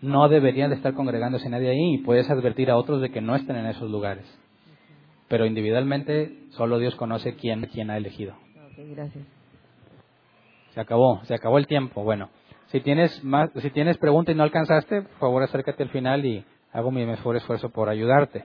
Speaker 1: No debería de estar congregándose nadie ahí y puedes advertir a otros de que no estén en esos lugares. Pero individualmente solo Dios conoce quién, quién ha elegido.
Speaker 9: gracias.
Speaker 1: Se acabó, se acabó el tiempo. Bueno, si tienes más, si tienes pregunta y no alcanzaste, por favor acércate al final y hago mi mejor esfuerzo por ayudarte.